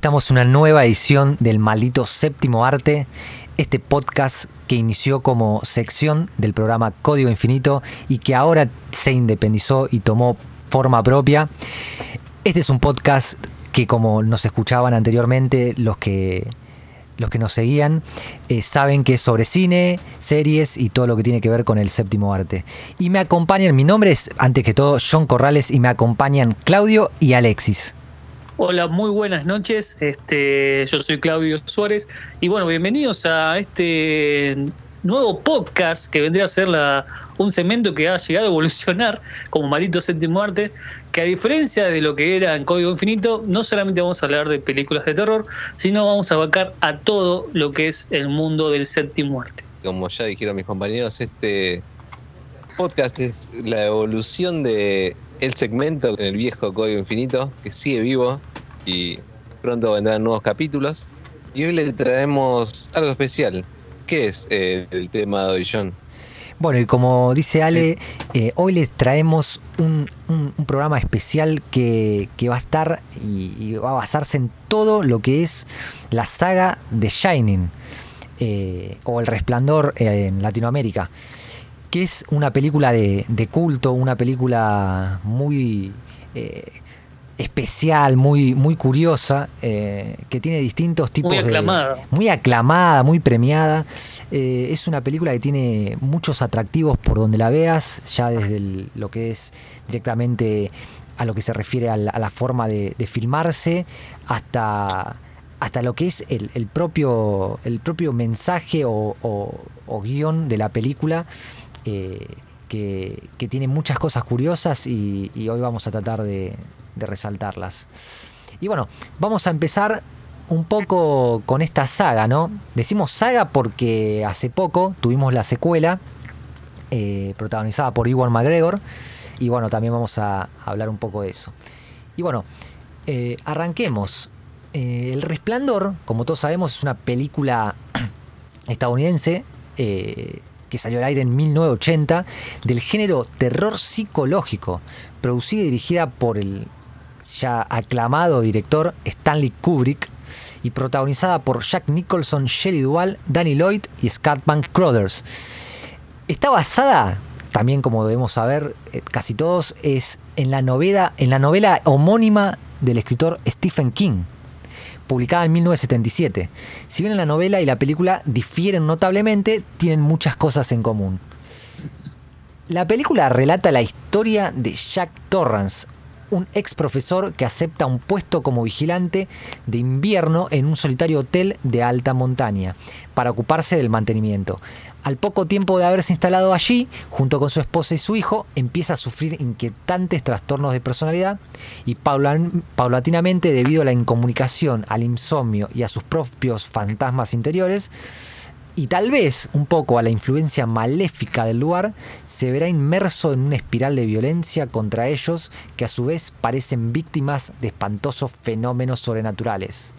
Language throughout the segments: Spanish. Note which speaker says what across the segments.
Speaker 1: Estamos en una nueva edición del maldito séptimo arte, este podcast que inició como sección del programa Código Infinito y que ahora se independizó y tomó forma propia. Este es un podcast que como nos escuchaban anteriormente los que los que nos seguían eh, saben que es sobre cine, series y todo lo que tiene que ver con el séptimo arte. Y me acompañan, mi nombre es antes que todo John Corrales y me acompañan Claudio y Alexis.
Speaker 2: Hola, muy buenas noches. Este, yo soy Claudio Suárez y bueno, bienvenidos a este nuevo podcast que vendría a ser la, un segmento que ha llegado a evolucionar como Maldito Séptimo Arte, que a diferencia de lo que era en Código Infinito, no solamente vamos a hablar de películas de terror, sino vamos a abarcar a todo lo que es el mundo del séptimo arte.
Speaker 3: Como ya dijeron mis compañeros, este podcast es la evolución de el segmento en el viejo Código Infinito, que sigue vivo y pronto vendrán nuevos capítulos. Y hoy le traemos algo especial. ¿Qué es eh, el tema de hoy, John?
Speaker 1: Bueno, y como dice Ale, eh, hoy les traemos un, programa especial que, va a estar y, va a basarse en todo lo que es la saga de Shining eh, o El Resplandor en Latinoamérica, que es una película de, de culto, una película muy especial, muy, muy curiosa, eh, que tiene distintos tipos
Speaker 2: muy aclamada.
Speaker 1: Muy aclamada, muy premiada. Eh, es una película que tiene muchos atractivos por donde la veas, ya desde lo que es directamente a lo que se refiere a la, forma de, filmarse, hasta, hasta lo que es el, propio, el propio mensaje o, guion de la película. Eh, que, tiene muchas cosas curiosas y hoy vamos a tratar de, resaltarlas. Y bueno, vamos a empezar un poco con esta saga, ¿no? Decimos saga porque hace poco tuvimos la secuela eh, protagonizada por Iwan McGregor y bueno, también vamos a hablar un poco de eso. Y bueno, eh, arranquemos. Eh, el Resplandor, como todos sabemos, es una película estadounidense que salió al aire en 1980 del género terror psicológico, producida y dirigida por el ya aclamado director Stanley Kubrick y protagonizada por Jack Nicholson, Shelley Duvall, Danny Lloyd y Scott Van Crothers. Está basada, también como debemos saber eh, casi todos, es en la novela, en la novela homónima del escritor Stephen King, publicada en 1977. Si bien la novela y la película difieren notablemente, tienen muchas cosas en común. La película relata la historia de Jack Torrance, un ex profesor que acepta un puesto como vigilante de invierno en un solitario hotel de alta montaña para ocuparse del mantenimiento. Al poco tiempo de haberse instalado allí, junto con su esposa y su hijo, empieza a sufrir inquietantes trastornos de personalidad y paulatinamente, debido a la incomunicación, al insomnio y a sus propios fantasmas interiores, y tal vez un poco a la influencia maléfica del lugar, se verá inmerso en una espiral de violencia contra ellos que a su vez parecen víctimas de espantosos fenómenos sobrenaturales.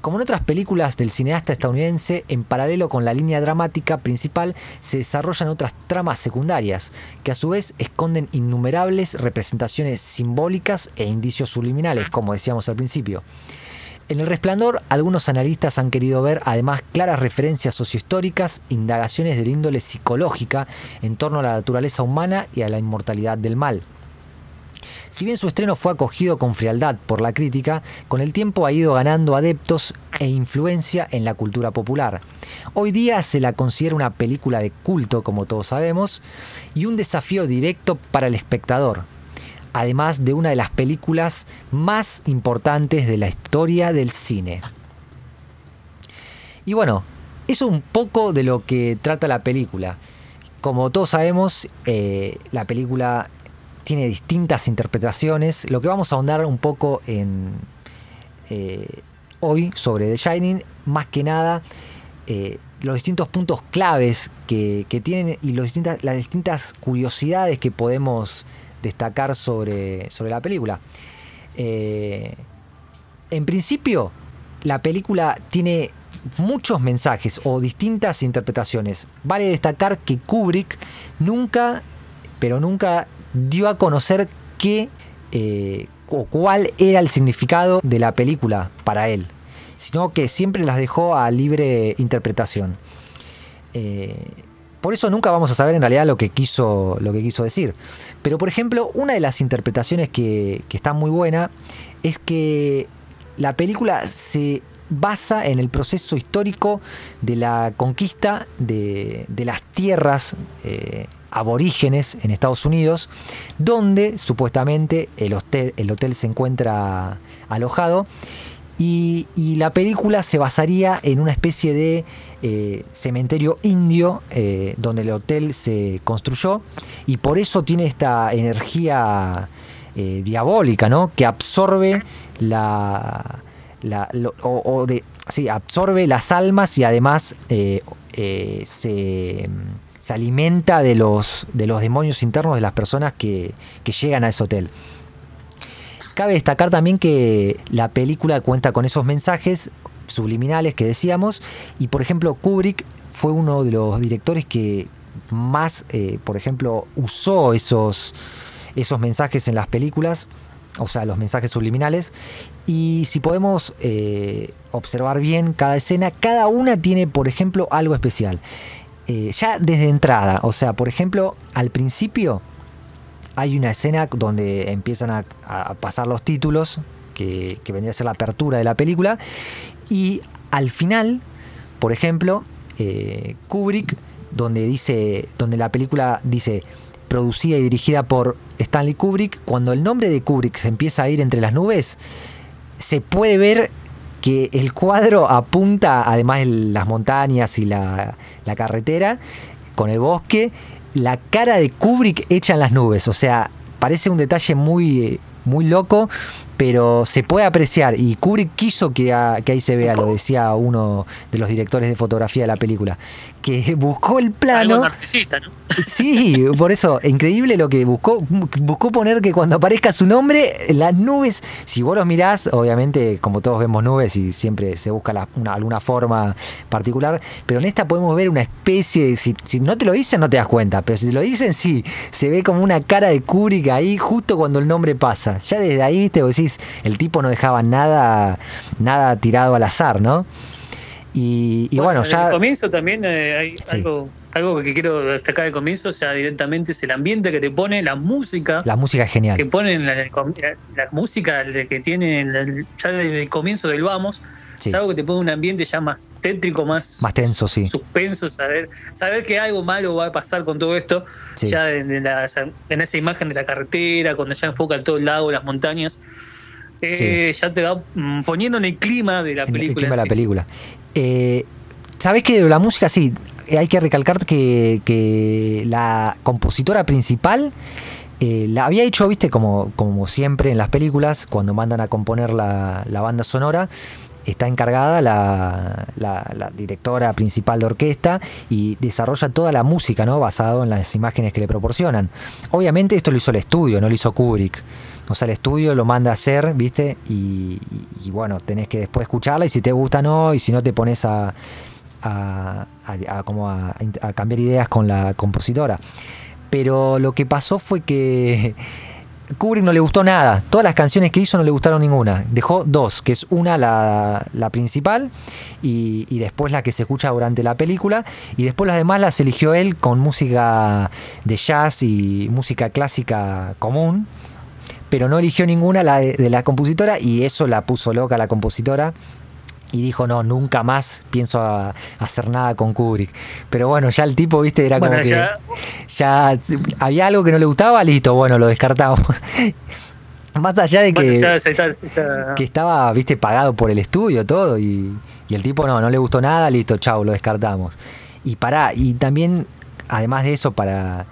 Speaker 1: Como en otras películas del cineasta estadounidense, en paralelo con la línea dramática principal se desarrollan otras tramas secundarias, que a su vez esconden innumerables representaciones simbólicas e indicios subliminales, como decíamos al principio. En El Resplandor, algunos analistas han querido ver además claras referencias sociohistóricas, indagaciones de índole psicológica en torno a la naturaleza humana y a la inmortalidad del mal. Si bien su estreno fue acogido con frialdad por la crítica, con el tiempo ha ido ganando adeptos e influencia en la cultura popular. Hoy día se la considera una película de culto, como todos sabemos, y un desafío directo para el espectador, además de una de las películas más importantes de la historia del cine. Y bueno, eso es un poco de lo que trata la película. Como todos sabemos, eh, la película tiene distintas interpretaciones. Lo que vamos a ahondar un poco en eh, hoy sobre The Shining, más que nada, eh, los distintos puntos claves que, tienen y los distintas, las distintas curiosidades que podemos destacar sobre, sobre la película. Eh, en principio, la película tiene muchos mensajes o distintas interpretaciones. Vale destacar que Kubrick nunca, pero nunca dio a conocer qué, eh, o cuál era el significado de la película para él, sino que siempre las dejó a libre interpretación. Eh, por eso nunca vamos a saber en realidad lo que quiso, lo que quiso decir. Pero por ejemplo, una de las interpretaciones que, que está muy buena es que la película se basa en el proceso histórico de la conquista de, las tierras eh, aborígenes en Estados Unidos, donde supuestamente el hotel, el hotel se encuentra alojado. Y, la película se basaría en una especie de eh, cementerio indio eh, donde el hotel se construyó y por eso tiene esta energía diabólica, ¿no? Que absorbe la, o, de, sí, absorbe las almas y además eh, eh, se, alimenta de los, de los demonios internos de las personas que, llegan a ese hotel. Cabe destacar también que la película cuenta con esos mensajes subliminales que decíamos y por ejemplo Kubrick fue uno de los directores que más, eh, por ejemplo, usó esos, esos mensajes en las películas o sea, los mensajes subliminales. Y si podemos eh, observar bien cada escena, cada una tiene, por ejemplo, algo especial. Eh, ya desde entrada, o sea, por ejemplo, al principio hay una escena donde empiezan a, pasar los títulos, que, vendría a ser la apertura de la película, y al final, por ejemplo, eh, Kubrick, donde dice, donde la película dice producida y dirigida por Stanley Kubrick, cuando el nombre de Kubrick se empieza a ir entre las nubes, se puede ver que el cuadro apunta, además de las montañas y la, la carretera, con el bosque, la cara de Kubrick hecha en las nubes. O sea, parece un detalle muy, muy loco, pero se puede apreciar y Kubrick quiso que, ahí se vea, lo decía uno de los directores de fotografía de la película, que buscó el plano.
Speaker 2: Algo narcisista, ¿no?
Speaker 1: Sí, por eso, increíble lo que buscó. Buscó poner que cuando aparezca su nombre, las nubes, si vos los mirás, obviamente, como todos vemos nubes y siempre se busca alguna forma particular, pero en esta podemos ver una especie de. Si, no te lo dicen, no te das cuenta, pero si te lo dicen, sí, se ve como una cara de Kubrick ahí justo cuando el nombre pasa. Ya desde ahí, viste, vos decís, el tipo no dejaba nada, nada tirado al azar, ¿no? Y, bueno, ya.
Speaker 2: Al comienzo también eh, hay algo, algo que quiero destacar al comienzo, o sea, directamente es el ambiente que te pone, la música.
Speaker 1: La música es genial.
Speaker 2: Que ponen la, música que tiene ya desde el comienzo del Vamos. Es algo que te pone un ambiente ya más tétrico, más,
Speaker 1: más tenso, sí.
Speaker 2: suspenso, saber, saber que algo malo va a pasar con todo esto, ya en, en, esa imagen de la carretera, cuando ya enfoca todo el lago, las montañas eh, ya te va mm, poniendo en el clima de la película. El
Speaker 1: clima de la película. Eh, ¿Sabes que la música sí? Hay que recalcar que, la compositora principal eh, la había hecho, viste, como, como siempre en las películas, cuando mandan a componer la, banda sonora, está encargada la, la, directora principal de orquesta y desarrolla toda la música, ¿no? Basado en las imágenes que le proporcionan. Obviamente esto lo hizo el estudio, no lo hizo Kubrick. O sea, el estudio lo manda a hacer, ¿viste? Y, bueno, tenés que después escucharla y si te gusta no, y si no te pones a, como a, cambiar ideas con la compositora. Pero lo que pasó fue que Kubrick no le gustó nada. Todas las canciones que hizo no le gustaron ninguna. Dejó dos, que es una la, principal y, después la que se escucha durante la película. Y después las demás las eligió él con música de jazz y música clásica común pero no eligió ninguna la de, la compositora y eso la puso loca la compositora y dijo, no, nunca más pienso hacer nada con Kubrick. Pero bueno, ya el tipo, viste, era como que ya... había algo que no le gustaba, listo, bueno, lo descartamos. más allá de que, que estaba, viste, pagado por el estudio, todo, y, el tipo no, no le gustó nada, listo, chau, lo descartamos. Y para, y también, además de eso, para,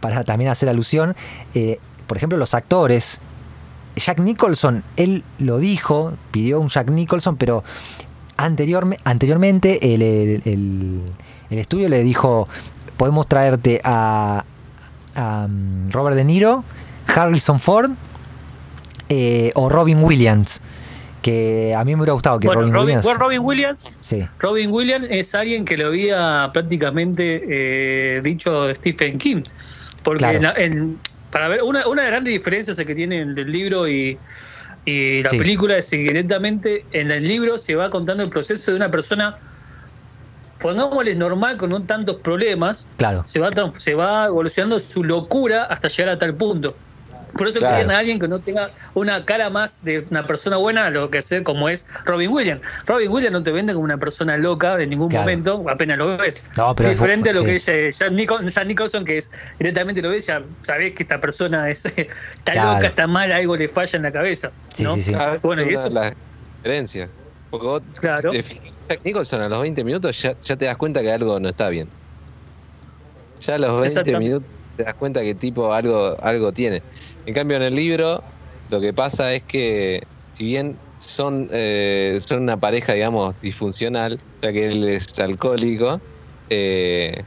Speaker 1: para también hacer alusión, eh, por ejemplo, los actores. Jack Nicholson, él lo dijo, pidió un Jack Nicholson, pero anteriormente el, estudio le dijo, podemos traerte a, um, Robert De Niro, Harrison Ford eh, o Robin Williams que a mí me hubiera gustado que Robin, Williams.
Speaker 2: Robin Williams. Sí. Robin Williams es alguien que lo había prácticamente eh, dicho Stephen King. Porque en, para ver, una, una de las grandes diferencias que tiene el libro y, la película es que directamente en el libro se va contando el proceso de una persona, pongámosle normal, con no tantos problemas,
Speaker 1: claro.
Speaker 2: se, va, se va evolucionando su locura hasta llegar a tal punto. Por eso quieren a alguien que no tenga una cara más de una persona buena, lo que sé como es Robin Williams. Robin Williams no te vende como una persona loca en ningún momento, apenas lo ves. Diferente a lo que es Jack Nicholson, que es directamente lo ves, ya sabés que esta persona es, está loca, está mal, algo le falla en la cabeza. ¿no? Sí, sí,
Speaker 3: ah, bueno, y eso es la diferencia. Porque vos claro. Jack Nicholson a los 20 minutos ya, ya te das cuenta que algo no está bien. Ya a los 20 minutos te das cuenta que tipo algo, algo tiene. En cambio, en el libro, lo que pasa es que, si bien son, eh, son una pareja, digamos, disfuncional, ya que él es alcohólico, eh,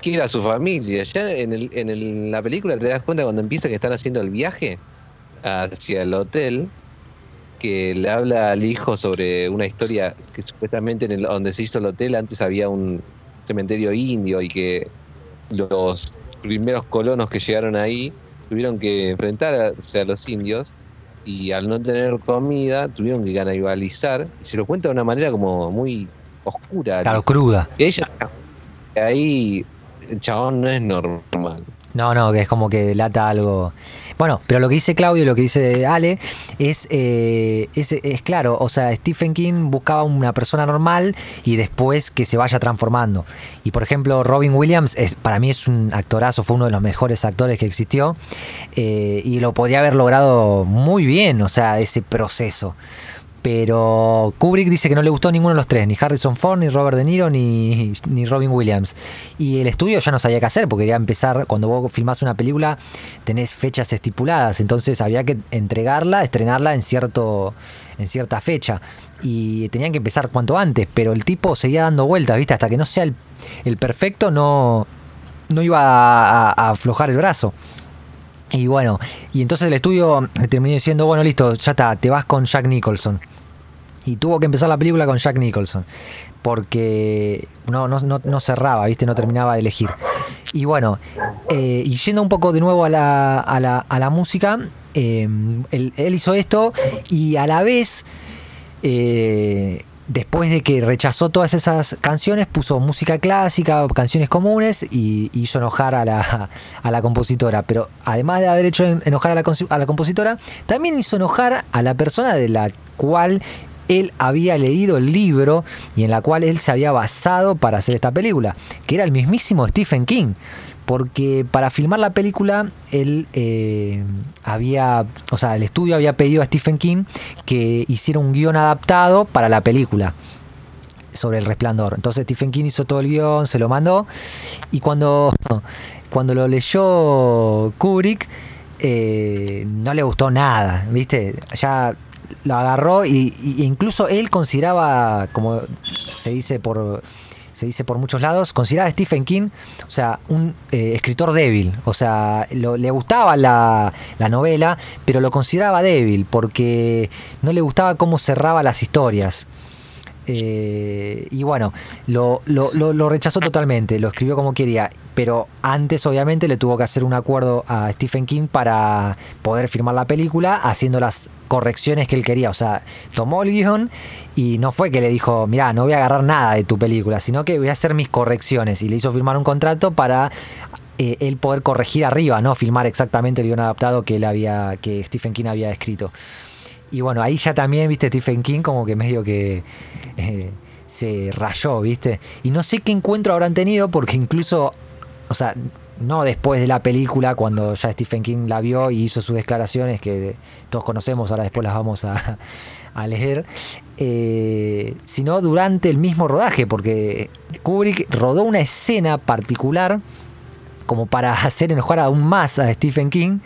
Speaker 3: quiere a su familia. Ya en, el, en la película te das cuenta cuando empieza que están haciendo el viaje hacia el hotel, que le habla al hijo sobre una historia que supuestamente en el, donde se hizo el hotel antes había un cementerio indio y que los primeros colonos que llegaron ahí tuvieron que enfrentarse a los indios y al no tener comida tuvieron que canibalizar y se lo cuenta de una manera como muy oscura.
Speaker 1: Claro, cruda.
Speaker 3: Y ella ahí el chabón no es normal.
Speaker 1: No, no, que es como que delata algo. Bueno, pero lo que dice Claudio y lo que dice Ale es, eh, es, claro, o sea, Stephen King buscaba una persona normal y después que se vaya transformando. Y por ejemplo, Robin Williams, es, para mí es un actorazo, fue uno de los mejores actores que existió eh, y lo podría haber logrado muy bien, o sea, ese proceso. Pero Kubrick dice que no le gustó ninguno de los tres, ni Harrison Ford, ni Robert De Niro, ni, ni Robin Williams. Y el estudio ya no sabía qué hacer, porque a empezar, cuando vos filmás una película, tenés fechas estipuladas, entonces había que entregarla, estrenarla en, cierto, en cierta fecha. Y tenían que empezar cuanto antes, pero el tipo seguía dando vueltas, ¿viste? Hasta que no sea el, perfecto, no, no iba a aflojar el brazo. Y bueno, y entonces el estudio terminó diciendo, bueno, listo, ya está, te vas con Jack Nicholson. Y tuvo que empezar la película con Jack Nicholson. Porque no, no, cerraba, ¿viste? No terminaba de elegir. Y bueno, eh, y yendo un poco de nuevo a la, a la, a la música, eh, él, hizo esto y a la vez, eh, después de que rechazó todas esas canciones, puso música clásica, canciones comunes y, hizo enojar a la, a la, compositora. Pero además de haber hecho enojar a la, a la compositora, también hizo enojar a la persona de la cual él había leído el libro y en la cual él se había basado para hacer esta película, que era el mismísimo Stephen King. Porque para filmar la película, él eh, había, o sea, el estudio había pedido a Stephen King que hiciera un guion adaptado para la película sobre el resplandor. Entonces Stephen King hizo todo el guion, se lo mandó y cuando, cuando lo leyó Kubrick, eh, no le gustó nada, ¿viste? Ya lo agarró y, incluso él consideraba, como se dice por se dice por muchos lados, consideraba a Stephen King, o sea, un eh, escritor débil. O sea, le gustaba la, la, novela, pero lo consideraba débil porque no le gustaba cómo cerraba las historias. Eh, y bueno, lo, lo, rechazó totalmente, lo escribió como quería, pero antes obviamente le tuvo que hacer un acuerdo a Stephen King para poder firmar la película haciendo las correcciones que él quería. O sea, tomó el guion y no fue que le dijo, mira, no voy a agarrar nada de tu película, sino que voy a hacer mis correcciones y le hizo firmar un contrato para eh, él poder corregir arriba, no filmar exactamente el guion adaptado que él había, que Stephen King había escrito. Y bueno, ahí ya también, viste, Stephen King como que medio que eh, se rayó, viste. Y no sé qué encuentro habrán tenido porque incluso, o sea, no después de la película, cuando ya Stephen King la vio y hizo sus declaraciones que todos conocemos, ahora después las vamos a, leer, eh, sino durante el mismo rodaje, porque Kubrick rodó una escena particular como para hacer enojar aún más a Stephen King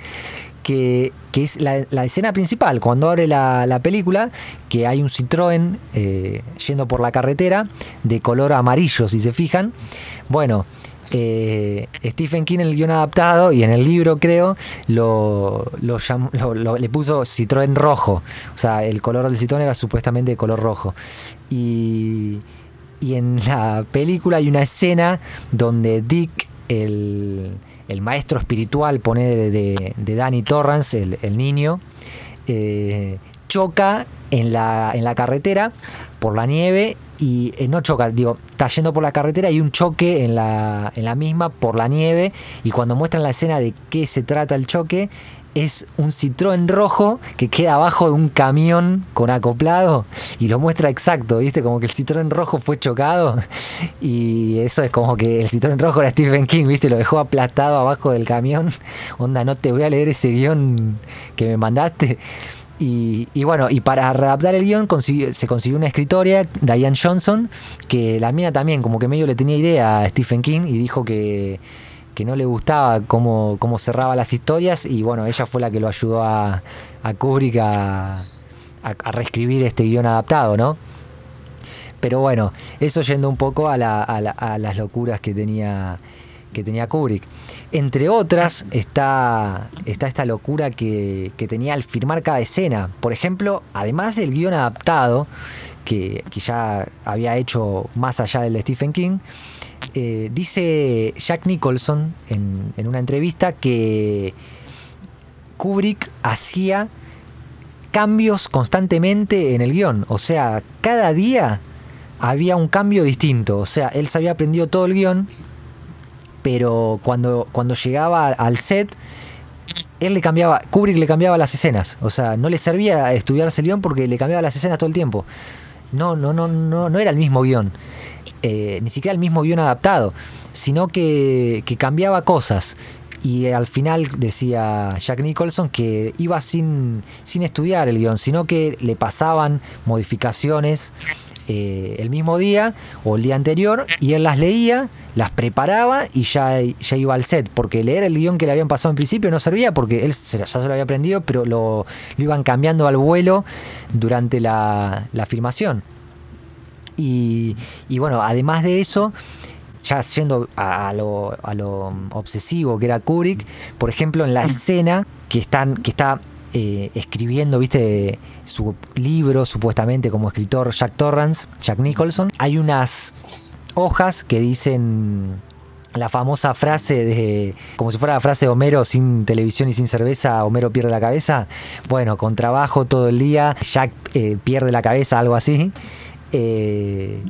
Speaker 1: que, es la, escena principal, cuando abre la, película, que hay un Citroën eh, yendo por la carretera de color amarillo, si se fijan. Bueno, eh, Stephen King en el guion adaptado y en el libro creo lo, le puso Citroën rojo. O sea, el color del Citroën era supuestamente de color rojo. Y, y en la película hay una escena donde Dick, el, el maestro espiritual, pone de, de Danny Torrance, el, niño, eh, choca en la, en la carretera por la nieve y eh, no choca, digo, está yendo por la carretera y un choque en la, en la misma por la nieve y cuando muestran la escena de qué se trata el choque es un Citroën rojo que queda abajo de un camión con acoplado y lo muestra exacto, ¿viste? Como que el Citroën rojo fue chocado y eso es como que el Citroën rojo era Stephen King, ¿viste? Lo dejó aplastado abajo del camión. Onda, no te voy a leer ese guion que me mandaste. Y, bueno, y para readaptar el guion se consiguió una escritoria, Diane Johnson, que la mina también como que medio le tenía idea a Stephen King y dijo que, no le gustaba cómo, cómo, cerraba las historias y bueno, ella fue la que lo ayudó a, a Kubrick a, reescribir este guion adaptado, ¿no? Pero bueno, eso yendo un poco a, a las locuras que tenía que tenía Kubrick. Entre otras está, está esta locura que, tenía al firmar cada escena. Por ejemplo, además del guion adaptado, que, ya había hecho más allá del de Stephen King, eh, dice Jack Nicholson en, en una entrevista que Kubrick hacía cambios constantemente en el guion. O sea, cada día había un cambio distinto. O sea, él se había aprendido todo el guion pero cuando, cuando llegaba al set, él le cambiaba, Kubrick le cambiaba las escenas, o sea, no le servía estudiarse el guion porque le cambiaba las escenas todo el tiempo. No, no, no, no, no era el mismo guion, eh, ni siquiera el mismo guion adaptado, sino que, que cambiaba cosas. Y al final decía Jack Nicholson que iba sin, sin estudiar el guion, sino que le pasaban modificaciones eh, el mismo día o el día anterior y él las leía, las preparaba y ya, ya iba al set, porque leer el guion que le habían pasado en principio no servía porque él ya se lo había aprendido, pero lo, iban cambiando al vuelo durante la, filmación. Y, bueno, además de eso, ya siendo a, lo, a, lo, obsesivo que era Kubrick, por ejemplo, en la escena que, están, que está eh, escribiendo, viste, su libro supuestamente como escritor Jack Torrance, Jack Nicholson, hay unas hojas que dicen la famosa frase de, como si fuera la frase de Homero, sin televisión y sin cerveza, Homero pierde la cabeza. Bueno, con trabajo todo el día, Jack eh, pierde la cabeza, algo así. Eh,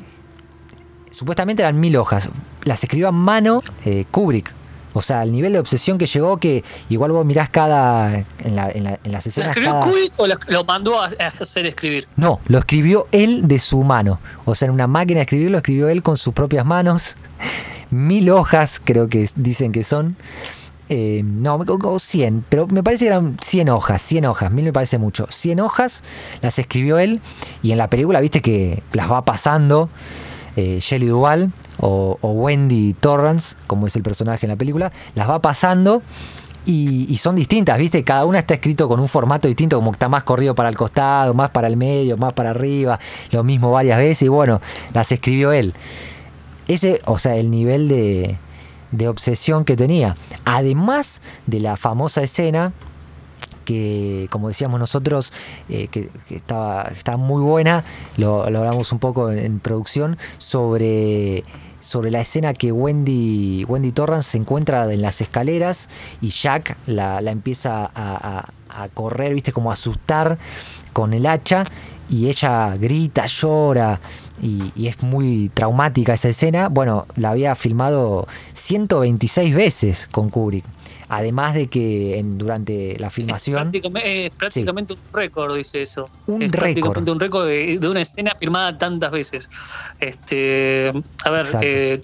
Speaker 1: supuestamente eran mil hojas. Las escribió a mano Kubrick. O sea, el nivel de obsesión que llegó que igual vos mirás cada. en, la, en, la, en las escenas.
Speaker 2: ¿Lo escribió Kubrick o lo, mandó a hacer escribir?
Speaker 1: No, lo escribió él de su mano. O sea, en una máquina de escribir lo escribió él con sus propias manos. Mil hojas, creo que dicen que son. Eh, no, 100, pero me parece que eran 100 hojas, 100 hojas, mil me parece mucho. 100 hojas las escribió él y en la película, viste que las va pasando eh, Shelley Duvall o, Wendy Torrance, como es el personaje en la película, las va pasando y, son distintas, ¿viste? Cada una está escrito con un formato distinto, como que está más corrido para el costado, más para el medio, más para arriba, lo mismo varias veces, y bueno, las escribió él. Ese, o sea, el nivel de, de obsesión que tenía. Además de la famosa escena que, como decíamos nosotros, eh, que, estaba, estaba, muy buena, lo, hablamos un poco en, producción, sobre sobre la escena que Wendy, Wendy Torrance se encuentra en las escaleras y Jack la, empieza a, correr, viste, como a asustar con el hacha y ella grita, llora y, y, es muy traumática esa escena. Bueno, la había filmado 126 veces con Kubrick. Además de que en, durante la filmación.
Speaker 2: Es prácticamente, un récord, dice eso.
Speaker 1: Un
Speaker 2: es
Speaker 1: récord.
Speaker 2: Prácticamente un récord de, una escena filmada tantas veces. Este, a ver, eh,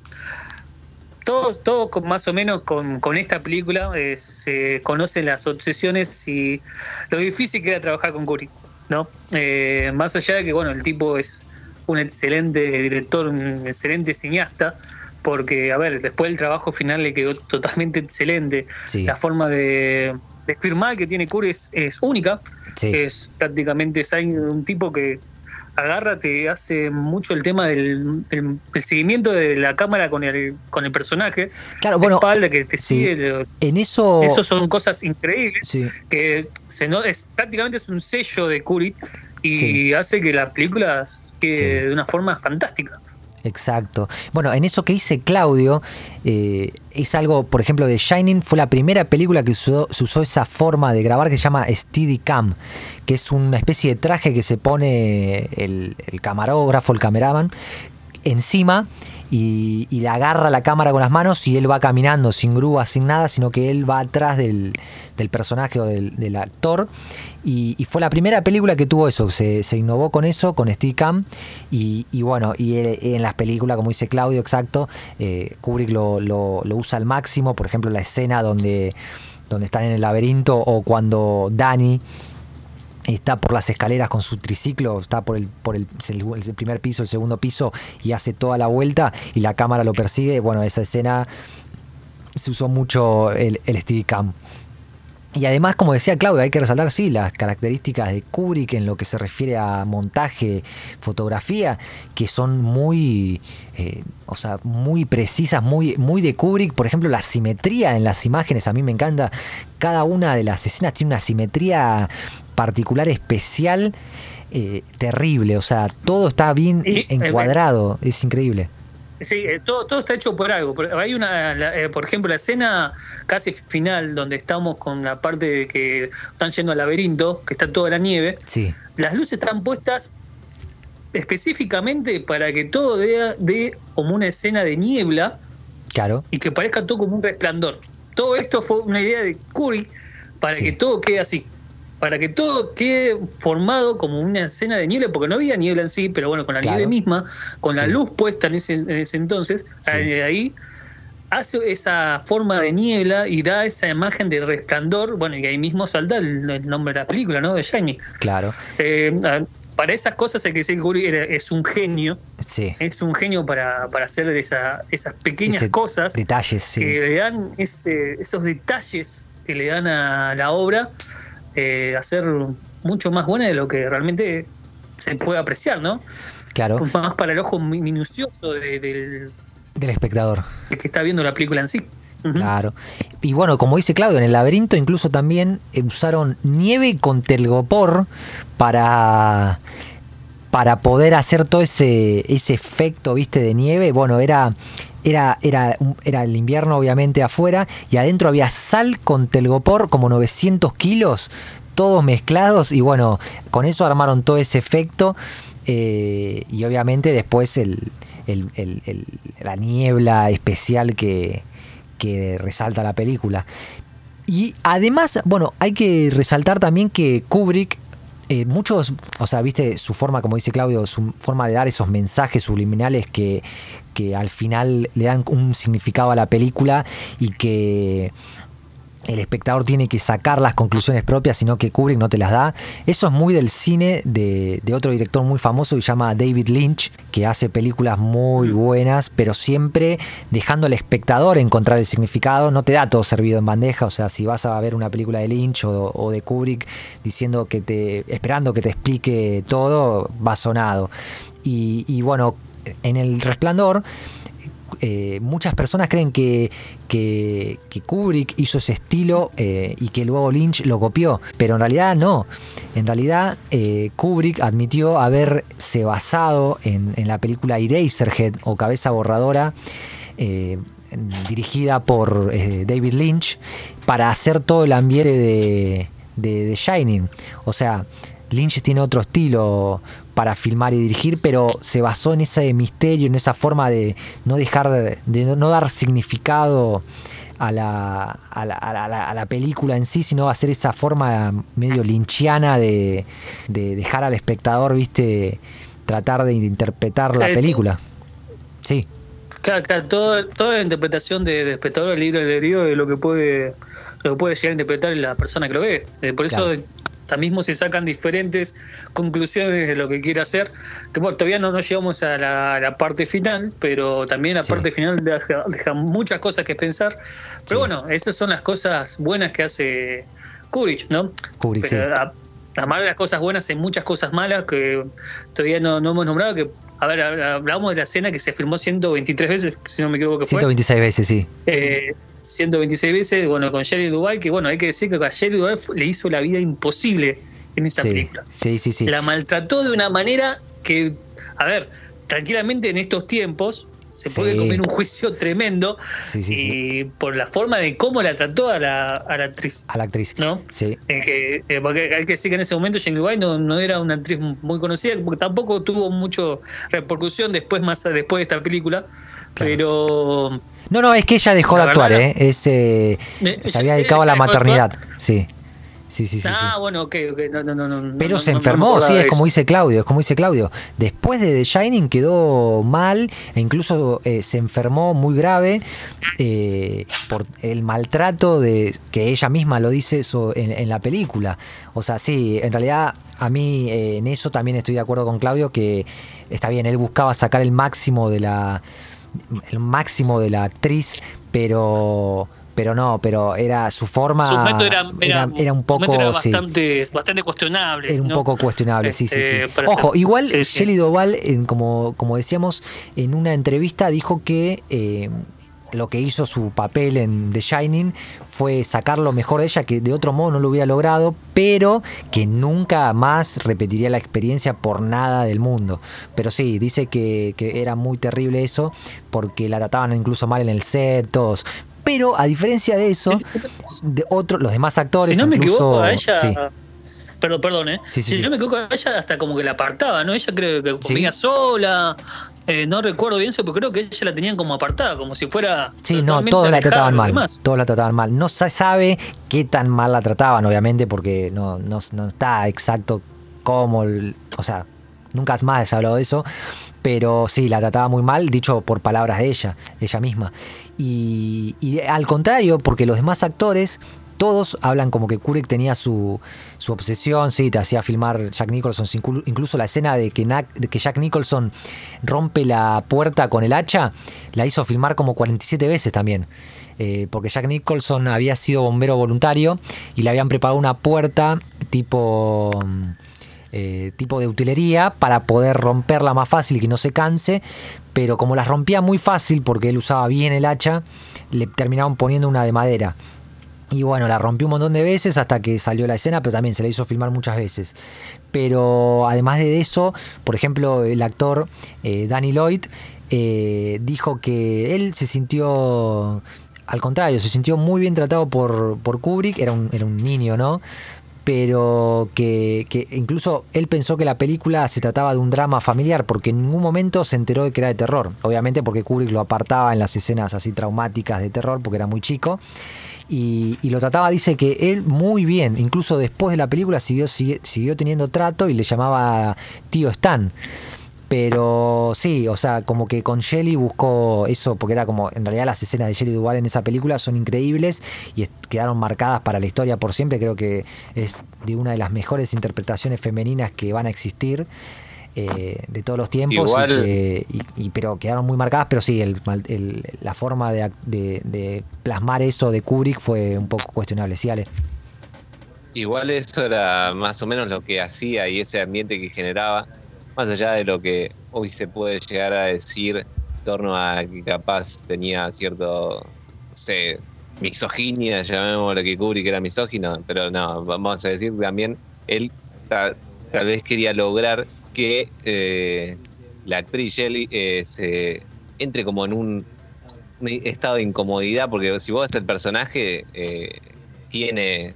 Speaker 2: todos, todo más o menos con, esta película eh, se conocen las obsesiones y lo difícil que era trabajar con Curry, ¿no? Eh, más allá de que, bueno, el tipo es un excelente director, un excelente cineasta porque, a ver, después el trabajo final le quedó totalmente excelente. La forma de, firmar que tiene Curry es, única. Es prácticamente es un tipo que agarra, te hace mucho el tema del, seguimiento de la cámara con el, con el personaje.
Speaker 1: Claro, bueno.
Speaker 2: espalda que te sigue.
Speaker 1: En eso.
Speaker 2: Eso son cosas increíbles. Que se no, es, prácticamente es un sello de Curry y hace que la película quede de una forma fantástica.
Speaker 1: Exacto. Bueno, en eso que dice Claudio, eh, es algo, por ejemplo, de Shining fue la primera película que usó, se usó esa forma de grabar que se llama Steadicam, que es una especie de traje que se pone el, el camarógrafo, el cameraman, encima y, y, le agarra la cámara con las manos y él va caminando sin grúa, sin nada, sino que él va atrás del, del personaje o del, del actor. Y, fue la primera película que tuvo eso, se, se innovó con eso, con Steadicam. Y, y bueno, y en las películas, como dice Claudio, exacto, eh, Kubrick lo, lo, lo usa al máximo. Por ejemplo, la escena donde, donde están en el laberinto o cuando Danny está por las escaleras con su triciclo, está por el, por el, el, primer piso, el segundo piso y hace toda la vuelta y la cámara lo persigue. Bueno, esa escena se usó mucho el, el Steadicam. Y además, como decía Claudio, hay que resaltar, sí, las características de Kubrick en lo que se refiere a montaje, fotografía, que son muy, eh, o sea, muy precisas, muy, muy de Kubrick. Por ejemplo, la simetría en las imágenes, a mí me encanta. Cada una de las escenas tiene una simetría particular, especial, eh, terrible. O sea, todo está bien y, encuadrado, eh, es increíble.
Speaker 2: Sí, todo, todo está hecho por algo. Hay una, la, eh, por ejemplo, la escena casi final donde estamos con la parte de que están yendo al laberinto, que está toda la nieve.
Speaker 1: Sí.
Speaker 2: Las luces están puestas específicamente para que todo dé, dé como una escena de niebla.
Speaker 1: Claro.
Speaker 2: Y que parezca todo como un resplandor. Todo esto fue una idea de Curry para sí. que todo quede así para que todo quede formado como una escena de niebla, porque no había niebla en sí, pero bueno, con la claro. nieve misma, con sí. la luz puesta en ese, en ese entonces, sí. ahí hace esa forma de niebla y da esa imagen de resplandor, bueno, y ahí mismo salta el, el nombre de la película, ¿no? De Shining.
Speaker 1: Claro.
Speaker 2: Eh, para esas cosas hay que decir que es un genio.
Speaker 1: Sí.
Speaker 2: Es un genio para, para hacer esa, esas pequeñas ese cosas
Speaker 1: detalles,
Speaker 2: que le dan ese, esos detalles que le dan a la obra eh, hacer mucho más buena de lo que realmente se puede apreciar, ¿no?
Speaker 1: Claro.
Speaker 2: Más para el ojo minucioso de, de,
Speaker 1: del espectador.
Speaker 2: El que está viendo la película en sí.
Speaker 1: Uh -huh. Claro. Y bueno, como dice Claudio, en el laberinto incluso también usaron nieve con telgopor para para poder hacer todo ese, ese efecto, viste, de nieve. Bueno, era era, era, era el invierno obviamente afuera y adentro había sal con telgopor como 900 kilos, todos mezclados y bueno, con eso armaron todo ese efecto eh, y obviamente después el, la niebla especial que, que resalta la película. Y además, bueno, hay que resaltar también que Kubrick eh, muchos, o sea, viste su forma, como dice Claudio, su forma de dar esos mensajes subliminales que, que al final le dan un significado a la película y que el espectador tiene que sacar las conclusiones propias, sino que Kubrick no te las da. Eso es muy del cine de, de, otro director muy famoso que se llama David Lynch, que hace películas muy buenas, pero siempre dejando al espectador encontrar el significado. No te da todo servido en bandeja, o sea, si vas a ver una película de Lynch o, o de Kubrick diciendo que te, esperando que te explique todo, va sonado. Y, y bueno, en El Resplandor eh, muchas personas creen que, que, Kubrick hizo ese estilo eh, y que luego Lynch lo copió, pero en realidad no. En realidad eh, Kubrick admitió haberse basado en, la película Eraserhead o Cabeza Borradora. Dirigida por David Lynch para hacer todo el ambiente de, de, de Shining. O sea, Lynch tiene otro estilo para filmar y dirigir, pero se basó en ese misterio, en esa forma de no dejar, de no dar significado a la, a la, a la, a la película en sí, sino hacer esa forma medio lynchiana de, de dejar al espectador, viste, tratar de interpretar la película. Sí.
Speaker 2: Claro, claro, todo, toda la interpretación de, de espectador del libro de de lo que puede lo que puede llegar a interpretar la persona que lo ve. Eh, por eso claro mismo se sacan diferentes conclusiones de lo que quiere hacer. Que bueno, todavía no, no llegamos a la, a la, parte final, pero también la sí. parte final deja, deja, muchas cosas que pensar. Pero sí. bueno, esas son las cosas buenas que hace Kubrick, ¿no?
Speaker 1: Kubrick,
Speaker 2: pero,
Speaker 1: sí.
Speaker 2: a, además de las cosas buenas, hay muchas cosas malas que todavía no, no hemos nombrado. Que, a ver, hablamos de la escena que se filmó 123 veces, si no me equivoco. Que
Speaker 1: 126
Speaker 2: fue.
Speaker 1: veces, sí.
Speaker 2: Eh, 126 veces, bueno, con Jerry Dubai, que bueno, hay que decir que a Jerry Dubai le hizo la vida imposible en esa
Speaker 1: sí,
Speaker 2: película.
Speaker 1: Sí, sí, sí.
Speaker 2: La maltrató de una manera que, a ver, tranquilamente en estos tiempos, se puede comer un juicio tremendo.
Speaker 1: Sí,
Speaker 2: y por la forma de cómo la trató a la, a la actriz.
Speaker 1: A la actriz.
Speaker 2: ¿No?
Speaker 1: Sí.
Speaker 2: que, eh, porque hay que decir que en ese momento Jenny White no, no, era una actriz muy conocida, porque tampoco tuvo mucho repercusión después, más después de esta película. Pero.
Speaker 1: No, no, es que ella dejó de actuar, ¿eh? Es, eh, se había dedicado a la maternidad. Sí. Sí, sí, sí.
Speaker 2: Ah, bueno, ok, ok. No, no, no,
Speaker 1: Pero se enfermó, sí, es como dice Claudio, es como dice Claudio. Después de The Shining quedó mal e incluso eh, se enfermó muy grave eh, por el maltrato de que ella misma lo dice en, la película. O sea, sí, en realidad a mí eh, en eso también estoy de acuerdo con Claudio que está bien, él buscaba sacar el máximo de la el máximo de la actriz, pero pero no, pero era su forma.
Speaker 2: Su método era, era, un poco. Era bastante, bastante cuestionable.
Speaker 1: Era un poco cuestionable, sí, sí, sí. Este, Ojo, igual sí, Shelley Doval, como, como decíamos, en una entrevista dijo que. Eh, lo que hizo su papel en The Shining fue sacar lo mejor de ella, que de otro modo no lo hubiera logrado, pero que nunca más repetiría la experiencia por nada del mundo. Pero sí, dice que, que era muy terrible eso, porque la trataban incluso mal en el set, todos. Pero a diferencia de eso, de otros, los demás actores,
Speaker 2: si no
Speaker 1: me equivoco,
Speaker 2: a ella, perdón, perdón, ¿eh? si no me equivoco, a ella hasta como que la apartaba, ¿no? Ella creo que comía sola. Eh, no recuerdo bien eso, pero creo que ella la tenían como apartada, como si fuera.
Speaker 1: Sí, no, todos la trataban mal. Todos la trataban mal. No se sabe qué tan mal la trataban, obviamente, porque no, no, no está exacto cómo. O sea, nunca más se ha hablado de eso pero sí, la trataba muy mal, dicho por palabras de ella, ella misma. Y, al contrario, porque los demás actores todos hablan como que Kubrick tenía su, su, obsesión, sí, te hacía filmar Jack Nicholson, incluso la escena de que, Jack Nicholson rompe la puerta con el hacha, la hizo filmar como 47 veces también. Eh, porque Jack Nicholson había sido bombero voluntario y le habían preparado una puerta tipo eh, tipo de utilería para poder romperla más fácil y que no se canse, pero como las rompía muy fácil porque él usaba bien el hacha, le terminaban poniendo una de madera. Y bueno, la rompió un montón de veces hasta que salió la escena, pero también se la hizo filmar muchas veces. Pero además de eso, por ejemplo, el actor eh, Danny Lloyd eh, dijo que él se sintió al contrario, se sintió muy bien tratado por, por Kubrick, era un, era un niño, ¿no? pero que, incluso él pensó que la película se trataba de un drama familiar, porque en ningún momento se enteró de que era de terror. Obviamente porque Kubrick lo apartaba en las escenas así traumáticas de terror, porque era muy chico. Y, lo trataba, dice que él muy bien, incluso después de la película siguió, siguió teniendo trato y le llamaba tío Stan. Pero sí, o sea, como que con Shelly buscó eso, porque era como, en realidad las escenas de Shelly Duval en esa película son increíbles y quedaron marcadas para la historia por siempre. Creo que es de una de las mejores interpretaciones femeninas que van a existir. Eh, de todos los tiempos, y pero quedaron muy marcadas, pero sí, el, la forma de, plasmar eso de Kubrick fue un poco cuestionable. Sí, Ale.
Speaker 3: Igual eso era más o menos lo que hacía y ese ambiente que generaba más allá de lo que hoy se puede llegar a decir en torno a que capaz tenía cierto, no sé, misoginia, llamémoslo que Kubrick era misógino, pero no, vamos a decir también, él tal, vez quería lograr que eh, la actriz Shelley eh, se entre como en un, estado de incomodidad, porque si vos ves el personaje, eh, tiene,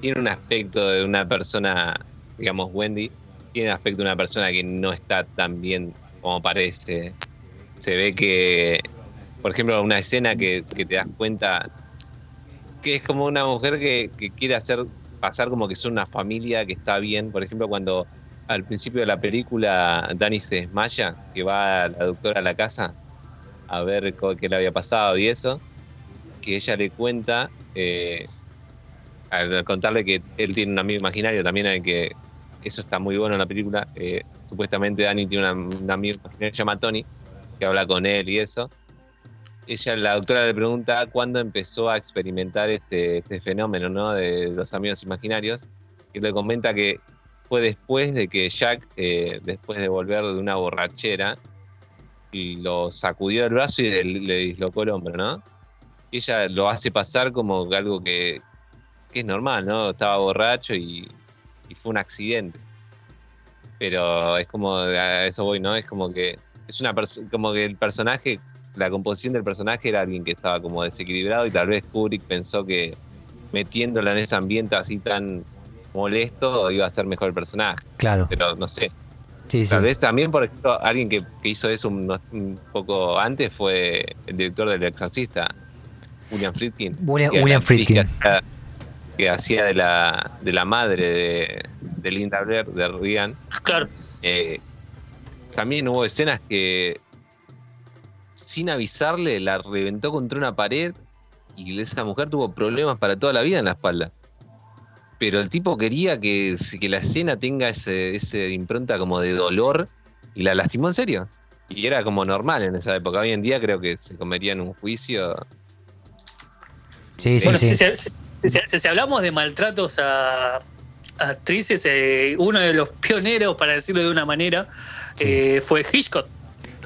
Speaker 3: tiene un aspecto de una persona, digamos, Wendy, tiene aspecto de una persona que no está tan bien como parece. Se ve que, por ejemplo, una escena que, te das cuenta que es como una mujer que, quiere hacer pasar como que son una familia que está bien. Por ejemplo, cuando al principio de la película Dani se desmaya, que va la doctora a la casa a ver qué le había pasado y eso, que ella le cuenta, eh, al contarle que él tiene un amigo imaginario, también que eso está muy bueno en la película. Eh, supuestamente Dani tiene una, amiga que se llama Tony, que habla con él y eso. Ella, la doctora le pregunta cuándo empezó a experimentar este, este fenómeno ¿no? de los amigos imaginarios, y le comenta que fue después de que Jack, eh, después de volver de una borrachera, lo sacudió del brazo y le, dislocó el hombro, ¿no? Y ella lo hace pasar como algo que, que es normal, ¿no? Estaba borracho y y fue un accidente. Pero es como, a eso voy, ¿no? Es como que es una como que el personaje la composición del personaje era alguien que estaba como desequilibrado y tal vez Kubrick pensó que metiéndola en ese ambiente así tan molesto iba a ser mejor el personaje.
Speaker 1: Claro.
Speaker 3: Pero no sé.
Speaker 1: Sí, sí.
Speaker 3: Tal vez también, por ejemplo, alguien que, que hizo eso un, un poco antes fue el director del Exorcista, William Friedkin.
Speaker 1: William- William Friedkin.
Speaker 3: Que hacía, que hacía de, la, de la madre de, de Linda Blair, de Regan.
Speaker 2: Claro.
Speaker 3: Eh, también hubo escenas que sin avisarle la reventó contra una pared y esa mujer tuvo problemas para toda la vida en la espalda. Pero el tipo quería que, que la escena tenga ese, ese impronta como de dolor y la lastimó en serio. Y era como normal en esa época. Hoy en día creo que se comería en un juicio.
Speaker 1: Sí, sí,
Speaker 2: Bueno,
Speaker 1: sí.
Speaker 2: Si, si- si- si- si hablamos de maltratos a, a actrices, eh, uno de los pioneros, para decirlo de una manera,
Speaker 1: Sí.
Speaker 2: eh, fue Hitchcock.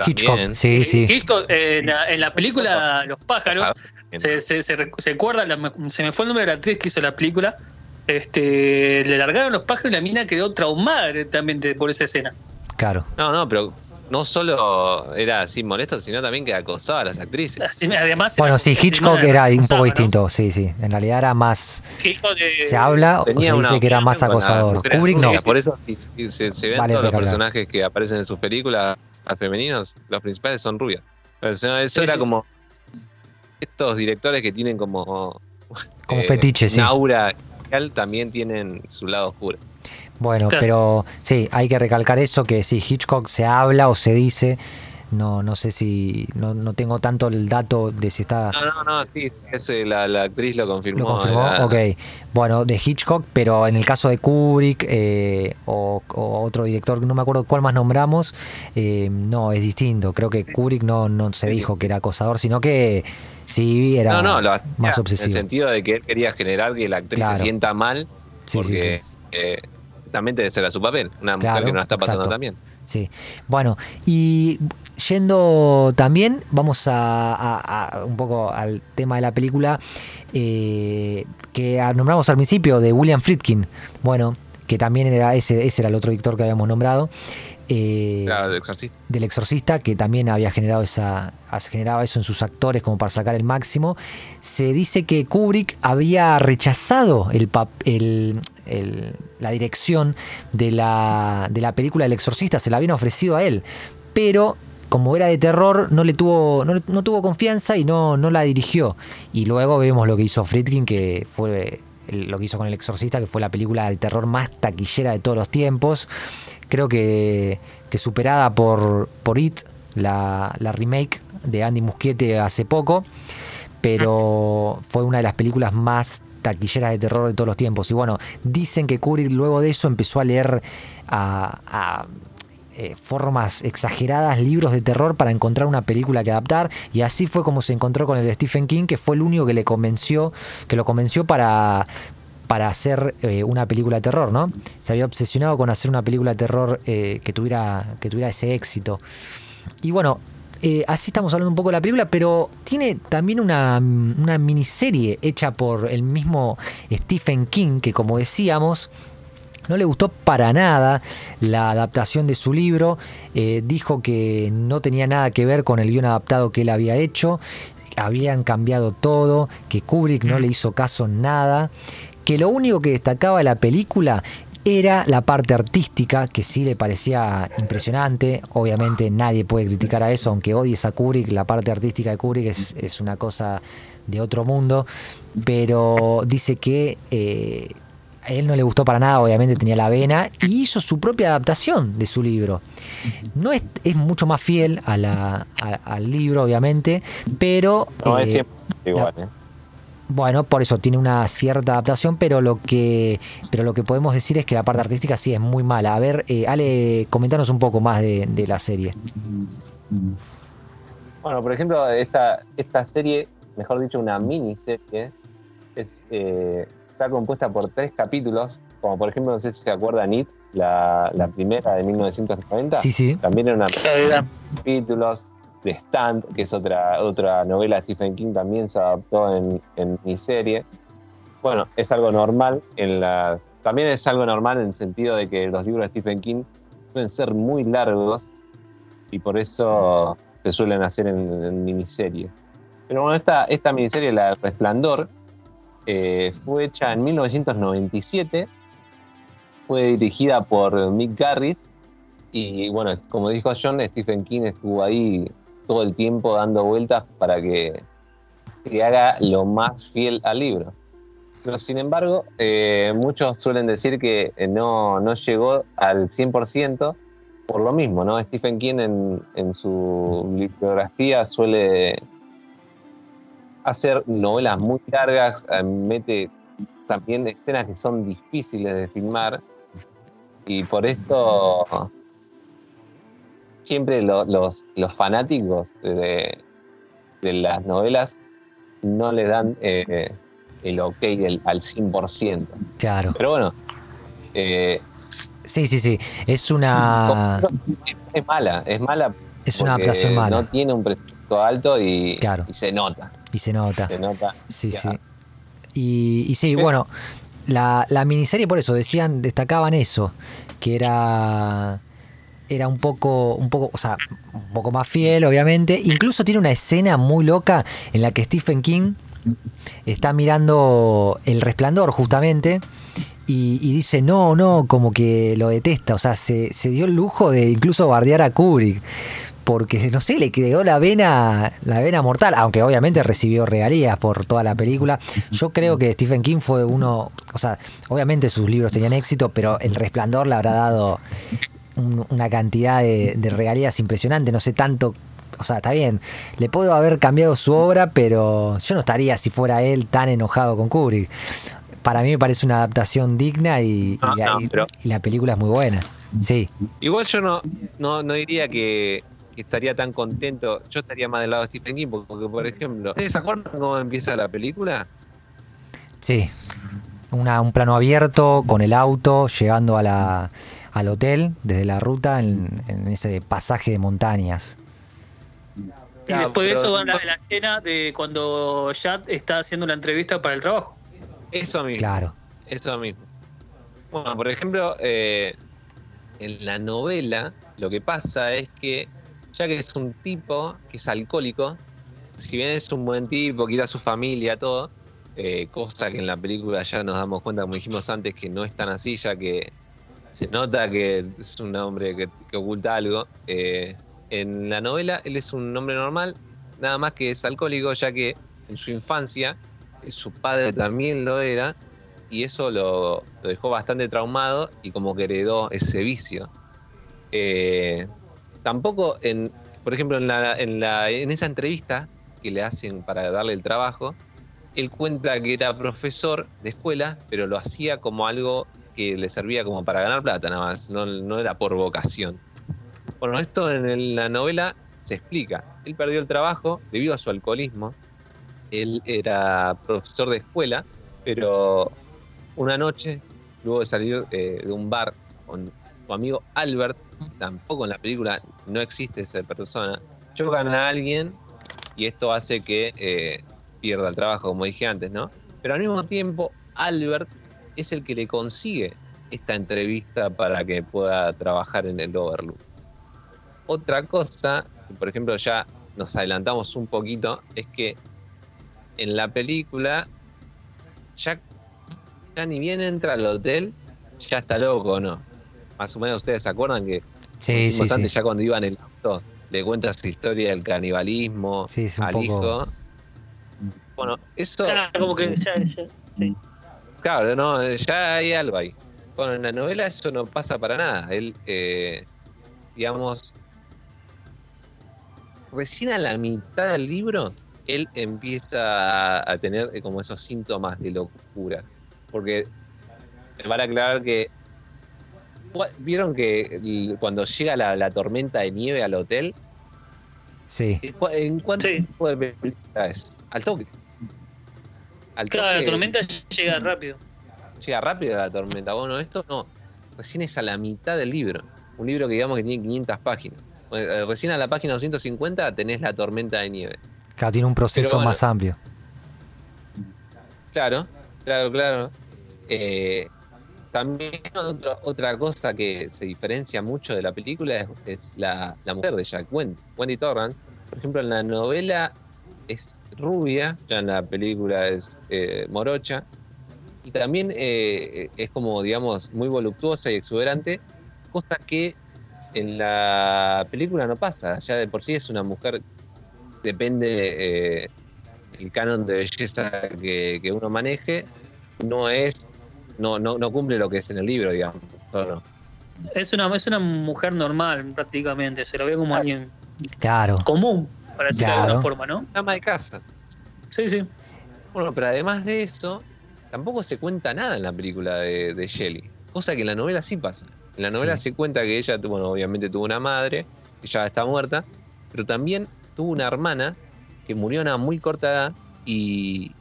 Speaker 1: Hitchcock,
Speaker 3: también.
Speaker 1: sí, sí.
Speaker 2: Hitchcock eh, en, la, en la película Los pájaros,
Speaker 3: Ah,
Speaker 2: se, se, se, se acuerda, la- se me fue el nombre de la actriz que hizo la película, este, le largaron los pájaros y la mina quedó traumada directamente por esa escena.
Speaker 1: Claro.
Speaker 3: No, no, pero no solo era así molesto, sino también que acosaba a las actrices.
Speaker 2: Así, además,
Speaker 1: Bueno,
Speaker 2: era-
Speaker 1: sí, Hitchcock era un poco
Speaker 2: ¿no?
Speaker 1: distinto, sí, sí. En realidad era más.
Speaker 2: Eh,
Speaker 1: Se habla o se dice que era más acosador. Kubrick no.
Speaker 3: rubias, Por eso si- si se, se ven
Speaker 1: Vale
Speaker 3: todos los personajes que aparecen en sus películas a femeninos, los principales son rubios. Pero eso
Speaker 2: Sí,
Speaker 3: era
Speaker 2: sí.
Speaker 3: como estos directores que tienen como
Speaker 1: Como
Speaker 3: eh,
Speaker 1: fetiche, sí.
Speaker 3: aura también tienen su lado oscuro.
Speaker 1: Bueno,
Speaker 2: Claro.
Speaker 1: pero sí, hay que recalcar eso, que si Hitchcock se habla o se dice, no, no sé si, no, no tengo tanto el dato de si está...
Speaker 3: No, no, no, sí, ese, la, la actriz lo confirmó.
Speaker 1: ¿Lo confirmó? Ok. Bueno, de Hitchcock, pero en el caso de Kubrick eh, o, o otro director, no me acuerdo cuál más nombramos, eh, no, es distinto. Creo que Kubrick no, no se dijo que era acosador, sino que sí era
Speaker 3: No, no, lo hacía
Speaker 1: más
Speaker 3: En
Speaker 1: obsesivo.
Speaker 3: el sentido de que él quería generar que la actriz
Speaker 1: Claro.
Speaker 3: se sienta mal,
Speaker 1: Sí, sí,
Speaker 3: porque eh, también ese era su papel, una
Speaker 1: Claro,
Speaker 3: mujer que no la está pasando
Speaker 1: exacto.
Speaker 3: también.
Speaker 1: Sí. Bueno, y yendo también, vamos a, a- a un poco al tema de la película eh, que nombramos al principio de William Friedkin. Bueno, que también era ese, ese era el otro director que habíamos nombrado. Eh,
Speaker 3: Claro, el exorcista.
Speaker 1: del exorcista, que también había generado esa, generaba eso en sus actores como para sacar el máximo. Se dice que Kubrick había rechazado el, pap- el- el- la dirección de la, de la película El exorcista, se la habían ofrecido a él, pero como era de terror, no le tuvo, no, no tuvo confianza y no, no la dirigió. Y luego vemos lo que hizo Friedkin, que fue lo que hizo con El Exorcista, que fue la película de terror más taquillera de todos los tiempos. Creo que, que superada por, por It, la, la remake de Andy Muschietti hace poco, pero fue una de las películas más taquilleras de terror de todos los tiempos. Y bueno, dicen que Kubrick luego de eso empezó a leer a, a, eh, formas exageradas libros de terror para encontrar una película que adaptar y así fue como se encontró con el de Stephen King que fue el único que le convenció que lo convenció para para hacer eh, una película de terror, ¿no? Se había obsesionado con hacer una película de terror eh, que tuviera que tuviera ese éxito. Y bueno, eh, así estamos hablando un poco de la película, pero tiene también una, una miniserie hecha por el mismo Stephen King, que como decíamos, no le gustó para nada la adaptación de su libro. Eh, dijo que no tenía nada que ver con el guion adaptado que él había hecho. Habían cambiado todo, que Kubrick no le hizo caso en nada. Que lo único que destacaba de la película era la parte artística, que sí le parecía impresionante. Obviamente nadie puede criticar a eso, aunque odies a Kubrick. La parte artística de Kubrick es, es una cosa de otro mundo. Pero dice que eh, a él no le gustó para nada, obviamente tenía la vena, y hizo su propia adaptación de su libro. No es, es mucho más fiel a la- a- al libro, obviamente, pero
Speaker 3: No, es
Speaker 1: eh,
Speaker 3: siempre igual, ¿eh?
Speaker 1: Bueno, por eso tiene una cierta adaptación, pero lo que, pero lo que podemos decir es que la parte artística sí es muy mala. A ver, eh, Ale, comentanos un poco más de, de la serie.
Speaker 3: Bueno, por ejemplo, esta, esta serie, mejor dicho, una miniserie, es, eh, está compuesta por tres capítulos, como por ejemplo, no sé si se acuerdan It, la, la primera de 1990.
Speaker 1: Sí, sí.
Speaker 3: También era una
Speaker 2: Era-
Speaker 3: capítulos de Stand, que es otra, otra novela de Stephen King, también se adaptó en, en mi serie. Bueno, es algo normal en la. También es algo normal en el sentido de que los libros de Stephen King suelen ser muy largos y por eso se suelen hacer en, miniseries. Pero bueno, esta, esta miniserie, La Resplandor, eh, fue hecha en 1997, fue dirigida por Mick Garris y bueno, como dijo John, Stephen King estuvo ahí todo el tiempo dando vueltas para que, que haga lo más fiel al libro. Pero sin embargo, eh, muchos suelen decir que no, no llegó al 100% por lo mismo, ¿no? Stephen King en, en su bibliografía suele hacer novelas muy largas, eh, mete también escenas que son difíciles de filmar y por esto siempre los, los fanáticos de, de, las novelas no le dan eh, el ok al 100%.
Speaker 1: Claro.
Speaker 3: Pero bueno. Eh,
Speaker 1: sí, sí, sí. Es una.
Speaker 3: Es mala, es mala.
Speaker 1: Es una adaptación mala.
Speaker 3: No tiene un presupuesto alto y, y se nota.
Speaker 1: Y se nota.
Speaker 3: Se nota.
Speaker 1: Sí, sí. Y, y sí, bueno, la, la miniserie por eso decían, destacaban eso, que era era un poco, un poco, o sea, un poco más fiel, obviamente. Incluso tiene una escena muy loca en la que Stephen King está mirando El Resplandor, justamente. Y, dice, no, no, como que lo detesta. O sea, se, se dio el lujo de incluso bardear a Kubrick porque no sé, le quedó la vena, la vena mortal, aunque obviamente recibió regalías por toda la película. Yo creo que Stephen King fue uno, o sea, obviamente sus libros tenían éxito, pero El Resplandor le habrá dado una cantidad de, regalías impresionante, no sé tanto o sea, está bien, le puedo haber cambiado su obra, pero yo no estaría si fuera él tan enojado con Kubrick. Para mí me parece una adaptación digna y, la, película es muy buena. Sí.
Speaker 3: Igual yo no, no, no diría que, estaría tan contento. Yo estaría más del lado de Stephen King, porque, por ejemplo, ¿ustedes acuerdan cómo empieza la película?
Speaker 1: Sí. Una, un plano abierto con el auto llegando a la, al hotel desde la ruta en, ese pasaje de montañas.
Speaker 2: Y después de eso van a la escena de cuando Chad está haciendo la entrevista para el trabajo.
Speaker 3: Eso mismo.
Speaker 1: Claro.
Speaker 3: Eso mismo. Bueno, por ejemplo, eh, en la novela lo que pasa es que ya que es un tipo que es alcohólico, si bien es un buen tipo, quiere a su familia, todo, eh, cosa que en la película ya nos damos cuenta, como dijimos antes, que no es tan así, ya que se nota que es un hombre que, oculta algo. Eh, en la novela él es un hombre normal, nada más que es alcohólico, ya que en su infancia eh, su padre también lo era, y eso lo, dejó bastante traumado y como que heredó ese vicio. Eh, tampoco, en, por ejemplo, en, la, en, la, en esa entrevista que le hacen para darle el trabajo, él cuenta que era profesor de escuela, pero lo hacía como algo que le servía como para ganar plata nada más, no, era por vocación. Bueno, esto en la novela se explica. Él perdió el trabajo debido a su alcoholismo. Él era profesor de escuela, pero una noche, luego de salir eh, de un bar con su amigo Albert, tampoco en la película no existe esa persona, chocan a alguien y esto hace que eh, pierda el trabajo, como dije antes, ¿no? Pero al mismo tiempo, Albert es el que le consigue esta entrevista para que pueda trabajar en el Overlook. Otra cosa, por ejemplo, ya nos adelantamos un poquito, es que en la película, ya, ya ni bien entra al hotel, ya está loco, ¿no? más o menos ustedes se acuerdan que
Speaker 1: sí, sí, sí.
Speaker 3: ya cuando iban en el auto le cuenta su historia del canibalismo al hijo. Bueno, eso.
Speaker 2: Claro, como que ya, sí.
Speaker 3: Claro, no, ya hay algo ahí. Bueno, en la novela eso no pasa para nada. Él, eh, digamos, recién a la mitad del libro, él empieza a, tener eh, como esos síntomas de locura. Porque me van a aclarar que ¿Vieron que cuando llega la, tormenta de nieve al hotel?
Speaker 1: Sí.
Speaker 3: Eh, ¿En cuánto tiempo de película es? Al toque.
Speaker 2: Al claro, la tormenta llega rápido.
Speaker 3: Llega rápido la tormenta. Bueno, esto no. Recién es a la mitad del libro. Un libro que digamos que tiene 500 páginas. Eh, recién a la página 250 tenés la tormenta de nieve.
Speaker 1: Claro, tiene un proceso más amplio.
Speaker 3: Claro, claro, claro. Eh, también otra, otra cosa que se diferencia mucho de la película es, es la, la mujer de Jack, Wendy, Wendy Torrance. Por ejemplo, en la novela es rubia, ya en la película es eh, morocha, y también eh, es como, digamos, muy voluptuosa y exuberante, cosa que en la película no pasa, ya de por sí es una mujer, depende eh, el canon de belleza que, que uno maneje, no es, no, no, no cumple lo que es en el libro, digamos, ¿o no?
Speaker 2: Es una, es una mujer normal prácticamente, se lo ve como alguien
Speaker 1: Claro.
Speaker 2: común, para decirlo de alguna forma, ¿no?
Speaker 3: Ama de casa.
Speaker 2: Sí, sí.
Speaker 3: Bueno, pero además de eso, tampoco se cuenta nada en la película de, de Shelley, cosa que en la novela sí pasa. En la novela
Speaker 1: Sí.
Speaker 3: se cuenta que ella, bueno, obviamente tuvo una madre, que ya está muerta, pero también tuvo una hermana que murió a una muy corta edad y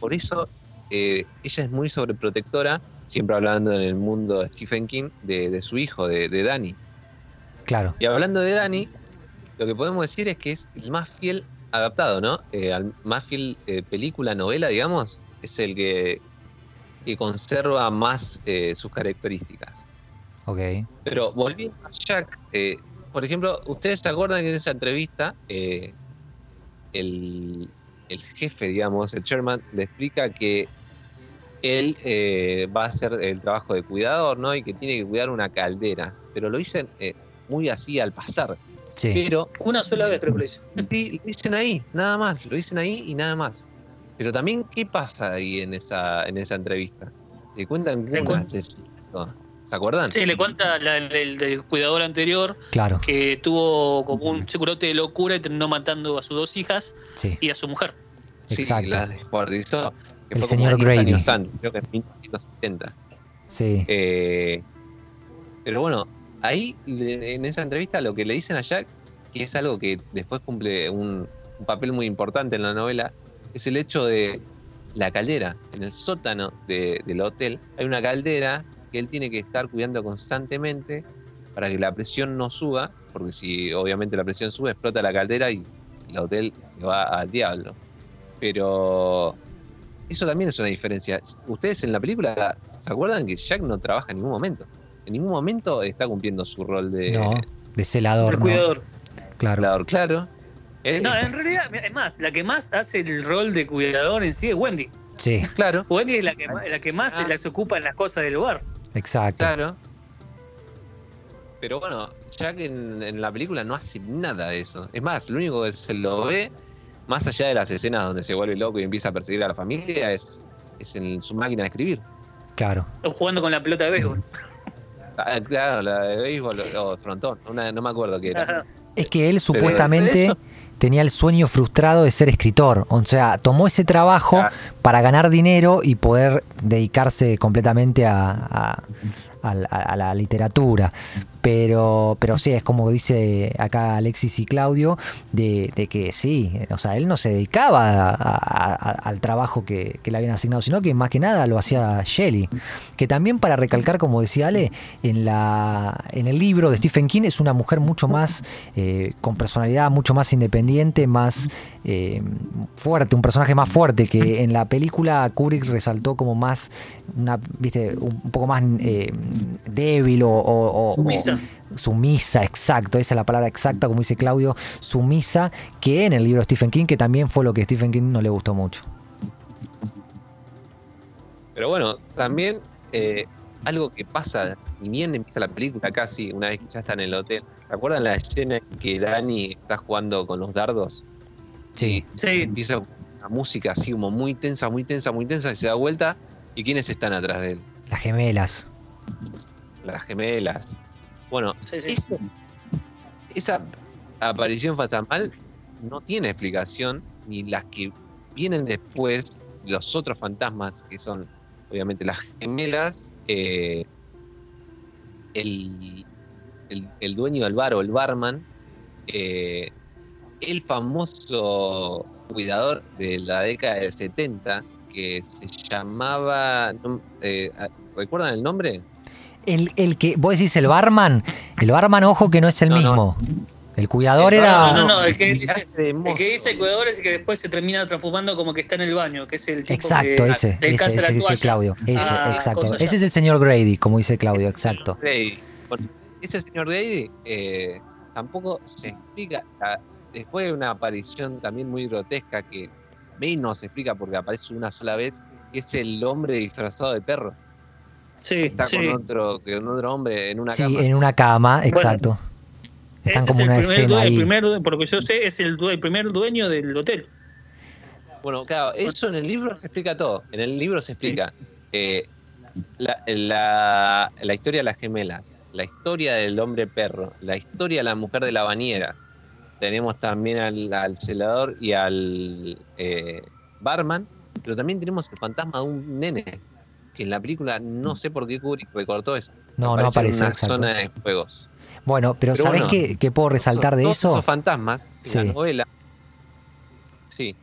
Speaker 3: por eso eh, ella es muy sobreprotectora, siempre hablando en el mundo de Stephen King, de, de su hijo, de, de Danny.
Speaker 1: Claro.
Speaker 3: Y hablando de Dani, lo que podemos decir es que es el más fiel adaptado, ¿no? Eh, al más fiel eh, película, novela, digamos, es el que, que conserva más eh, sus características.
Speaker 1: Ok.
Speaker 3: Pero volviendo a Jack, eh, por ejemplo, ¿ustedes se acuerdan que en esa entrevista eh, el, el jefe, digamos, el chairman, le explica que él eh, va a hacer el trabajo de cuidador, ¿no? Y que tiene que cuidar una caldera. Pero lo dicen eh, muy así al pasar.
Speaker 1: Sí.
Speaker 3: Pero
Speaker 2: Una sola vez creo que lo hizo.
Speaker 3: Sí, lo dicen ahí, nada más, lo dicen ahí y nada más. Pero también, ¿qué pasa ahí en esa, en esa entrevista? Le cuentan. ¿Se acuerdan?
Speaker 2: Sí, le cuenta la- el, el del cuidador anterior
Speaker 1: Claro.
Speaker 2: que tuvo como un segurate de locura y terminó matando a sus dos hijas
Speaker 1: Sí.
Speaker 2: y a su mujer.
Speaker 3: Sí,
Speaker 1: Exacto.
Speaker 3: la descuartizó.
Speaker 1: El
Speaker 3: fue como
Speaker 1: señor
Speaker 3: 10
Speaker 1: Grady.
Speaker 3: años antes, creo que en 1970.
Speaker 1: Sí.
Speaker 3: Eh, pero bueno, ahí en esa entrevista lo que le dicen a Jack, que es algo que después cumple un, papel muy importante en la novela, es el hecho de la caldera. En el sótano de- del hotel hay una caldera que él tiene que estar cuidando constantemente para que la presión no suba, porque si obviamente la presión sube, explota la caldera y el hotel se va al diablo. Pero eso también es una diferencia. Ustedes en la película, ¿se acuerdan que Jack no trabaja en ningún momento? En ningún momento está cumpliendo su rol de
Speaker 1: No. De celador.
Speaker 2: El
Speaker 1: ¿no?
Speaker 2: cuidador.
Speaker 1: Claro.
Speaker 3: claro. Él-
Speaker 2: No, en realidad, es más, la que más hace el rol de cuidador en sí es Wendy.
Speaker 1: Sí.
Speaker 3: Claro,
Speaker 2: Wendy es la que, más- la que más
Speaker 3: Ah.
Speaker 2: se ocupa en las cosas del hogar.
Speaker 1: Exacto.
Speaker 3: claro. Pero bueno, Jack en, en la película no hace nada de eso. Es más, lo único que se lo ve, más allá de las escenas donde se vuelve loco y empieza a perseguir a la familia, es, es en su máquina de escribir.
Speaker 1: Claro.
Speaker 2: O jugando con la pelota de béisbol.
Speaker 3: Ah, claro, la de béisbol o frontón, una- no me acuerdo qué era.
Speaker 1: Es que él supuestamente tenía el sueño frustrado de ser escritor. O sea, tomó ese trabajo
Speaker 3: Claro.
Speaker 1: para ganar dinero y poder dedicarse completamente a, a- a la- a la literatura. Pero, pero sí, es como dice acá Alexis y Claudio, de, que sí, o sea, él no se dedicaba al trabajo que, le habían asignado, sino que más que nada lo hacía Shelley. Que también para recalcar, como decía Ale, en, la, en el libro de Stephen King es una mujer mucho más eh, con personalidad, mucho más independiente, más eh, fuerte, un personaje más fuerte que en la película Kubrick resaltó como más, una, viste, un, poco más eh, débil o-
Speaker 2: Sumisa.
Speaker 1: exacto, esa es la palabra exacta, como dice Claudio, sumisa, que en el libro de Stephen King, que también fue lo que a Stephen King no le gustó mucho.
Speaker 3: Pero bueno, también eh, algo que pasa, ni bien empieza la película casi, una vez que ya está en el hotel. ¿Se acuerdan la escena en que Dani está jugando con los dardos?
Speaker 1: Sí.
Speaker 2: Sí,
Speaker 3: Empieza una música así como muy tensa, muy tensa, muy tensa, y se da vuelta. ¿Y quiénes están atrás de él?
Speaker 1: Las gemelas.
Speaker 3: Las gemelas. Bueno,
Speaker 2: sí, sí.
Speaker 3: eso- esa aparición fantasmal no tiene explicación, ni las que vienen después, los otros fantasmas, que son obviamente las gemelas, eh, el, el- el dueño del bar o el barman, eh, el famoso cuidador de la década del 70, que se llamaba, eh, ¿recuerdan el nombre?
Speaker 1: El, el que, vos decís el barman, el barman, ojo que no es el
Speaker 3: No, no.
Speaker 1: mismo. El cuidador era.
Speaker 2: No, no, no, el que, el dice el cuidador es el que después se termina transformando como que está en el baño, que es el tipo
Speaker 1: Exacto,
Speaker 2: que
Speaker 1: ese, ese, ese dice Claudio. Ese,
Speaker 2: a
Speaker 1: exacto. Ese es el señor Grady, como dice Claudio, exacto.
Speaker 3: Grady. Ese señor Grady eh, tampoco se explica. ah, Después de una aparición también muy grotesca que menos se explica porque aparece una sola vez, que es el hombre disfrazado de perro.
Speaker 2: Sí,
Speaker 3: Está
Speaker 2: sí.
Speaker 3: con, otro, con otro hombre en una
Speaker 1: Sí,
Speaker 3: cama.
Speaker 1: en una cama, exacto. Están
Speaker 2: Ese
Speaker 1: como
Speaker 2: es
Speaker 1: una
Speaker 2: el primer,
Speaker 1: escena
Speaker 2: due- el
Speaker 1: ahí.
Speaker 2: primer, por lo que yo sé, es el, el primer dueño del hotel.
Speaker 3: Bueno, claro, eso en el libro se explica todo. En el libro se explica eh, la, la- la historia de las gemelas, la historia del hombre perro, la historia de la mujer de la bañera. Tenemos también al, al celador y al eh, barman, pero también tenemos el fantasma de un nene, que en la película no sé por qué Kubrick recortó eso.
Speaker 1: No, no aparece,
Speaker 3: en una zona de juegos.
Speaker 1: Bueno, pero,
Speaker 3: Pero
Speaker 1: ¿sabés
Speaker 3: bueno,
Speaker 1: qué, qué puedo resaltar de eso?
Speaker 3: esos fantasmas en
Speaker 1: Sí.
Speaker 3: la novela. Sí,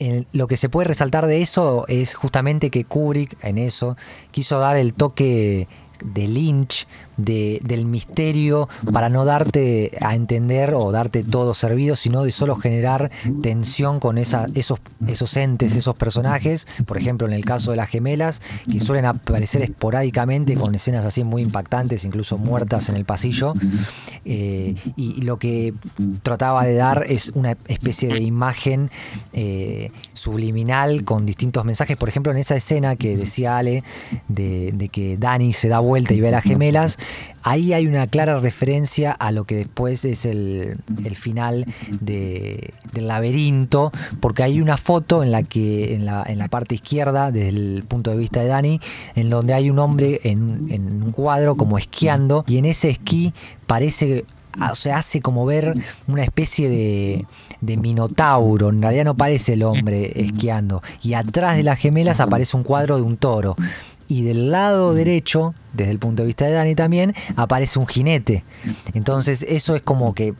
Speaker 1: En- lo que se puede resaltar de eso es justamente que Kubrick en eso quiso dar el toque de Lynch, de, del misterio, para no darte a entender o darte todo servido, sino de solo generar tensión con esos, esos entes, esos personajes, por ejemplo en el caso de las gemelas, que suelen aparecer esporádicamente con escenas así muy impactantes, incluso muertas en el pasillo, eh, y lo que trataba de dar es una especie de imagen eh, subliminal con distintos mensajes. Por ejemplo, en esa escena que decía Ale de, de que Dani se da vuelta y ve a las gemelas, ahí hay una clara referencia a lo que después es el, final de- del laberinto, porque hay una foto en la que en la, en la parte izquierda, desde el punto de vista de Dani, en donde hay un hombre en, un cuadro como esquiando, y en ese esquí parece ah, o hace como ver una especie de, de minotauro. En realidad no parece el hombre esquiando. Y atrás de las gemelas aparece un cuadro de un toro. Y del lado derecho, desde el punto de vista de Dani también, aparece un jinete. Entonces eso es como que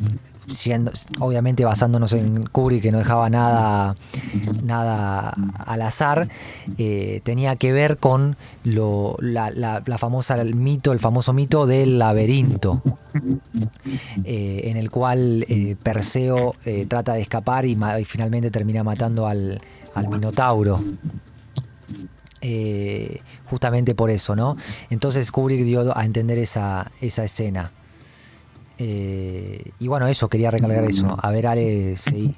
Speaker 1: siendo, obviamente basándonos en Kubrick que no dejaba nada, nada al azar, eh, tenía que ver con lo, la, la- la famosa el mito, el famoso mito del laberinto, eh, en el cual eh, Perseo trata de escapar y, y finalmente termina matando al, al minotauro. Justamente por eso, ¿no? Entonces Kubrick dio a entender esa, esa escena. Eh, y bueno, eso, quería recalcar eso. A ver, Ale, sí.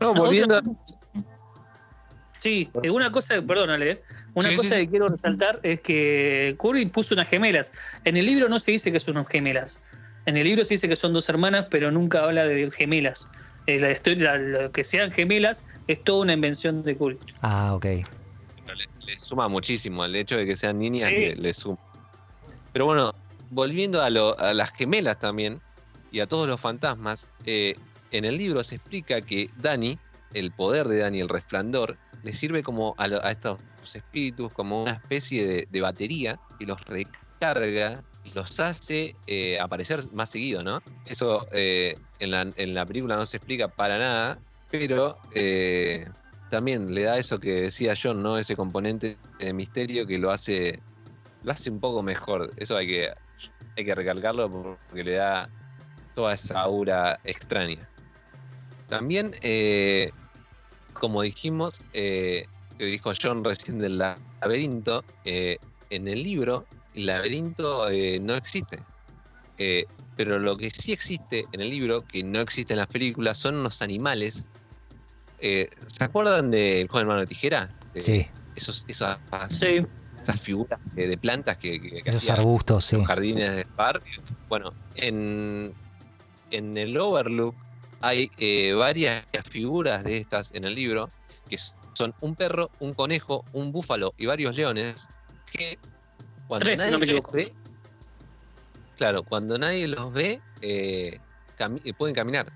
Speaker 3: No, volviendo a...
Speaker 2: Sí, eh, una cosa, perdónale, eh, una
Speaker 3: Sí,
Speaker 2: cosa
Speaker 3: sí,
Speaker 2: que quiero resaltar es que Kubrick puso unas gemelas. En el libro no se dice que son unas gemelas. En el libro se dice que son dos hermanas, pero nunca habla de gemelas. Eh, la historia, la- lo que sean gemelas es toda una invención de Kubrick.
Speaker 1: Ah, ok.
Speaker 3: Suma muchísimo el hecho de que sean niñas
Speaker 2: Sí.
Speaker 3: le, le suma. Pero bueno, volviendo a, lo- a las gemelas también y a todos los fantasmas, eh, en el libro se explica que Dani, el poder de Dani, el resplandor, le sirve como a, lo- a estos espíritus como una especie de, de batería y los recarga y los hace eh, aparecer más seguido, ¿no? Eso eh, en, la, en la película no se explica para nada, pero eh, también le da eso que decía John, ¿no? Ese componente de misterio que lo hace, lo hace un poco mejor. Eso hay que, hay que recalcarlo porque le da toda esa aura extraña. También, eh, como dijimos, eh, que dijo John recién del laberinto, eh, en el libro el laberinto eh, no existe. Eh, pero lo que sí existe en el libro, que no existe en las películas, son unos animales. Eh, ¿Se acuerdan del joven mano de tijera? De
Speaker 1: Sí,
Speaker 3: Esos, esas,
Speaker 2: Sí,
Speaker 3: esas figuras de plantas que, que- que
Speaker 1: esos arbustos, sí.
Speaker 3: los jardines del parque. Bueno, en, en el Overlook hay eh, varias figuras de estas en el libro, que son un perro, un conejo, un búfalo y varios leones, que cuando
Speaker 2: Tres,
Speaker 3: nadie
Speaker 2: no me
Speaker 3: los
Speaker 2: equivoco.
Speaker 3: ve, claro, cuando nadie los ve, eh, cami- pueden caminar.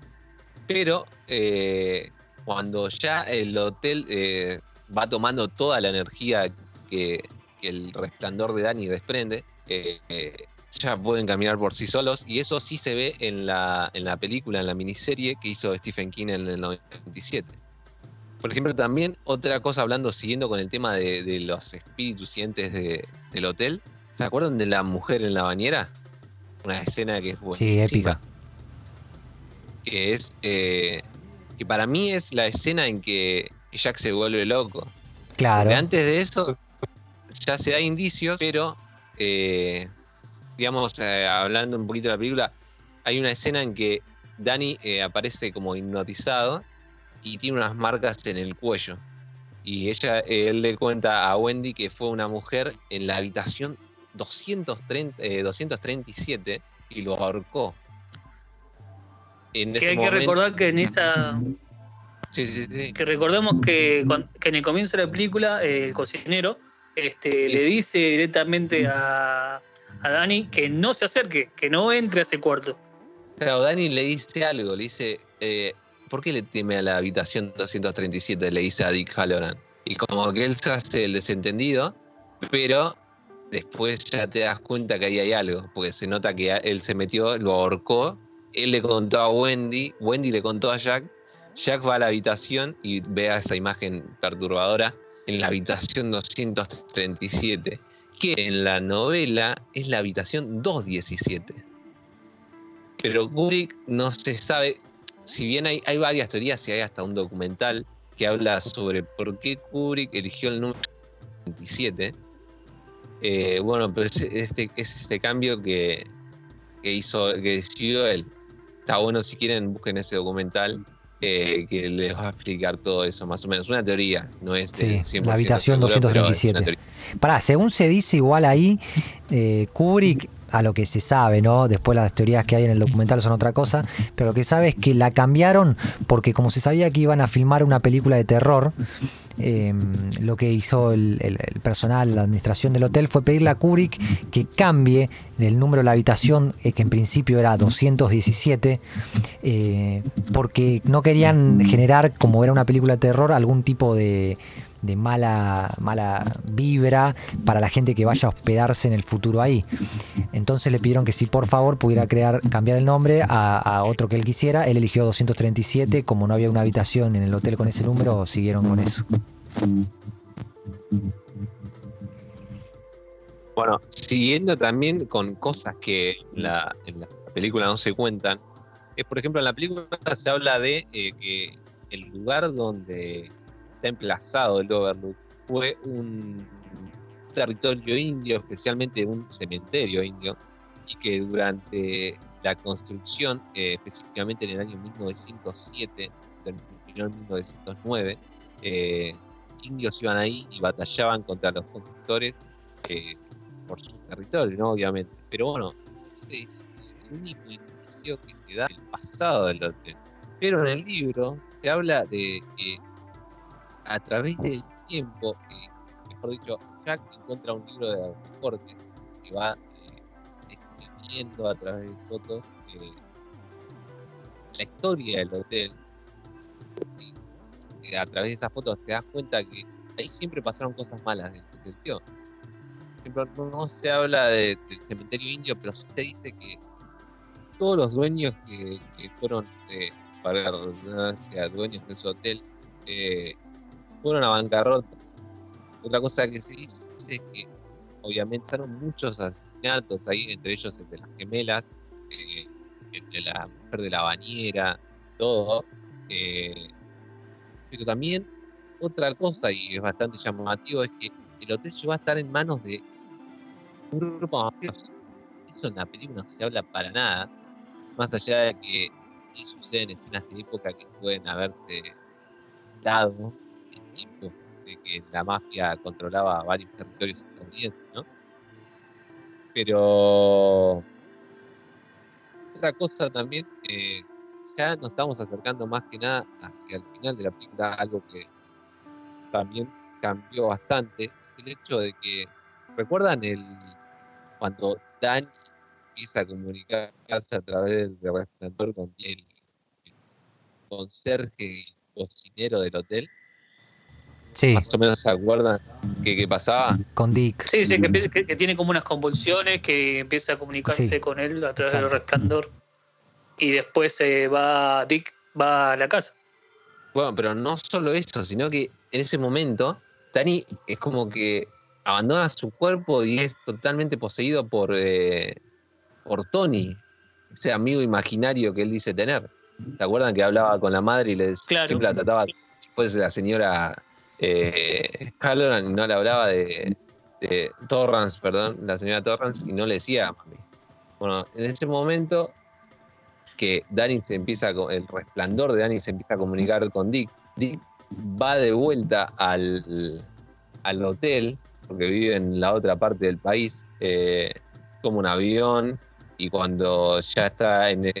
Speaker 3: Pero eh, cuando ya el hotel eh, va tomando toda la energía que, que el resplandor de Dani desprende, eh, eh, ya pueden caminar por sí solos. Y eso sí se ve en la, en la película, en la miniserie que hizo Stephen King en el 97. Por ejemplo, también otra cosa hablando, siguiendo con el tema de, de los espíritus entes de- del hotel. ¿Se acuerdan de la mujer en la bañera? una escena que es buenísima.
Speaker 1: Sí, épica.
Speaker 3: Que es. eh, que para mí es la escena en que Jack se vuelve loco.
Speaker 1: Claro.
Speaker 3: Porque antes de eso ya se da indicios, pero eh, digamos, eh, hablando un poquito de la película, hay una escena en que Danny eh, aparece como hipnotizado y tiene unas marcas en el cuello. Y ella, eh, él le cuenta a Wendy que fue una mujer en la habitación 230, eh, 237 y lo ahorcó. En
Speaker 2: Que
Speaker 3: ese
Speaker 2: hay que recordar que en esa.
Speaker 3: Sí, sí, sí.
Speaker 2: Que recordemos que, en el comienzo de la película, eh, el cocinero este, le dice directamente a, a Dani que no se acerque, que no entre a ese cuarto.
Speaker 3: Claro, Dani le dice algo, le dice, eh, ¿por qué le teme a la habitación 237? Le dice a Dick Halloran. Y como que él se hace el desentendido, pero después ya te das cuenta que ahí hay algo, porque se nota que él se metió, lo ahorcó, él le contó a Wendy, Wendy le contó a Jack, Jack va a la habitación y ve a esa imagen perturbadora en la habitación 237, que en la novela es la habitación 217 pero Kubrick no se sabe, si bien hay, varias teorías y hay hasta un documental que habla sobre por qué Kubrick eligió el número 27, eh, bueno, pero es este, es este cambio que, que hizo, que decidió él. Está bueno si quieren busquen ese documental eh, que les va a explicar todo eso más o menos. Una teoría, no es
Speaker 1: Sí, la
Speaker 3: 100%
Speaker 1: habitación
Speaker 3: seguro, pero es una
Speaker 1: 237.
Speaker 3: teoría.
Speaker 1: Pará, según se dice igual ahí, eh, Kubrick, a lo que se sabe, ¿no? Después las teorías que hay en el documental son otra cosa, pero lo que sabe es que la cambiaron porque como se sabía que iban a filmar una película de terror, eh, lo que hizo el personal, la administración del hotel, fue pedirle a Kubrick que cambie el número de la habitación, eh, que en principio era 217, eh, porque no querían generar, como era una película de terror, algún tipo de, de mala, mala vibra para la gente que vaya a hospedarse en el futuro ahí. Entonces le pidieron que si por favor pudiera crear, cambiar el nombre a, otro que él quisiera. Él eligió 237, como no había una habitación en el hotel con ese número, siguieron con eso.
Speaker 3: Bueno, siguiendo también con cosas que la, en la película no se cuentan, es por ejemplo en la película se habla de eh, que el lugar donde está emplazado el Overlook fue un territorio indio, especialmente un cementerio indio, y que durante la construcción, eh, específicamente en el año 1907, terminó en 1909, eh, indios iban ahí y batallaban contra los constructores eh, por su territorio, ¿no? Obviamente. Pero bueno, ese es el único indicio que se da del pasado del hotel. Pero en el libro se habla de que a través del tiempo, mejor dicho, Jack encuentra un libro de reportes que va eh, describiendo a través de fotos eh, la historia del hotel. Eh, a través de esas fotos te das cuenta que ahí siempre pasaron cosas malas desde que se dio ejemplo, no, se habla de- del cementerio indio, pero sí se dice que todos los dueños que, que fueron, eh, para la redundancia, dueños de ese hotel, eh, fueron a bancarrota. Otra cosa que se dice es que obviamente fueron muchos asesinatos ahí, entre ellos el de las gemelas, eh, el de la mujer de la bañera, todo. eh, pero también otra cosa, y es bastante llamativo, es que el hotel llegó a estar en manos de un grupo mafioso. Eso en la película no se habla para nada, más allá de que sí suceden escenas de época que pueden haberse dado de que la mafia controlaba varios territorios estadounidenses, ¿no? Pero otra cosa también, eh, ya nos estamos acercando más que nada hacia el final de la película, algo que también cambió bastante, es el hecho de que, ¿recuerdan el cuando Dani empieza a comunicarse a través del resplandor con el, el conserje y cocinero del hotel?
Speaker 1: Sí,
Speaker 3: Más o menos se acuerdan que, que pasaba.
Speaker 1: con Dick.
Speaker 2: Sí, sí, que, empieza- que- que tiene como unas convulsiones, que empieza a comunicarse
Speaker 1: Sí.
Speaker 2: con él a través del resplandor. Y después se va, Dick va a la casa.
Speaker 3: Bueno, pero no solo eso, sino que en ese momento Dani es como que abandona su cuerpo y es totalmente poseído por, eh, por Tony, ese amigo imaginario que él dice tener. ¿Se acuerdan que hablaba con la madre y les siempre la trataba después la señora eh, no le hablaba de, Torrance, perdón, la señora Torrance, y no le decía mami. Bueno, en ese momento que Danny se empieza, el resplandor de Danny se empieza a comunicar con Dick, Dick va de vuelta al, al hotel, porque vive en la otra parte del país, eh, como un avión, y cuando ya está en,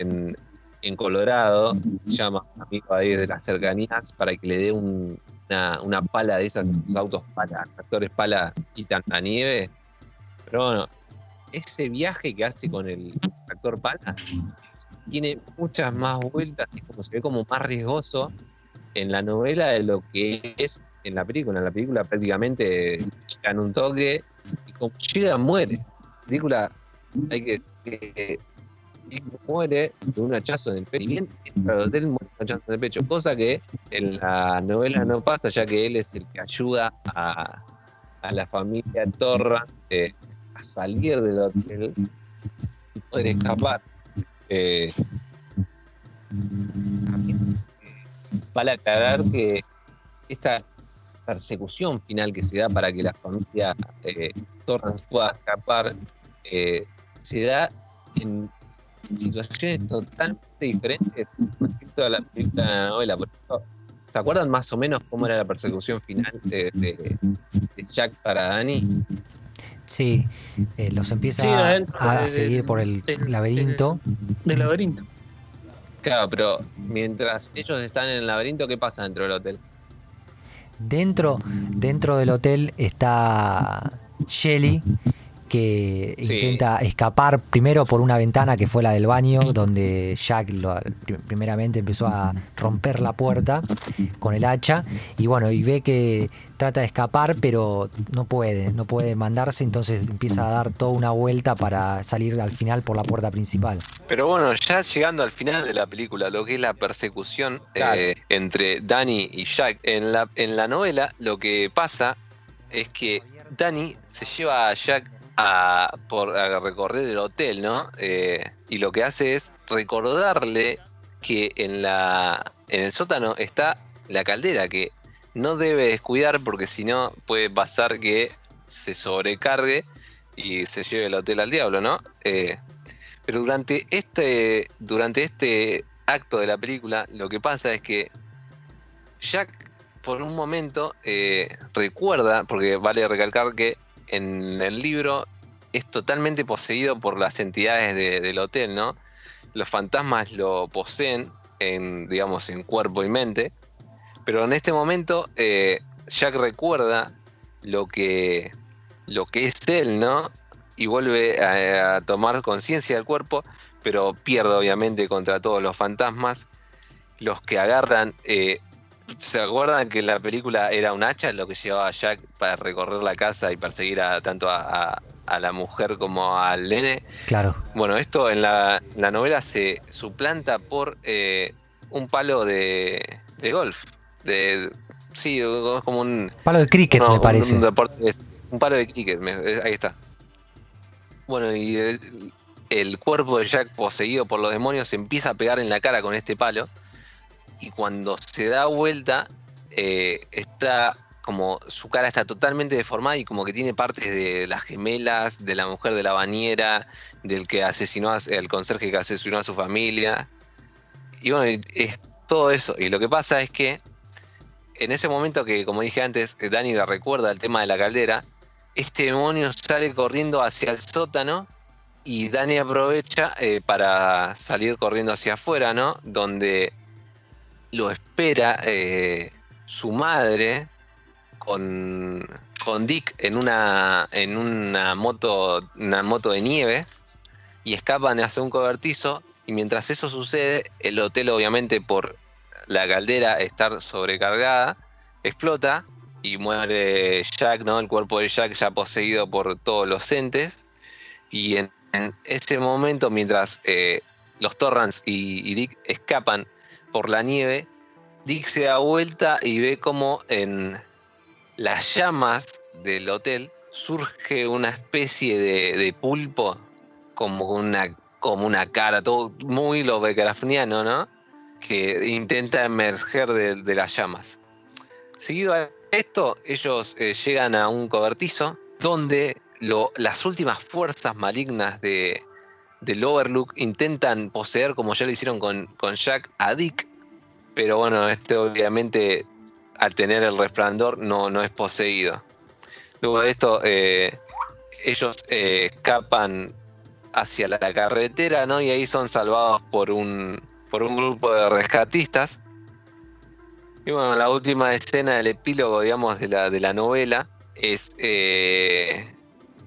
Speaker 3: en, Colorado, llama a un amigo ahí de las cercanías para que le dé una, pala de esas autos pala, tractores pala y la nieve. Pero bueno, ese viaje que hace con el tractor pala tiene muchas más vueltas y como se ve como más riesgoso en la novela de lo que es en la película. En la película prácticamente llegan un toque y como llega muere. La película hay que muere de un hachazo en el pecho. Y bien entra hotel muere un hachazo el pecho. Cosa que en la novela no pasa, ya que él es el que ayuda a, a la familia Torra eh, a salir del hotel y poder escapar. Eh, vale aclarar que esta persecución final que se da para que la familia eh, Torrance pueda escapar eh, se da en situaciones totalmente diferentes respecto a la película novela. ¿Se acuerdan más o menos cómo era la persecución final de, Jack para Danny?
Speaker 1: Sí, eh, los empieza a, seguir por el laberinto.
Speaker 2: Del laberinto.
Speaker 3: Claro, pero mientras ellos están en el laberinto, ¿qué pasa dentro del hotel?
Speaker 1: Dentro, dentro del hotel está Shelly, que intenta escapar primero por una ventana que fue la del baño, donde Jack lo, primeramente empezó a romper la puerta con el hacha y bueno, y ve que trata de escapar, pero no puede, no puede mandarse, entonces empieza a dar toda una vuelta para salir al final por la puerta principal.
Speaker 3: Pero bueno, ya llegando al final de la película, lo que es la persecución eh, entre Danny y Jack, en la, en la novela lo que pasa es que Danny se lleva a Jack a, por, recorrer el hotel, ¿no? Eh, y lo que hace es recordarle que en, la, en el sótano está la caldera, que no debe descuidar porque si no puede pasar que se sobrecargue y se lleve el hotel al diablo, ¿no? Eh, pero durante este, durante este acto de la película, lo que pasa es que Jack por un momento eh, recuerda, porque vale recalcar que en el libro es totalmente poseído por las entidades del hotel, ¿no? Los fantasmas lo poseen en, digamos, en cuerpo y mente, pero en este momento eh, Jack recuerda lo que, lo que es él, ¿no? Y vuelve a, tomar conciencia del cuerpo, pero pierde obviamente contra todos los fantasmas. Los que agarran eh, ¿Se acuerdan que la película era un hacha lo que llevaba a Jack para recorrer la casa y perseguir a, tanto a, la mujer como al nene?
Speaker 1: Claro.
Speaker 3: Bueno, esto en la, novela se suplanta por eh, un palo de, golf. De, sí, es como un.
Speaker 1: Palo de cricket, me parece.
Speaker 3: Un, palo de cricket, ahí está. Bueno, y el, el cuerpo de Jack poseído por los demonios se empieza a pegar en la cara con este palo y cuando se da vuelta, eh, está como su cara está totalmente deformada y como que tiene partes de las gemelas, de la mujer de la bañera, del que asesinó al el conserje que asesinó a su familia. Y bueno, es todo eso. Y lo que pasa es que en ese momento que, como dije antes, Dani la recuerda el tema de la caldera, este demonio sale corriendo hacia el sótano y Dani aprovecha eh, para salir corriendo hacia afuera, ¿no? Donde lo espera eh, su madre con, con, Dick en una, en una moto, una moto de nieve y escapan hacia un cobertizo y mientras eso sucede, el hotel obviamente por la caldera estar sobrecargada, explota y muere Jack, ¿no? El cuerpo de Jack ya poseído por todos los entes. Y en, ese momento, mientras eh, los Torrance y, Dick escapan por la nieve, Dick se da vuelta y ve como en las llamas del hotel surge una especie de, pulpo como una, como una cara, todo muy Lovecraftiano, ¿no? Que intenta emerger de, las llamas. Seguido a esto, ellos eh, llegan a un cobertizo donde las últimas fuerzas malignas de, del Overlook intentan poseer, como ya lo hicieron con, con Jack, a Dick. Pero bueno, este obviamente al tener el resplandor no, no es poseído. Luego de esto, eh, ellos eh, escapan hacia la carretera, ¿no? Y ahí son salvados por un, por un grupo de rescatistas. Y bueno, la última escena del epílogo, digamos, de la, de la novela es eh,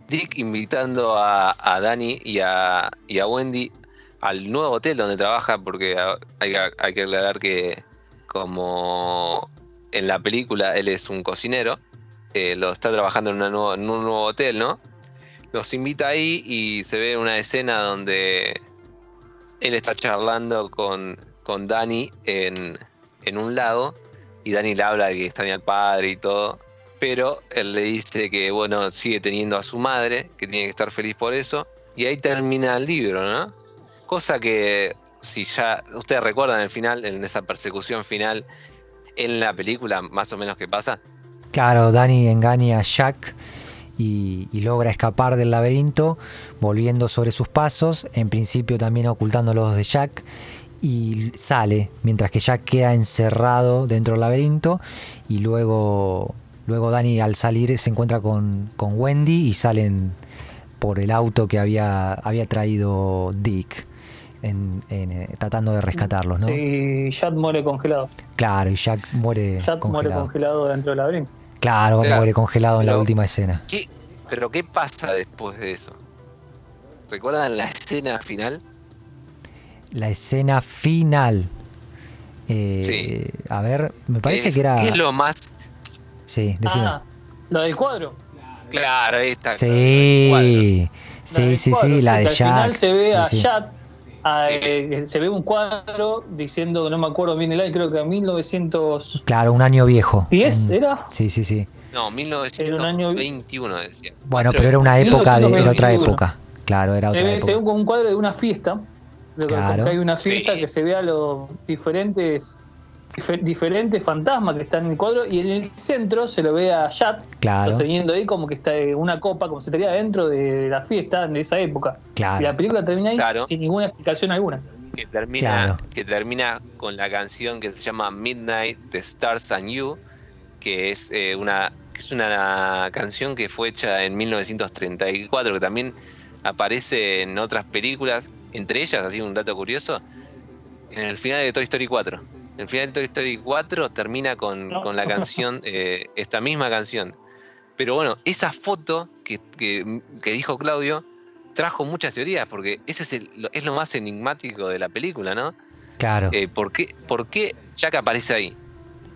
Speaker 3: Dick invitando a, a Danny y a, y a, Wendy al nuevo hotel donde trabaja, porque hay, hay que aclarar que como en la película él es un cocinero, eh, lo está trabajando en, un nuevo hotel, ¿no? Los invita ahí y se ve una escena donde él está charlando con, con Dani en, en un lago y Dani le habla de que extraña al padre y todo, pero él le dice que, bueno, sigue teniendo a su madre, que tiene que estar feliz por eso, y ahí termina el libro, ¿no? Cosa que, si ya ustedes recuerdan el final, en esa persecución final, en la película, más o menos, ¿qué pasa?
Speaker 1: Claro, Dani engaña a Jack y, logra escapar del laberinto, volviendo sobre sus pasos, en principio también ocultando los de Jack, y sale, mientras que Jack queda encerrado dentro del laberinto, y luego, luego Dani al salir se encuentra con, Wendy y salen por el auto que había, había traído Dick. En, eh, tratando de rescatarlos, ¿no?
Speaker 2: Sí, Jack muere congelado.
Speaker 1: Claro, y Jack muere
Speaker 2: Jack muere congelado dentro del laberinto.
Speaker 1: Claro, muere congelado en la última escena.
Speaker 3: pero ¿qué pasa después de eso? ¿Recuerdan la escena final?
Speaker 1: La escena final. Eh, sí. A ver, me parece que era.
Speaker 3: ¿Qué es lo más?
Speaker 1: Sí, decime. Ah,
Speaker 2: lo del cuadro.
Speaker 3: Claro, ahí está.
Speaker 1: Sí, sí, sí, sí, la de Jack. Al final
Speaker 2: se ve a Jack Ah, eh, se ve un cuadro diciendo que no me acuerdo bien el año, creo que a 1900.
Speaker 1: Claro, un año viejo.
Speaker 2: ¿10 era?
Speaker 1: Sí, sí, sí.
Speaker 3: No, 1921 decía.
Speaker 1: Bueno, pero era una época de otra época. Claro, era otra se ve, época.
Speaker 2: Se ve un cuadro de una fiesta. Claro. hay una fiesta que se vea los diferentes diferentes fantasmas que están en el cuadro y en el centro se lo ve a Jack
Speaker 1: claro.
Speaker 2: sosteniendo ahí como que está una copa, como si estaría dentro de la fiesta de esa época.
Speaker 1: Y
Speaker 2: la película termina ahí sin ninguna explicación alguna.
Speaker 3: Que termina, que termina con la canción que se llama Midnight, The Stars and You, que es eh, una que es una canción que fue hecha en 1934, que también aparece en otras películas, entre ellas, así un dato curioso, en el final de Toy Story 4. El final de Toy Story 4 termina con, la canción, eh, esta misma canción. Pero bueno, esa foto que, dijo Claudio trajo muchas teorías, porque ese es, es lo más enigmático de la película, ¿no?
Speaker 1: Claro.
Speaker 3: Eh, ¿por, qué, ¿Por qué Jack aparece ahí?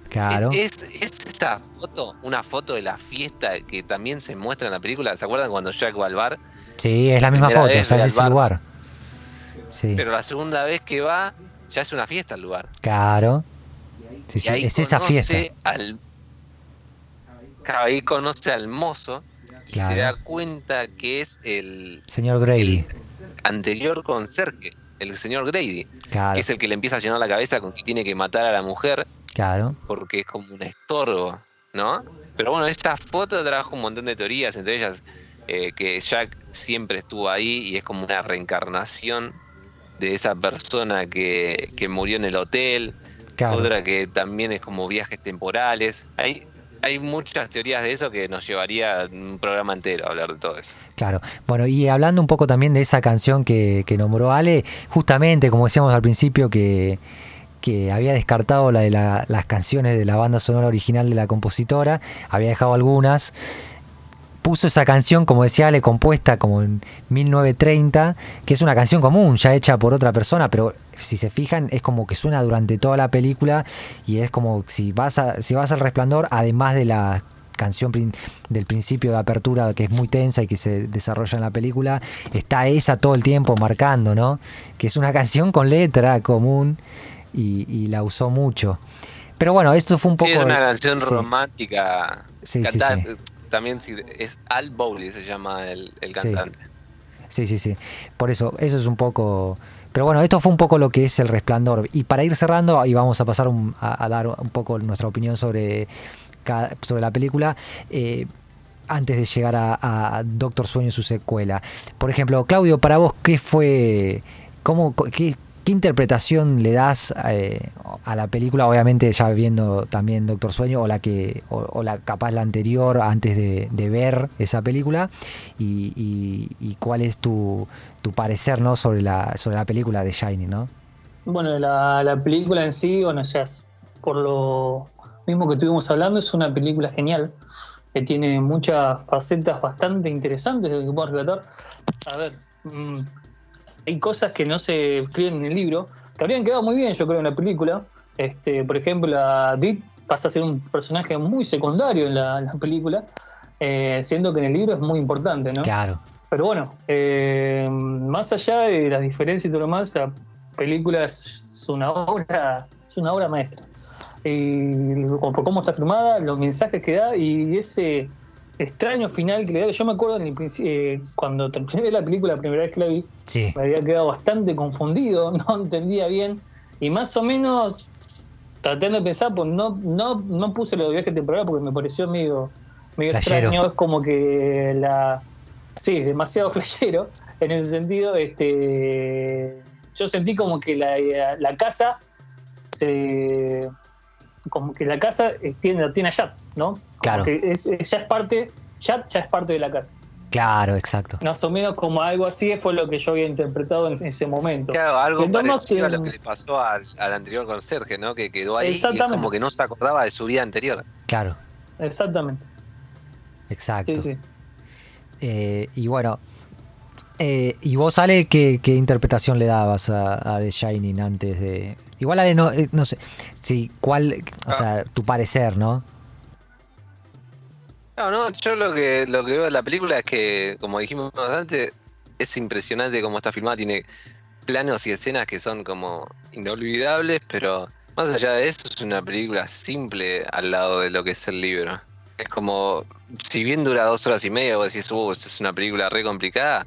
Speaker 1: Claro.
Speaker 3: Es, esa foto, una foto de la fiesta que también se muestra en la película. ¿Se acuerdan cuando Jack va al bar?
Speaker 1: Sí, es la misma foto, o sea, es el lugar.
Speaker 3: Sí. Pero la segunda vez que va, ya es una fiesta el lugar.
Speaker 1: Claro. Sí, sí, es esa fiesta.
Speaker 3: Al, ahí conoce al mozo y se da cuenta que es el
Speaker 1: señor Grady.
Speaker 3: anterior conserje, el señor Grady, que es el que le empieza a llenar la cabeza con que tiene que matar a la mujer.
Speaker 1: Claro.
Speaker 3: Porque es como un estorbo, ¿no? Pero bueno, esa foto trajo un montón de teorías, entre ellas eh, que Jack siempre estuvo ahí y es como una reencarnación de esa persona que, murió en el hotel, otra que también es como viajes temporales. Hay, hay muchas teorías de eso que nos llevaría un programa entero a hablar de todo eso.
Speaker 1: Claro, bueno, y hablando un poco también de esa canción que, que nombró Ale, justamente como decíamos al principio que que había descartado la de las canciones de la banda sonora original de la compositora, había dejado algunas, puso esa canción, como decía Ale, compuesta como en 1930, que es una canción común, ya hecha por otra persona, pero si se fijan es como que suena durante toda la película y es como si vas, a, si vas al resplandor, además de la canción del principio de apertura que es muy tensa y que se desarrolla en la película, está esa todo el tiempo marcando, ¿no? Que es una canción con letra común y, la usó mucho. Pero bueno, esto fue un poco... es
Speaker 3: una canción romántica. Sí, sí, sí también es Al Bowley se llama el, cantante.
Speaker 1: Sí, sí, sí. Por eso, eso es un poco... Pero bueno, esto fue un poco lo que es el resplandor. Y para ir cerrando, y vamos a pasar a, dar un poco nuestra opinión sobre, sobre la película. Eh, antes de llegar a, Doctor Sueño y su secuela. Por ejemplo, Claudio, para vos, ¿qué fue, cómo, qué, interpretación le das eh, a la película? Obviamente ya viendo también Doctor Sueño o la que, o, la capaz la anterior antes de, ver esa película y, cuál es tu, parecer ¿no? sobre, la, sobre la película de Shining, ¿no?
Speaker 2: Bueno, la, la película en sí, bueno, ya es por lo mismo que estuvimos hablando, es una película genial que tiene muchas facetas bastante interesantes de que puedo relatar. A ver, mm, hay cosas que no se escriben en el libro, que habrían quedado muy bien, yo creo, en la película. Este, por ejemplo, la Deep pasa a ser un personaje muy secundario en la, película, eh, siendo que en el libro es muy importante, ¿no?
Speaker 1: Claro.
Speaker 2: Pero bueno, eh, más allá de las diferencias y todo lo más, la película es una obra, es una obra maestra y por cómo está filmada, los mensajes que da y ese extraño final que le da. Yo me acuerdo en el eh, cuando terminé la película la primera vez que la vi, me había quedado bastante confundido, no entendía bien y más o menos tratando de pensar, pues no, no, no puse los viajes temporales porque me pareció medio, medio extraño, es como que la... Sí, demasiado flechero en ese sentido. este Yo sentí como que la, la casa se como que la casa tiene, tiene a Yat, ¿no?
Speaker 1: claro.
Speaker 2: Que es, ya es parte, Yat ya es parte de la casa.
Speaker 1: Claro, exacto.
Speaker 2: Más o menos como algo así fue lo que yo había interpretado en, ese momento.
Speaker 3: Claro, algo parecido a lo que le pasó al, anterior conserje, ¿no? Que quedó ahí y como que no se acordaba de su vida anterior.
Speaker 1: Claro.
Speaker 2: Exactamente.
Speaker 1: Exacto. Sí, sí. Eh, y bueno, eh, ¿y vos, Ale, qué, qué interpretación le dabas a, a The Shining antes de, Igual Ale, no, eh, no sé, si, cuál, o sea, ah. tu parecer, ¿no?
Speaker 3: No, no, yo lo que, lo que veo de la película es que, como dijimos antes, es impresionante cómo está filmada, tiene planos y escenas que son como inolvidables, pero más allá de eso es una película simple al lado de lo que es el libro. Es como, si bien dura dos horas y media, vos decís, uh, es una película re complicada,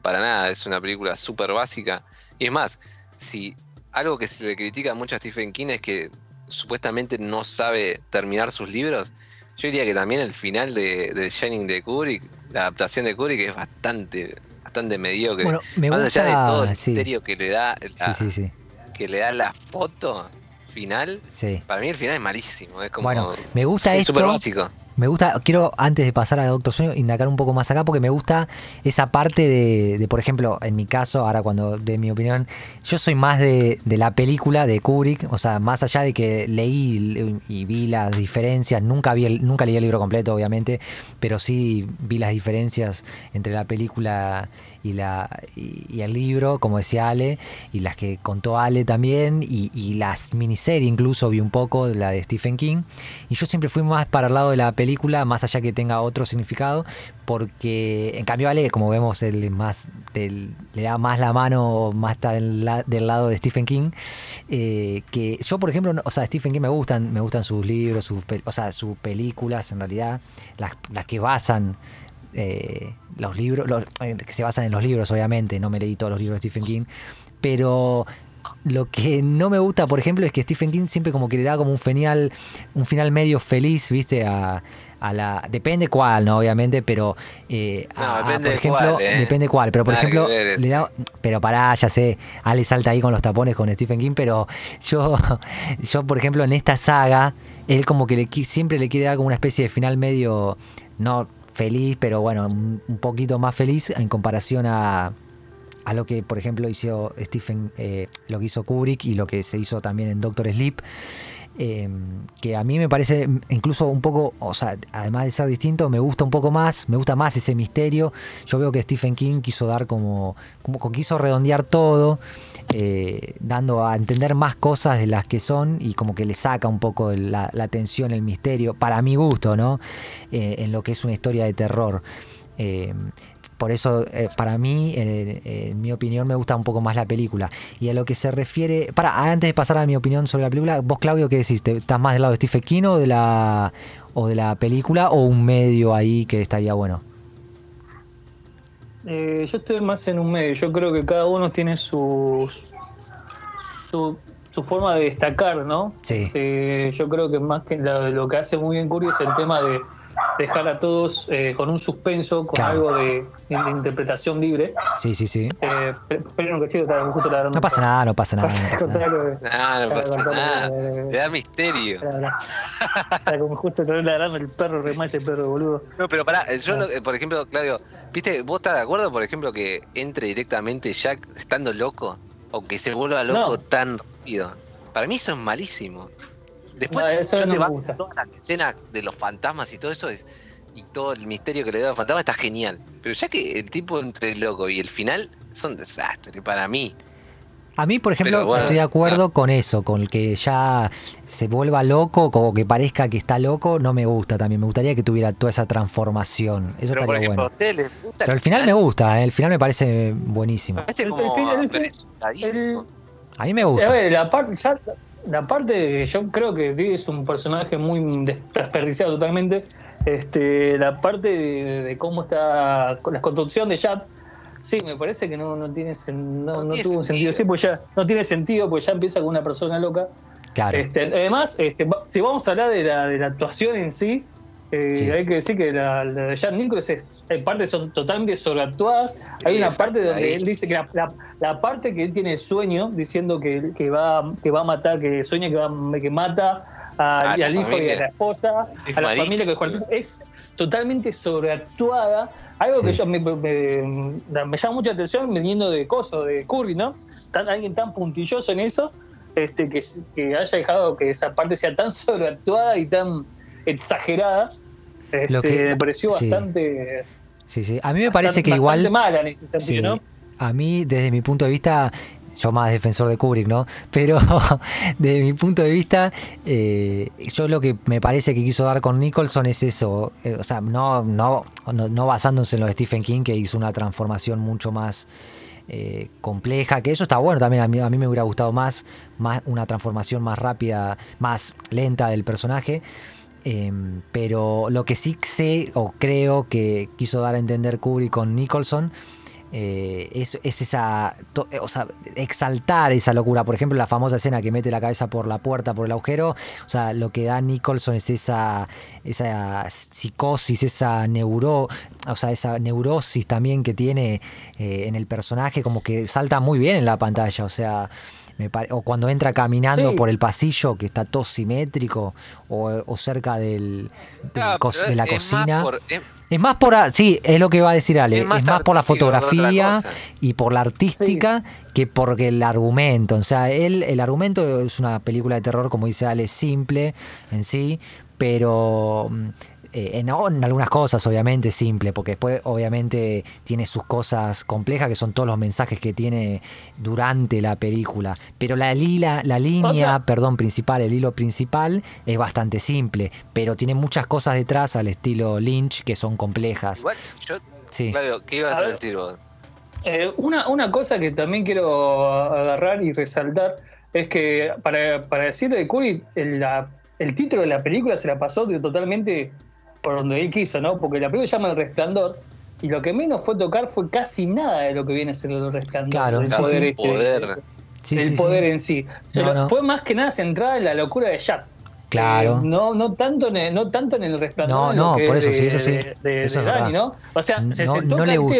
Speaker 3: para nada, es una película súper básica. Y es más, si algo que se le critica mucho a Stephen King es que supuestamente no sabe terminar sus libros. Yo diría que también el final de, de Shining de Kubrick, la adaptación de Kubrick es bastante, bastante mediocre.
Speaker 1: Bueno, me Más allá
Speaker 3: de todo el misterio que le da la, que le da la foto final, para mí el final es malísimo. Es como,
Speaker 1: bueno, me gusta
Speaker 3: es súper básico
Speaker 1: me gusta, quiero antes de pasar a Doctor Sueño, indagar un poco más acá porque me gusta esa parte de, por ejemplo, en mi caso, ahora cuando de mi opinión, yo soy más de, la película de Kubrick, o sea, más allá de que leí y vi las diferencias, nunca, vi el, nunca leí el libro completo, obviamente, pero sí vi las diferencias entre la película y, la, y, el libro, como decía Ale, y las que contó Ale también, y, y las miniseries incluso vi un poco, la de Stephen King, y yo siempre fui más para el lado de la película más allá que tenga otro significado, porque en cambio Ale, como vemos, él más le da más la mano, más está del, lado de Stephen King, eh, que yo por ejemplo, o sea, Stephen King me gustan, me gustan sus libros, sus, o sea, sus películas en realidad, las, que basan eh, los libros, eh, que se basan en los libros, obviamente, no me leí todos los libros de Stephen King, pero lo que no me gusta, por ejemplo, es que Stephen King siempre como que le da como un final, un final medio feliz, ¿viste? A, a la. Depende cuál, ¿no? Obviamente, pero. Eh, por ejemplo, ¿eh? depende cuál. Pero por ejemplo, le da. Pero pará, ya sé. Ale salta ahí con los tapones con Stephen King, pero yo, yo por ejemplo, en esta saga, él como que le, siempre le quiere dar como una especie de final medio. No feliz, pero bueno, un poquito más feliz en comparación a a lo que por ejemplo hizo Stephen, eh, lo que hizo Kubrick y lo que se hizo también en Doctor Sleep. Em, que a mí me parece incluso un poco, o sea, además de ser distinto, me gusta un poco más, me gusta más ese misterio. Yo veo que Stephen King quiso dar como, como quiso redondear todo, eh, dando a entender más cosas de las que son y como que le saca un poco la, atención, el misterio, para mi gusto, ¿no? Eh, en lo que es una historia de terror. Em, por eso, eh, para mí, en mi opinión, me gusta un poco más la película. Y a lo que se refiere. Para, antes de pasar a mi opinión sobre la película, vos, Claudio, ¿qué decís? ¿Estás más del lado de Stephen King o de la, o de la película o un medio ahí que estaría bueno?
Speaker 2: Eh, yo estoy más en un medio. Yo creo que cada uno tiene sus, su, su forma de destacar, ¿no?
Speaker 1: Sí.
Speaker 2: Este, yo creo que más que lo, lo que hace muy bien Curry es el tema de dejar a todos eh, con un suspenso, con
Speaker 1: Claro.
Speaker 2: algo de, de interpretación libre.
Speaker 1: Sí, sí, sí.
Speaker 2: Eh, pero pero un cachito, estaba justo ladrando
Speaker 1: No pasa nada, no pasa nada. No pasa nada.
Speaker 2: Claro,
Speaker 3: no
Speaker 2: Claro,
Speaker 3: pasa
Speaker 2: claro,
Speaker 3: nada.
Speaker 2: claro.
Speaker 3: Le da misterio.
Speaker 2: claro, claro. Como justo ladrando el perro, remate el perro, boludo.
Speaker 3: No, pero pará, yo, lo- por ejemplo, Claudio, ¿viste? ¿Vos estás de acuerdo, por ejemplo, que entre directamente Jack estando loco? O que se vuelva loco
Speaker 2: No.
Speaker 3: tan rápido. Para mí eso es malísimo. Después
Speaker 2: No, eso
Speaker 3: yo
Speaker 2: no
Speaker 3: te
Speaker 2: me gusta.
Speaker 3: todas las escenas de los fantasmas y todo eso es, y todo el misterio que le da a los fantasmas está genial. Pero ya que el tipo entre el loco y el final son desastres para mí.
Speaker 1: A mí, por ejemplo,
Speaker 3: bueno,
Speaker 1: estoy de acuerdo
Speaker 3: claro.
Speaker 1: con eso, con el que ya se vuelva loco, como que parezca que está loco, no me gusta también. Me gustaría que tuviera toda esa transformación. Eso
Speaker 3: Pero por
Speaker 1: estaría
Speaker 3: ejemplo,
Speaker 1: bueno.
Speaker 3: ¿a ustedes les gusta
Speaker 1: Pero el final me gusta, eh, el final me parece buenísimo.
Speaker 3: Me parece
Speaker 2: El- el
Speaker 3: como
Speaker 2: el.
Speaker 1: A mí me
Speaker 2: A
Speaker 1: gusta.
Speaker 2: ver, la parte, ya, la parte, yo creo que es un personaje muy des- desperdiciado totalmente. Este, la parte de, de cómo está con la construcción de Jack, sí, me parece que no, no tiene, sen- no,
Speaker 3: No
Speaker 2: no
Speaker 3: tiene
Speaker 2: tuvo un sentido.
Speaker 3: sentido.
Speaker 2: Sí, pues ya no tiene sentido, pues ya empieza con una persona loca.
Speaker 1: Claro.
Speaker 2: Este, además, este, va- si vamos a hablar de la, de la actuación en sí, eh,
Speaker 1: Sí.
Speaker 2: hay que decir que la, la de Jack Nicholson es, hay partes son totalmente sobreactuadas. Hay una parte donde él dice que la, la- la parte que él tiene sueño, diciendo que, que va que va a matar, que sueña que, va, que mata a- al hijo y a la esposa,
Speaker 3: Es
Speaker 2: a la
Speaker 3: malísimo.
Speaker 2: familia que Juan es totalmente sobreactuada. Algo que yo me, me- me llama mucha atención viniendo de Coso, de Curry, ¿no? Tan, alguien tan puntilloso en eso, este, que, que haya dejado que esa parte sea tan sobreactuada y tan exagerada. Este,
Speaker 1: Lo que-
Speaker 2: me pareció
Speaker 1: sí.
Speaker 2: bastante.
Speaker 1: Sí, sí. A mí me parece que igual.
Speaker 2: mala en ese sentido,
Speaker 1: Sí,
Speaker 2: ¿no?
Speaker 1: a mí, desde mi punto de vista, yo más defensor de Kubrick, ¿no? Pero desde mi punto de vista, eh, yo lo que me parece que quiso dar con Nicholson es eso, eh, o sea, no, no, no, no basándose en lo de Stephen King, que hizo una transformación mucho más eh, compleja, que eso está bueno también, a mí, a mí me hubiera gustado más, más una transformación más rápida, más lenta del personaje. Em, pero lo que sí sé o creo que quiso dar a entender Kubrick con Nicholson eh, es, es esa, eh, o sea, exaltar esa locura. Por ejemplo, la famosa escena que mete la cabeza por la puerta, por el agujero. O sea, lo que da Nicholson es esa, esa psicosis, esa neuro, o sea, esa neurosis también que tiene eh, en el personaje, como que salta muy bien en la pantalla. O sea, me pare- o cuando entra caminando
Speaker 2: Sí.
Speaker 1: por el pasillo que está todo simétrico, o, o cerca del, de la
Speaker 3: es más
Speaker 1: cocina.
Speaker 3: por- es-
Speaker 1: Es más por, a- sí, es lo que va a decir Ale,
Speaker 3: Es
Speaker 1: es
Speaker 3: más
Speaker 1: por la fotografía y por la artística que porque el argumento. O sea, él, el argumento es una película de terror, como dice Ale, simple en sí, pero mm, eh, en, en algunas cosas obviamente simple, porque después obviamente tiene sus cosas complejas, que son todos los mensajes que tiene durante la película. Pero la, lila, la línea,
Speaker 2: Otra-
Speaker 1: perdón, principal, el hilo principal es bastante simple, pero tiene muchas cosas detrás al estilo Lynch que son complejas.
Speaker 3: Igual, yo,
Speaker 1: Sí.
Speaker 3: Claudio, ¿qué ibas
Speaker 2: A
Speaker 3: decir vos?
Speaker 2: Eh, una, una cosa que también quiero agarrar y resaltar es que para, para decir de Curry, el, la- el título de la película se la pasó totalmente por donde él quiso, ¿no? Porque la película se llama El Resplandor y lo que menos fue tocar fue casi nada de lo que viene a ser el resplandor.
Speaker 1: Claro,
Speaker 2: del
Speaker 1: sí,
Speaker 2: poder,
Speaker 1: sí.
Speaker 2: este,
Speaker 3: Poder.
Speaker 1: Sí, sí, sí.
Speaker 2: poder en sí. Se
Speaker 1: No,
Speaker 2: lo-
Speaker 1: no.
Speaker 2: Fue más que nada centrada en la locura de Jack.
Speaker 1: Claro.
Speaker 2: Eh, no, no tanto en el, no tanto en el resplandor.
Speaker 1: No, no,
Speaker 2: que
Speaker 1: por
Speaker 2: es
Speaker 1: eso, sí,
Speaker 2: de-
Speaker 1: eso sí.
Speaker 2: de- de-
Speaker 1: Eso
Speaker 2: de
Speaker 1: es
Speaker 2: Dani,
Speaker 1: verdad.
Speaker 2: ¿no? O sea, se,
Speaker 1: No-
Speaker 2: se
Speaker 1: no
Speaker 2: toca
Speaker 1: le
Speaker 2: el
Speaker 1: gustó-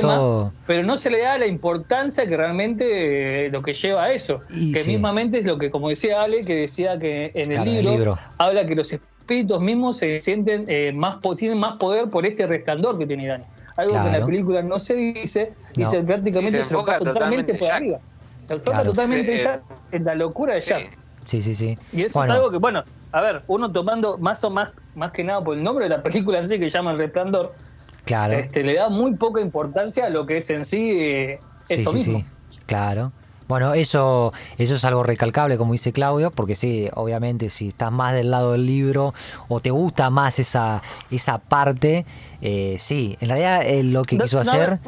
Speaker 2: tema, pero no se le da la importancia que realmente eh, lo que lleva a eso.
Speaker 1: Y
Speaker 2: que
Speaker 1: sí.
Speaker 2: mismamente es lo que, como decía Ale, que decía que en el,
Speaker 1: Claro, en el
Speaker 2: libro,
Speaker 1: libro.
Speaker 2: habla que los espíritus mismos se sienten eh, más po- tienen más poder por este resplandor que tiene Dani. Algo que en la película no se dice, y
Speaker 1: No.
Speaker 2: se prácticamente
Speaker 3: Sí, se
Speaker 2: se, lo
Speaker 3: enfoca
Speaker 2: pasa totalmente por arriba. Se enfoca
Speaker 1: Claro.
Speaker 2: totalmente
Speaker 3: Sí,
Speaker 2: en,
Speaker 3: eh,
Speaker 2: Jack, en la locura de Jack.
Speaker 3: Sí.
Speaker 1: Sí, sí.
Speaker 2: Y eso
Speaker 1: Bueno,
Speaker 2: es algo que, bueno, a ver, uno tomando más o más, más que nada por el nombre de la película en sí, que se llama El Resplandor,
Speaker 1: claro.
Speaker 2: este, le da muy poca importancia a lo que es en sí eh,
Speaker 1: Sí,
Speaker 2: esto
Speaker 1: sí,
Speaker 2: mismo.
Speaker 1: sí. Claro. Bueno, eso, eso es algo recalcable, como dice Claudio, porque sí, obviamente, si estás más del lado del libro o te gusta más esa, esa parte, eh, sí. En realidad, él lo que
Speaker 2: No-
Speaker 1: quiso
Speaker 2: no,
Speaker 1: hacer.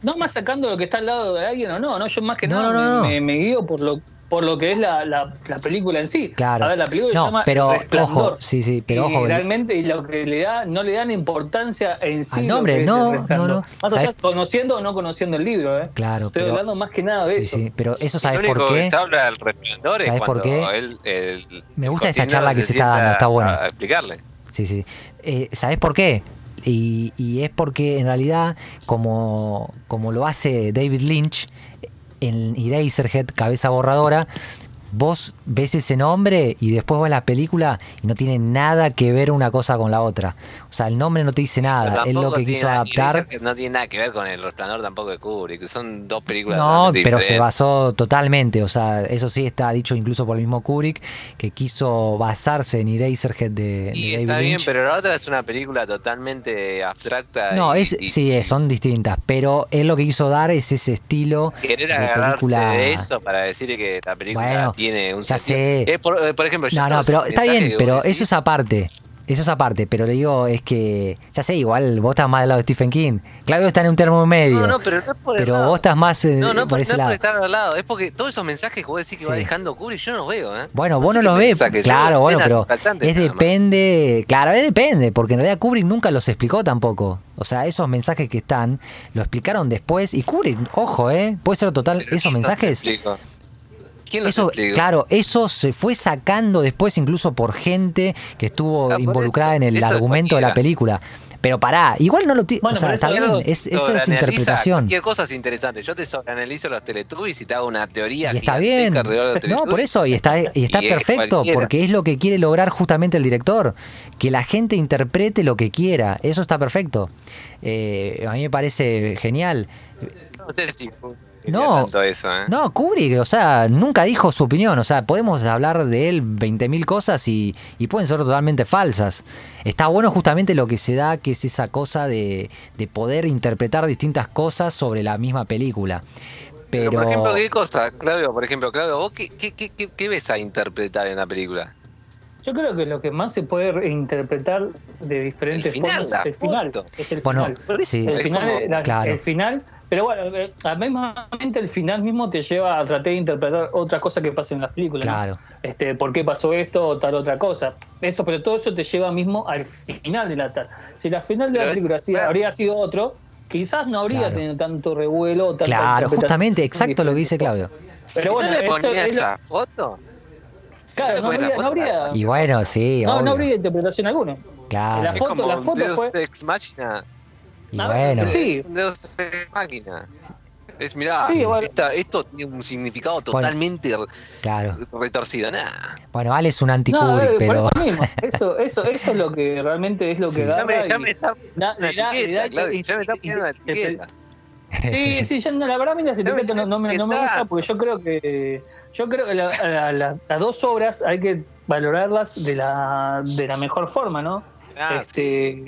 Speaker 2: No, más sacando lo que está al lado de alguien o no, no, yo más que
Speaker 1: No,
Speaker 2: nada me guío por lo por lo que es la, la, la película en sí.
Speaker 1: Claro.
Speaker 2: A ver, la película se
Speaker 1: No,
Speaker 2: llama
Speaker 1: pero
Speaker 2: Resplandor.
Speaker 1: ojo, sí, sí, pero
Speaker 2: y
Speaker 1: ojo.
Speaker 2: realmente y lo que le da, no le dan importancia en sí.
Speaker 1: Al nombre, no,
Speaker 2: el
Speaker 1: no, no.
Speaker 2: Más allá
Speaker 1: ¿Sabes?
Speaker 2: conociendo o no conociendo el libro, ¿eh?
Speaker 1: Claro,
Speaker 2: Estoy
Speaker 1: pero,
Speaker 2: hablando más que nada de
Speaker 1: sí,
Speaker 2: eso.
Speaker 1: sí, pero eso sabes por qué.
Speaker 3: se habla del resplandor es
Speaker 1: ¿Sabes por qué?
Speaker 3: él, el,
Speaker 1: Me
Speaker 3: el
Speaker 1: gusta esta charla que se está dando, está buena.
Speaker 3: A explicarle.
Speaker 1: Sí, sí. Eh, ¿Sabes por qué? Y, y es porque en realidad, como, como lo hace David Lynch en Eraserhead, Cabeza Borradora, vos ves ese nombre y después ves la película y no tiene nada que ver una cosa con la otra. O sea, el nombre no te dice nada, es lo que quiso
Speaker 3: nada-
Speaker 1: adaptar.
Speaker 3: No tiene nada que ver con el resplandor tampoco de Kubrick. Son dos películas.
Speaker 1: No, pero se basó totalmente, o sea, eso sí está dicho incluso por el mismo Kubrick, que quiso basarse en Eraserhead de, de David
Speaker 3: está bien,
Speaker 1: Lynch.
Speaker 3: pero la otra es una película totalmente abstracta.
Speaker 1: No,
Speaker 3: y-
Speaker 1: es,
Speaker 3: y-
Speaker 1: sí, es, son distintas, pero él lo que quiso dar es ese estilo de película.
Speaker 3: de eso para decir que la película
Speaker 1: Bueno,
Speaker 3: tiene un
Speaker 1: ya
Speaker 3: sentido.
Speaker 1: sé.
Speaker 3: Es por, eh, por ejemplo, yo
Speaker 1: No, pero está bien, pero
Speaker 3: decís-
Speaker 1: eso es aparte. Eso es aparte, pero le digo, es que, ya sé, igual vos estás más del lado de Stephen King. Claudio está en un termo medio.
Speaker 3: No, no, pero no es por
Speaker 1: pero
Speaker 3: lado.
Speaker 1: vos estás más eh,
Speaker 3: No, no,
Speaker 1: por
Speaker 3: por,
Speaker 1: ese
Speaker 3: no
Speaker 1: lado.
Speaker 3: por estar al lado. Es porque todos esos mensajes que vos decís que va dejando Kubrick, yo no los veo, ¿eh?
Speaker 1: Bueno, vos no los ves, claro, bueno, pero es depende, claro, es depende, porque en realidad Kubrick nunca los explicó tampoco. O sea, esos mensajes que están, lo explicaron después, y Kubrick, ojo, eh, puede ser total,
Speaker 3: Pero
Speaker 1: esos
Speaker 3: ¿quién los
Speaker 1: mensajes?
Speaker 3: ¿Quién los
Speaker 1: Eso, claro, eso se fue sacando después incluso por gente que estuvo
Speaker 3: Ah,
Speaker 1: involucrada
Speaker 3: eso,
Speaker 1: en el argumento de la película. Pero pará, igual no lo tiene.
Speaker 2: Bueno,
Speaker 1: o sea, está bien, es, eso es interpretación.
Speaker 3: Cualquier cosa es interesante. Yo te sobreanalizo los Teletubbies y te hago una teoría.
Speaker 1: Y está bien.
Speaker 3: alrededor de los
Speaker 1: No, por eso, y está, y está
Speaker 3: Y
Speaker 1: perfecto, porque es lo que quiere lograr justamente el director. Que la gente interprete lo que quiera. Eso está perfecto. Eh, a mí me parece genial.
Speaker 3: No sé si
Speaker 1: No.
Speaker 3: tanto eso, ¿eh?
Speaker 1: No, Kubrick, o sea, nunca dijo su opinión. O sea, podemos hablar de él 20.000 cosas y, y pueden ser totalmente falsas. Está bueno justamente lo que se da, que es esa cosa de, de poder interpretar distintas cosas sobre la misma película. Pero,
Speaker 3: por ejemplo, ¿qué cosa? Claudio, por ejemplo, Claudio, ¿vos qué, qué, qué, qué- qué ves a interpretar en la película?
Speaker 2: Yo creo que lo que más se puede reinterpretar de diferentes
Speaker 3: El final,
Speaker 2: formas es el final. Es el
Speaker 1: Bueno,
Speaker 2: final.
Speaker 1: sí.
Speaker 2: El
Speaker 3: Es
Speaker 2: final,
Speaker 3: como-
Speaker 2: la-
Speaker 1: Claro.
Speaker 2: el final. Pero bueno, mismamente el final mismo te lleva a tratar de interpretar otra cosa que pasa en las películas. ¿no?
Speaker 1: Claro.
Speaker 2: Este, ¿Por qué pasó esto o tal otra cosa? Eso, pero todo eso te lleva mismo al final de la tal. Si la final de
Speaker 3: Pero
Speaker 2: la
Speaker 3: es-
Speaker 2: película
Speaker 3: claro.
Speaker 2: habría sido otro, quizás no habría
Speaker 1: Claro.
Speaker 2: tenido tanto revuelo. o tanta
Speaker 1: claro, justamente, exacto lo que dice Claudio.
Speaker 2: Pero
Speaker 3: si
Speaker 2: bueno,
Speaker 3: no le
Speaker 2: eso
Speaker 3: ponía
Speaker 2: es lo-
Speaker 3: esa foto,
Speaker 2: Claro, no habría, no habría,
Speaker 1: Y bueno, sí,
Speaker 2: no, no habría interpretación alguna.
Speaker 1: Claro.
Speaker 2: La
Speaker 3: es
Speaker 2: foto-
Speaker 3: como
Speaker 2: la
Speaker 3: un
Speaker 2: foto
Speaker 3: Deus
Speaker 2: fue-
Speaker 3: Ex Machina.
Speaker 1: Y bueno,
Speaker 2: sí.
Speaker 3: Máquina. Es, mirá,
Speaker 2: Sí,
Speaker 3: esta- esto tiene un significado totalmente
Speaker 1: claro.
Speaker 3: retorcido. Nah.
Speaker 1: Bueno, Ale es un
Speaker 2: No,
Speaker 1: anti-Kubrick,
Speaker 2: eh,
Speaker 1: pero.
Speaker 2: eso mismo. Eso, eso, eso es lo que realmente es lo que
Speaker 1: Sí.
Speaker 2: da.
Speaker 3: Ya me, ya me está poniendo etiqueta.
Speaker 2: Sí, sí, yo no, la verdad a mí las
Speaker 3: Ya me
Speaker 2: etiquetas no, no me, no me gusta porque yo creo que yo creo que la- la- la- las dos obras hay que valorarlas de la, de la mejor forma, ¿no?
Speaker 3: Ah,
Speaker 2: este,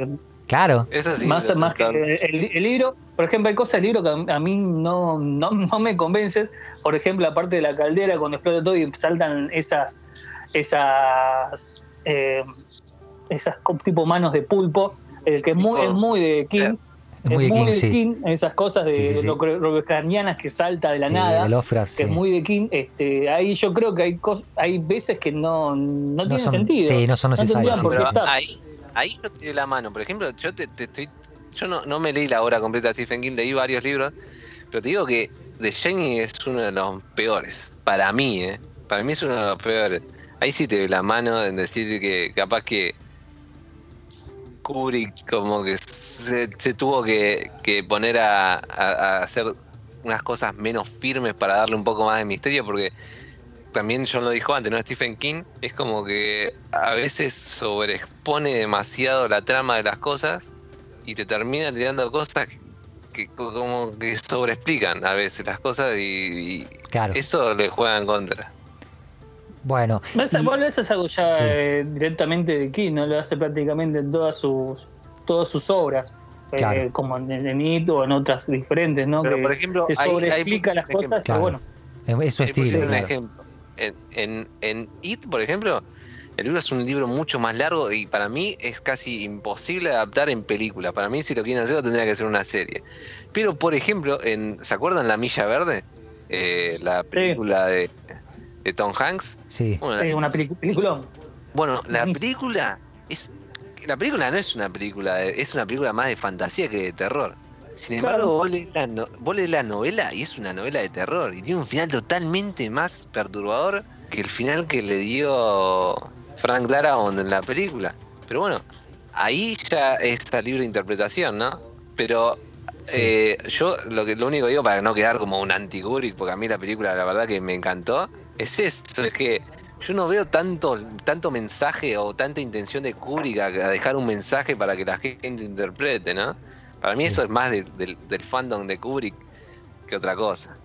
Speaker 1: Claro.
Speaker 3: Eso sí.
Speaker 2: más, más que el, el libro, por ejemplo, hay cosas del libro que a, mí no, no, no me convences. Por ejemplo, aparte de la caldera, cuando explota todo y saltan esas, esas, eh, esas tipo manos de pulpo, eh, que es muy, es muy de King.
Speaker 1: Es muy de King, sí.
Speaker 2: King, esas cosas de
Speaker 1: Sí, sí,
Speaker 2: lo que salta de la
Speaker 1: Sí,
Speaker 2: nada.
Speaker 1: de
Speaker 2: que
Speaker 1: sí.
Speaker 2: es muy de King, este, ahí yo creo que hay cos- hay veces que no, no, tienen
Speaker 1: son-
Speaker 2: sí,
Speaker 1: sí, no son necesarias.
Speaker 3: Ahí, ahí yo doy la mano. Por ejemplo, yo te, te estoy. Yo no, no me leí la obra completa de Stephen King, leí varios libros, pero te digo que The Shining es uno de los peores. Para mí, ¿eh? Para mí es uno de los peores. Ahí sí te doy la mano en decir que capaz que Kubrick como que se, se tuvo que, que poner a, a- a hacer unas cosas menos firmes para darle un poco más de misterio, porque también John lo dijo antes, ¿no? Stephen King es como que a veces sobreexpone demasiado la trama de las cosas y te termina tirando cosas que, que co- como que sobreexplican a veces las cosas y, y
Speaker 1: Claro.
Speaker 3: eso le juega en contra.
Speaker 1: Bueno. Y-
Speaker 2: eso es algo ya
Speaker 1: Sí.
Speaker 2: eh, directamente de King, ¿no? Lo hace prácticamente en todas sus, todas sus obras. eh, como en, en It o en otras diferentes, ¿no?
Speaker 3: Pero,
Speaker 2: que
Speaker 3: por ejemplo,
Speaker 2: se
Speaker 3: hay- hay
Speaker 2: sobreexplica las cosas,
Speaker 1: Claro.
Speaker 2: pero bueno.
Speaker 1: Es su
Speaker 3: un
Speaker 1: claro.
Speaker 3: ejemplo. En, en, en It, por ejemplo, el libro es un libro mucho más largo y para mí es casi imposible adaptar en película. Para mí, si lo quieren hacer, tendría que ser una serie. Pero, por ejemplo, en ¿se acuerdan La Milla Verde? Eh, la película de de Tom Hanks.
Speaker 1: Sí.
Speaker 3: Bueno,
Speaker 2: Sí, una película.
Speaker 3: Bueno, la película es la película no es una película, de- es una película más de fantasía que de terror. Sin
Speaker 2: Claro.
Speaker 3: embargo, vos lees, la no- vos lees la novela y es una novela de terror y tiene un final totalmente más perturbador que el final que le dio Frank Darabont en la película. Pero bueno, ahí ya es a libre interpretación, ¿no? Pero
Speaker 1: Sí.
Speaker 3: eh, yo lo que lo único que digo para no quedar como un anti porque a mí la película la verdad que me encantó, es eso, es que yo no veo tanto, tanto mensaje o tanta intención de Kubrick a, a dejar un mensaje para que la gente interprete, ¿no? Para mí
Speaker 1: Sí.
Speaker 3: eso es más de- del, del fandom de Kubrick que otra cosa.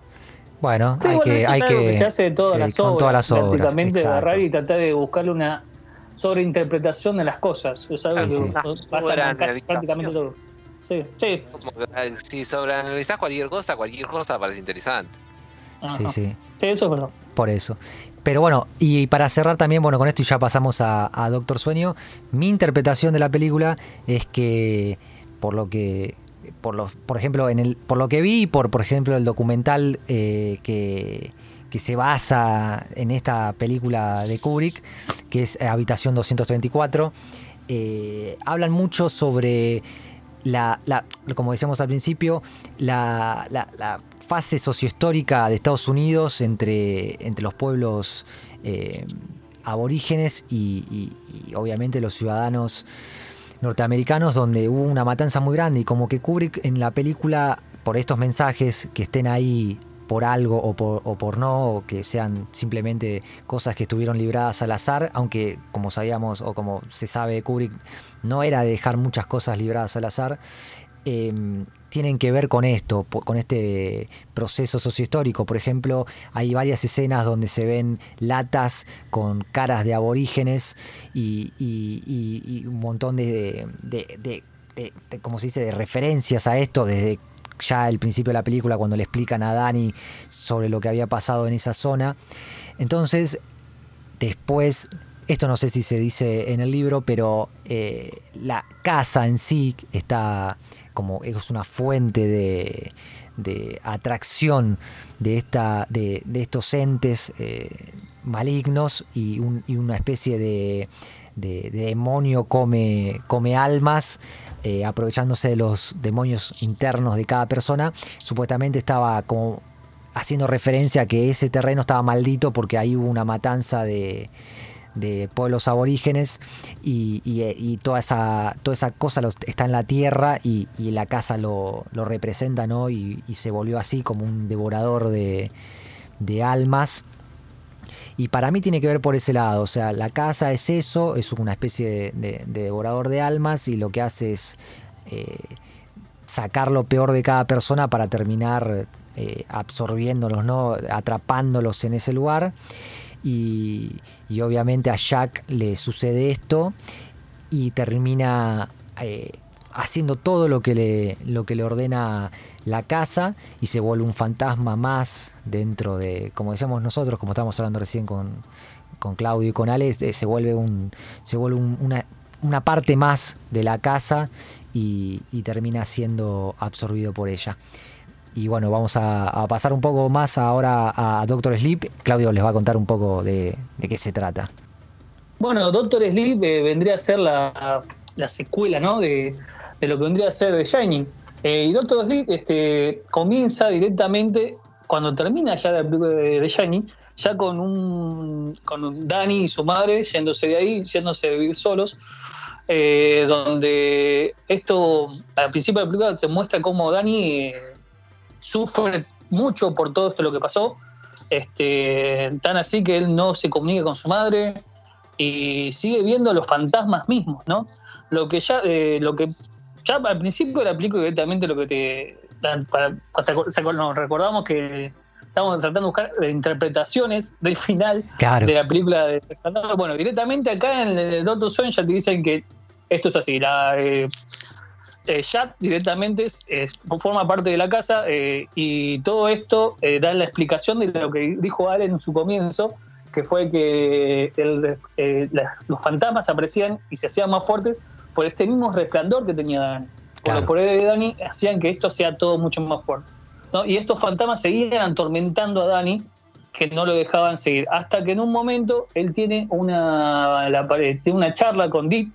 Speaker 1: Bueno,
Speaker 2: Sí,
Speaker 1: hay
Speaker 2: bueno,
Speaker 1: que. hay que,
Speaker 2: que se hace de todas
Speaker 1: sí,
Speaker 2: las
Speaker 1: con
Speaker 2: obras.
Speaker 1: todas las obras.
Speaker 2: prácticamente
Speaker 1: exacto.
Speaker 2: agarrar y tratar de buscarle una sobreinterpretación de las cosas. Es algo
Speaker 1: Sí,
Speaker 2: que
Speaker 1: sí.
Speaker 2: pasa en casi
Speaker 3: Sobreanalización.
Speaker 2: prácticamente todo. Sí, sí.
Speaker 3: Como que, ah, si sobreanalizás cualquier cosa, cualquier cosa parece interesante.
Speaker 1: Sí,
Speaker 2: Ajá.
Speaker 1: sí.
Speaker 2: Sí, eso es verdad.
Speaker 1: Por eso. Pero bueno, y para cerrar también, bueno, con esto y ya pasamos a, a Doctor Sueño, mi interpretación de la película es que, por lo que, por, lo, por ejemplo, en el, por lo que vi, por, por ejemplo, el documental eh, que, que se basa en esta película de Kubrick, que es Habitación 234, eh, hablan mucho sobre la, la- como decíamos al principio, la, la- la fase sociohistórica de Estados Unidos entre, entre los pueblos eh, aborígenes y obviamente los ciudadanos norteamericanos, donde hubo una matanza muy grande y como que Kubrick en la película, por estos mensajes que estén ahí por algo o por, o por no, o que sean simplemente cosas que estuvieron libradas al azar, aunque como sabíamos o como se sabe Kubrick no era de dejar muchas cosas libradas al azar, eh, tienen que ver con esto, con este proceso sociohistórico. Por ejemplo, hay varias escenas donde se ven latas con caras de aborígenes y, un montón de, de, de- de- de- ¿cómo se dice?, de referencias a esto desde ya el principio de la película cuando le explican a Dani sobre lo que había pasado en esa zona. Entonces, después, esto no sé si se dice en el libro, pero eh, la casa en sí está como es una fuente de, de atracción de, esta, de, de estos entes eh, malignos y, un- y una especie de, de- de demonio come, come almas. eh, aprovechándose de los demonios internos de cada persona, supuestamente estaba haciendo referencia a que ese terreno estaba maldito porque ahí hubo una matanza de, de pueblos aborígenes y, y- y toda, esa, toda esa cosa está en la tierra y, y la casa lo, lo representa, ¿no? Y, se volvió así como un devorador de, de almas. Y para mí tiene que ver por ese lado, o sea, la casa es eso, es una especie de devorador de almas y lo que hace es eh, sacar lo peor de cada persona para terminar eh, absorbiéndolos, ¿no? atrapándolos en ese lugar. Y, obviamente a Jack le sucede esto y termina eh, haciendo todo lo que, le, lo que le ordena la casa y se vuelve un fantasma más dentro de, como decíamos nosotros, como estábamos hablando recién con, con Claudio y con Alex, eh, se vuelve, un, se vuelve un- una, una parte más de la casa y termina siendo absorbido por ella. Y bueno, vamos a, pasar un poco más ahora a Doctor Sleep. Claudio les va a contar un poco de, qué se trata.
Speaker 2: Bueno, Doctor Sleep eh, vendría a ser la, la secuela, ¿no? De, de lo que vendría a ser The Shining. Eh, y Doctor Sleep este, comienza directamente, cuando termina ya de The Shining, ya con un, con Danny y su madre yéndose de ahí, yéndose a vivir solos. eh, donde esto, al principio de la película, te muestra cómo Danny eh, sufre mucho por todo esto lo que pasó. Este, tan así que él no se comunica con su madre, y sigue viendo los fantasmas mismos, ¿no? Lo que ya, eh, lo que ya al principio de la película directamente lo que te para- cuando nos recordamos que estamos tratando de buscar interpretaciones del final
Speaker 1: Claro.
Speaker 2: de la película de. Bueno, directamente acá en el Doctor Stone ya te dicen que esto es así, la eh, eh, Jack directamente es- es- forma parte de la casa eh, y todo esto eh, da la explicación de lo que dijo Allen en su comienzo, que fue que el- eh, la- los fantasmas aparecían y se hacían más fuertes por este mismo resplandor que tenía Dani. Por poderes de Dani hacían que esto sea todo mucho más fuerte. ¿no? Y estos fantasmas seguían atormentando a Dani que no lo dejaban seguir. Hasta que en un momento él tiene una, la, tiene una charla con Deep,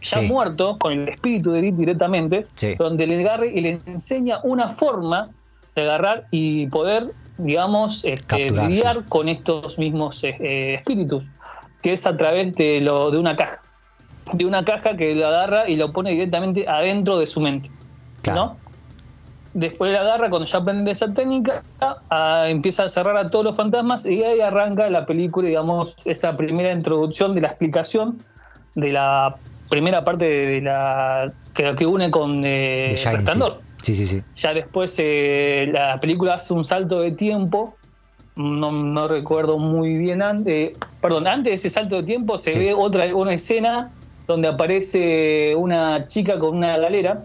Speaker 2: ya muerto, con el espíritu de Deep directamente, donde le agarra y le enseña una forma de agarrar y poder, digamos, este, lidiar con estos mismos eh, eh, espíritus, que es a través de, lo, de una caja. De una caja que lo agarra y lo pone directamente adentro de su mente. ¿no? Después la agarra, cuando ya aprende esa técnica, empieza a cerrar a todos los fantasmas y ahí arranca la película, digamos, esa primera introducción de la explicación de la primera parte de la que, que une con eh,
Speaker 1: Sí. sí. sí,
Speaker 2: Ya después eh, la película hace un salto de tiempo, no, no recuerdo muy bien antes, perdón, antes de ese salto de tiempo se ve otra una escena donde aparece una chica con una galera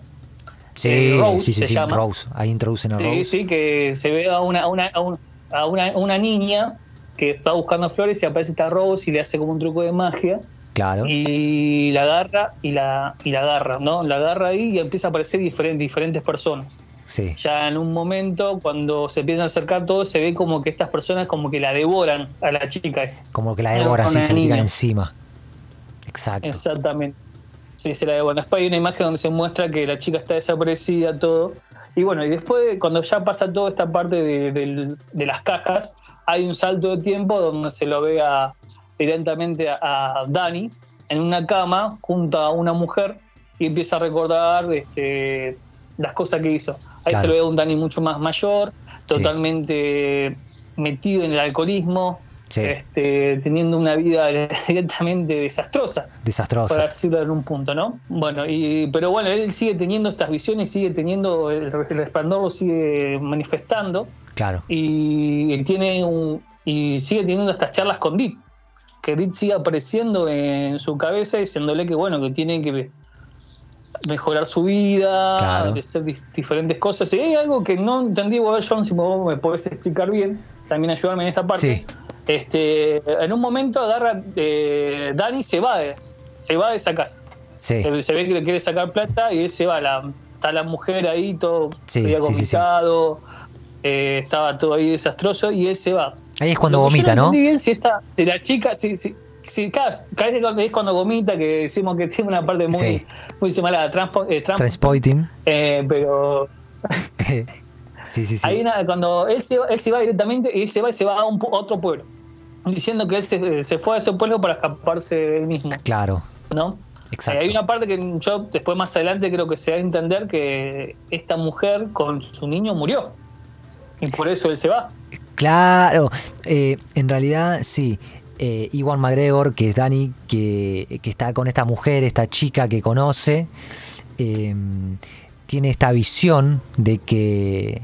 Speaker 1: Sí, eh, sí, sí, sí Rose. Ahí introducen a
Speaker 2: Rose. Sí, sí, que se ve a una, una, a una, una, niña que está buscando flores y aparece esta Rose y le hace como un truco de magia.
Speaker 1: Claro.
Speaker 2: Y la agarra y la, y la agarra, ¿no? La agarra ahí y empieza a aparecer diferentes, diferentes personas.
Speaker 1: Sí.
Speaker 2: Ya en un momento, cuando se empiezan a acercar todos, se ve como que estas personas como que la devoran a la chica.
Speaker 1: Como que la devoran, sí, se tiran encima. Exacto.
Speaker 2: Exactamente. Sí, se la de bueno. Después hay una imagen donde se muestra que la chica está desaparecida, todo. Y bueno, y después, cuando ya pasa toda esta parte de, las cajas, hay un salto de tiempo donde se lo ve a, directamente a, Dani en una cama junto a una mujer y empieza a recordar este, las cosas que hizo. Ahí se lo ve a un Dani mucho más mayor, totalmente metido en el alcoholismo, este, teniendo una vida directamente desastrosa.
Speaker 1: Desastrosa.
Speaker 2: Para decirlo en un punto, ¿no? Bueno, y, pero bueno, él sigue teniendo estas visiones, sigue teniendo, el, resplandor lo sigue manifestando.
Speaker 1: Claro.
Speaker 2: Y tiene un, y sigue teniendo estas charlas con Dit, que Dit sigue apareciendo en su cabeza diciéndole que bueno, que tiene que mejorar su vida, hacer diferentes cosas. Y hay algo que no entendí, John, si me podés explicar bien, también ayudarme en esta parte. Sí este, en un momento agarra, eh, Dani se va de, se va de esa casa. Se, ve que le quiere sacar plata y él se va. La, está la mujer ahí, todo había vomitado, eh, estaba todo ahí desastroso y él se va.
Speaker 1: Ahí es cuando vomita, ¿no?
Speaker 2: Bien, si, está, si la chica, si, si, si cada, es cuando vomita, que decimos que tiene una parte muy, muy semana, transpo, eh, eh, pero
Speaker 1: Sí, sí, sí.
Speaker 2: Ahí cuando él se, él se va directamente y se va y se va a, un, otro pueblo. Diciendo que él se, fue a ese pueblo para escaparse de él mismo.
Speaker 1: Claro.
Speaker 2: ¿No?
Speaker 1: Exacto.
Speaker 2: hay una parte que yo después más adelante creo que se va a entender que esta mujer con su niño murió. Y por eso él se va.
Speaker 1: Claro. Eh, en realidad, sí. Eh, Iwan McGregor, que es Dani, que, que, está con esta mujer, esta chica que conoce, eh, tiene esta visión de que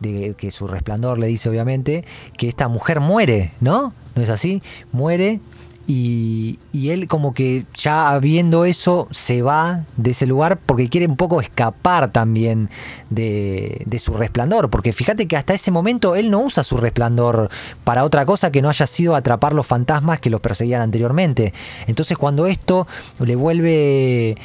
Speaker 1: de que su resplandor le dice obviamente que esta mujer muere, ¿no? ¿No es así? Muere y, él como que ya viendo eso se va de ese lugar porque quiere un poco escapar también de, su resplandor. Porque fíjate que hasta ese momento él no usa su resplandor para otra cosa que no haya sido atrapar los fantasmas que los perseguían anteriormente. Entonces cuando esto le vuelve,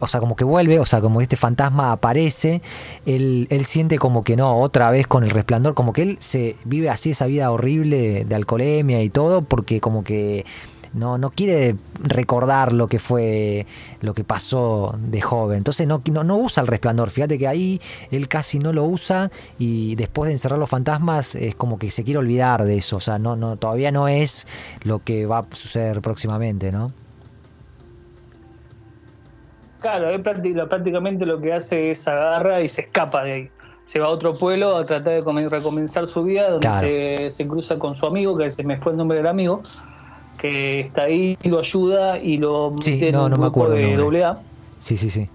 Speaker 1: o sea, como que vuelve, o sea, como este fantasma aparece, él, él siente como que no, otra vez con el resplandor, como que él se vive así esa vida horrible de alcoholemia y todo, porque como que no, no quiere recordar lo que fue, lo que pasó de joven. Entonces no, no, usa el resplandor. Fíjate que ahí él casi no lo usa y después de encerrar los fantasmas es como que se quiere olvidar de eso. O sea, no, no, todavía no es lo que va a suceder próximamente, ¿no?
Speaker 2: Claro, él prácticamente lo que hace es agarra y se escapa de ahí. Se va a otro pueblo a tratar de recomenzar su vida, donde se, se, cruza con su amigo, que se me fue el nombre del amigo, que está ahí y lo ayuda y lo
Speaker 1: mete en un grupo
Speaker 2: de doble A.
Speaker 1: Sí, sí, sí.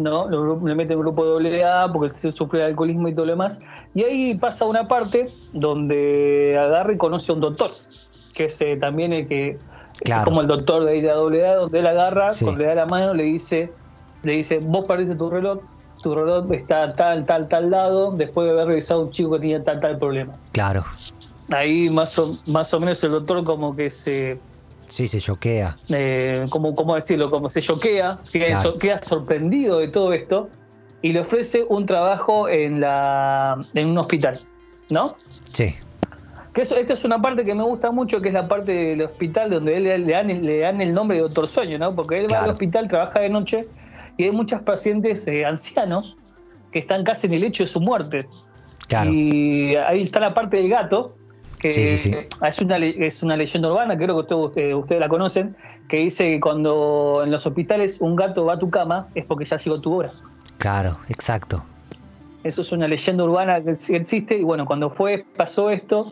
Speaker 2: ¿no? le mete en un grupo de doble A porque sufre de alcoholismo y todo lo demás. Y ahí pasa una parte donde agarra y conoce a un doctor, que es eh, también el que es como el doctor de la doble A, donde él agarra, cuando le da la mano, le dice, le dice, vos perdiste tu reloj, tu reloj está tal, tal, tal lado, después de haber revisado un chico que tenía tal, tal problema.
Speaker 1: Claro
Speaker 2: ahí más o, más o menos el doctor como que se...
Speaker 1: Sí, se choquea.
Speaker 2: Eh, como, ¿Cómo decirlo? Como se choquea, queda, sorprendido de todo esto y le ofrece un trabajo en, la, en un hospital, ¿no?
Speaker 1: Sí.
Speaker 2: Que eso, esta es una parte que me gusta mucho, que es la parte del hospital donde él, le, dan, le dan el nombre de Doctor Sueño, ¿no? Porque él va al hospital, trabaja de noche y hay muchos pacientes eh, ancianos que están casi en el hecho de su muerte.
Speaker 1: Claro.
Speaker 2: Y ahí está la parte del gato, que
Speaker 1: Sí, sí, sí.
Speaker 2: Es, una, es una leyenda urbana, creo que ustedes, ustedes- ustedes la conocen, que dice que cuando en los hospitales un gato va a tu cama es porque ya llegó tu hora.
Speaker 1: Claro, exacto.
Speaker 2: Eso es una leyenda urbana que existe. Y bueno, cuando fue, pasó esto,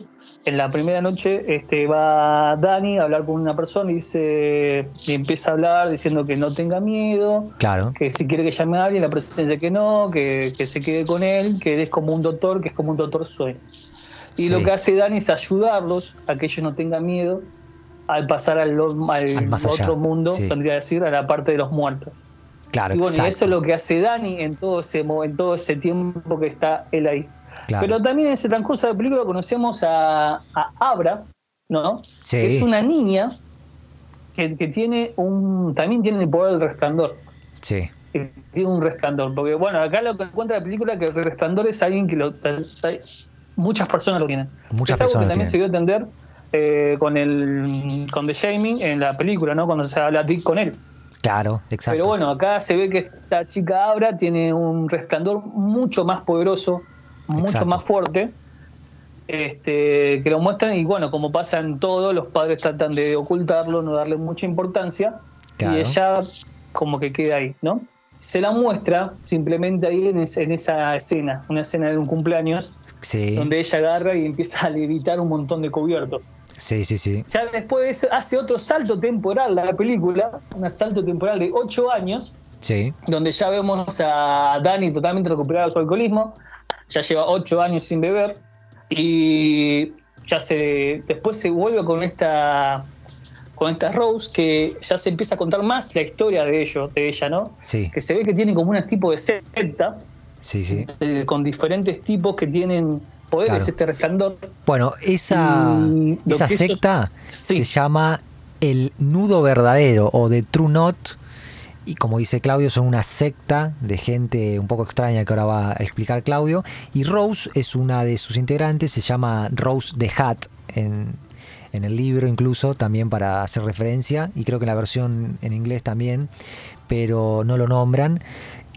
Speaker 2: en la primera noche este, va Dani a hablar con una persona y dice, y empieza a hablar diciendo que no tenga miedo,
Speaker 1: Claro.
Speaker 2: que si quiere que llame a alguien, la persona dice que no, que, que se quede con él, que él es como un doctor, que es como un doctor sueño. Y
Speaker 1: Sí.
Speaker 2: lo que hace Dani es ayudarlos a que ellos no tengan miedo al pasar al, al
Speaker 1: Al más allá,
Speaker 2: otro mundo,
Speaker 1: sí.
Speaker 2: tendría que decir, a la parte de los muertos.
Speaker 1: Claro,
Speaker 2: Y bueno, y eso es lo que hace Dani en todo ese en todo ese tiempo que está él ahí.
Speaker 1: Claro.
Speaker 2: Pero también en ese transcurso de la película conocemos a, a Abra, ¿no?
Speaker 1: Sí.
Speaker 2: Que es una niña que, que tiene un también tiene el poder del resplandor.
Speaker 1: Sí,
Speaker 2: que Tiene un resplandor. Porque bueno, acá lo que cuenta la película es que el resplandor es alguien que lo, muchas personas lo tienen.
Speaker 1: Muchas
Speaker 2: es algo
Speaker 1: personas
Speaker 2: que también se dio a entender eh, con el con The Shaming en la película, ¿no? Cuando se habla con él.
Speaker 1: claro, exacto.
Speaker 2: Pero bueno, acá se ve que esta chica Abra tiene un resplandor mucho más poderoso, mucho
Speaker 1: Exacto.
Speaker 2: más fuerte, este, que lo muestran y bueno, como pasa en todo, los padres tratan de ocultarlo, no darle mucha importancia
Speaker 1: Claro.
Speaker 2: y ella como que queda ahí, ¿no? Se la muestra simplemente ahí en, es- en esa escena, una escena de un cumpleaños,
Speaker 1: sí,
Speaker 2: donde ella agarra y empieza a levitar un montón de cubiertos.
Speaker 1: sí, sí, sí.
Speaker 2: Ya después hace otro salto temporal la película, un salto temporal de 8 años,
Speaker 1: Sí,
Speaker 2: donde ya vemos a Dani totalmente recuperado de su alcoholismo, ya lleva ocho años sin beber y ya se después se vuelve con esta con esta Rose que ya se empieza a contar más la historia de ellos, de ella, ¿no?
Speaker 1: sí,
Speaker 2: Que se ve que tiene como un tipo de secta
Speaker 1: sí, sí.
Speaker 2: eh, con diferentes tipos que tienen poderes,
Speaker 1: Claro.
Speaker 2: este resplandor.
Speaker 1: Bueno, esa,
Speaker 2: Y
Speaker 1: esa secta
Speaker 2: Sí.
Speaker 1: se llama el nudo verdadero o The True Knot. Y como dice Claudio, son una secta de gente un poco extraña que ahora va a explicar Claudio. Y Rose es una de sus integrantes, se llama Rose the Hat en, en el libro incluso, también para hacer referencia. Y creo que en la versión en inglés también, pero no lo nombran.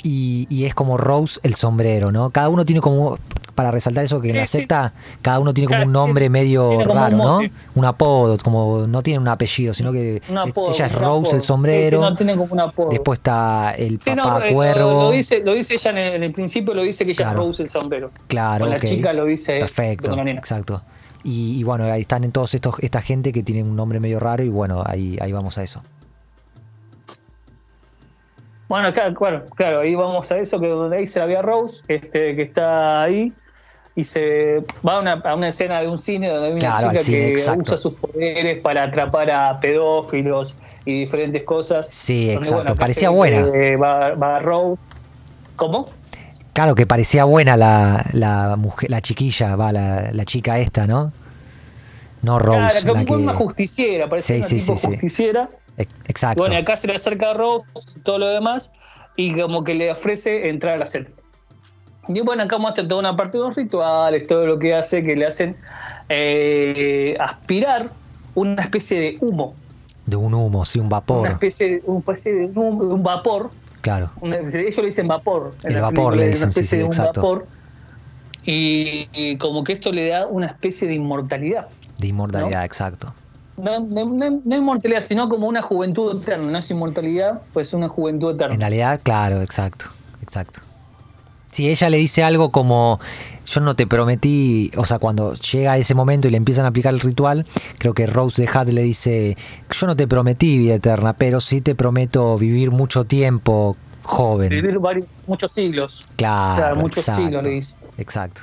Speaker 1: Y, y es como Rose el sombrero, ¿no? Cada uno tiene como, para resaltar eso, que en
Speaker 2: Sí,
Speaker 1: la
Speaker 2: sí.
Speaker 1: secta cada uno tiene como un nombre medio raro, ¿no? Un apodo, como no tiene un apellido, sino que
Speaker 2: apodo,
Speaker 1: ella es Rose
Speaker 2: apodo.
Speaker 1: el sombrero.
Speaker 2: sí, no, tiene como un apodo.
Speaker 1: Después está el
Speaker 2: Sí,
Speaker 1: papá
Speaker 2: eh, lo-
Speaker 1: cuervo.
Speaker 2: Lo, dice, lo dice ella en el, en el principio, lo dice que ella
Speaker 1: Claro.
Speaker 2: es Rose el sombrero.
Speaker 1: Claro,
Speaker 2: la chica lo dice
Speaker 1: Perfecto, exacto. Y, y bueno, ahí están en todos estos, esta gente que tiene un nombre medio raro y bueno, ahí, ahí vamos a eso.
Speaker 2: Bueno, claro, claro, claro, ahí vamos a eso, que donde ahí se la ve a Rose, este, que está ahí, y se va a una, a una escena de un cine donde hay una
Speaker 1: Claro,
Speaker 2: chica
Speaker 1: cine,
Speaker 2: que
Speaker 1: exacto.
Speaker 2: usa sus poderes para atrapar a pedófilos y diferentes cosas.
Speaker 1: Sí,
Speaker 2: Donde,
Speaker 1: exacto,
Speaker 2: acá
Speaker 1: parecía buena.
Speaker 2: Va, va Rose. ¿Cómo?
Speaker 1: Claro que parecía buena la, la mujer, la chiquilla, va, la, la chica esta, ¿no? No Rose.
Speaker 2: Claro,
Speaker 1: la que-
Speaker 2: una justiciera, parece
Speaker 1: Sí,
Speaker 2: una
Speaker 1: sí,
Speaker 2: tipo
Speaker 1: sí,
Speaker 2: justiciera.
Speaker 1: Exacto.
Speaker 2: bueno, acá se le acerca a Rose y todo lo demás, y como que le ofrece entrar a la secta. Y bueno, acá muestra toda una parte de los rituales, todo lo que hace, que le hacen eh, aspirar una especie de humo,
Speaker 1: De un humo, sí, un
Speaker 2: una
Speaker 1: vapor.
Speaker 2: especie, una especie de humo, de un vapor.
Speaker 1: Claro.
Speaker 2: una- ellos le dicen vapor.
Speaker 1: El vapor le dicen, sí, sí,
Speaker 2: de un
Speaker 1: exacto.
Speaker 2: vapor. Y, y como que esto le da una especie de inmortalidad.
Speaker 1: De inmortalidad, exacto.
Speaker 2: No, no, no- no inmortalidad, sino como una juventud eterna. No es inmortalidad, pues una juventud eterna.
Speaker 1: En realidad, claro, exacto, exacto. Si ella le dice algo como, yo no te prometí, o sea, cuando llega ese momento y le empiezan a aplicar el ritual, creo que Rose de Hat le dice, yo no te prometí vida eterna, pero sí te prometo vivir mucho tiempo joven.
Speaker 2: Vivir varios, muchos siglos.
Speaker 1: Claro,
Speaker 2: Claro, muchos
Speaker 1: exacto,
Speaker 2: siglos le dice.
Speaker 1: Exacto.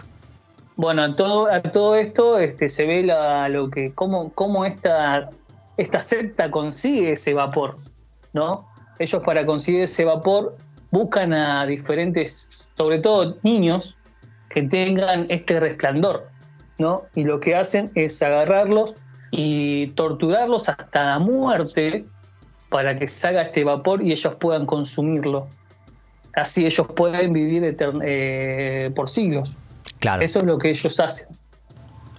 Speaker 2: Bueno, a todo, a todo esto este, se ve la, lo que, cómo, cómo esta, esta secta consigue ese vapor, ¿no? Ellos para conseguir ese vapor buscan a diferentes, sobre todo niños, que tengan este resplandor, ¿no? Y lo que hacen es agarrarlos y torturarlos hasta la muerte para que salga este vapor y ellos puedan consumirlo. Así ellos pueden vivir eh, por siglos.
Speaker 1: Claro.
Speaker 2: Eso es lo que ellos hacen.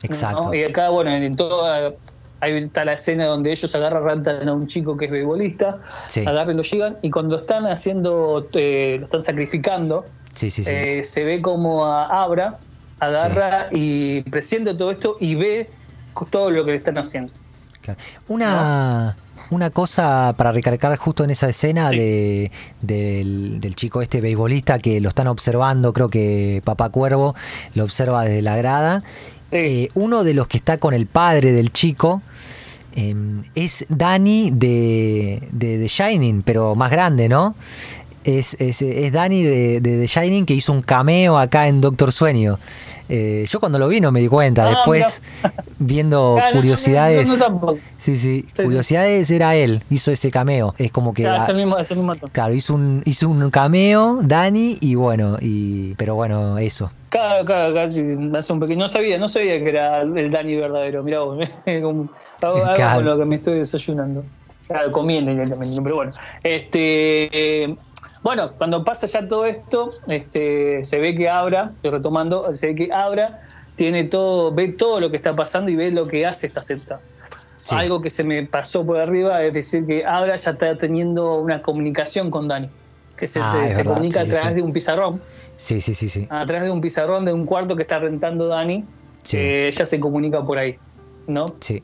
Speaker 1: Exacto.
Speaker 2: Y acá, bueno, en toda. Ahí está la escena donde ellos agarran rantan a un chico que es beisbolista,
Speaker 1: Sí.
Speaker 2: agarran y lo llevan, y cuando están haciendo, eh, lo están sacrificando,
Speaker 1: Sí, sí, sí.
Speaker 2: eh, se ve como a Abra agarra y presiente todo esto y ve todo lo que le están haciendo.
Speaker 1: Una, una cosa para recalcar justo en esa escena
Speaker 2: Sí.
Speaker 1: de, del, del chico este beisbolista que lo están observando, creo que Papá Cuervo lo observa desde la grada.
Speaker 2: Sí.
Speaker 1: Eh, uno de los que está con el padre del chico eh, es Danny de, de The Shining, pero más grande, ¿no? Es, es, es Danny de, de The Shining que hizo un cameo acá en Doctor Sueño. Eh, yo cuando lo vi no me di cuenta.
Speaker 2: Ah,
Speaker 1: Después, viendo curiosidades.
Speaker 2: no, no, tampoco.
Speaker 1: Sí, sí,
Speaker 2: sí.
Speaker 1: curiosidades era él, hizo ese cameo. Es como que.
Speaker 2: Claro, es el mismo, es el mismo actor.
Speaker 1: Claro, hizo un, hizo un cameo, Dani, y bueno, y. Pero bueno, eso.
Speaker 2: Claro, claro, casi hace un pequeño. No sabía, no sabía que era el Dani verdadero. Mirá vos,
Speaker 1: Claro.
Speaker 2: con lo que me estoy desayunando. Claro, pero bueno. Este, eh, bueno, cuando pasa ya todo esto, este, se ve que Abra, estoy retomando, se ve que Abra tiene todo, ve todo lo que está pasando y ve lo que hace esta secta.
Speaker 1: Sí.
Speaker 2: Algo que se me pasó por arriba es decir que Abra ya está teniendo una comunicación con Dani, que se,
Speaker 1: Ah,
Speaker 2: se comunica
Speaker 1: sí,
Speaker 2: a través
Speaker 1: sí.
Speaker 2: de un pizarrón
Speaker 1: Sí, sí, sí, sí.
Speaker 2: atrás de un pizarrón de un cuarto que está rentando Dani, eh, ella se comunica por ahí, ¿no?
Speaker 1: Sí.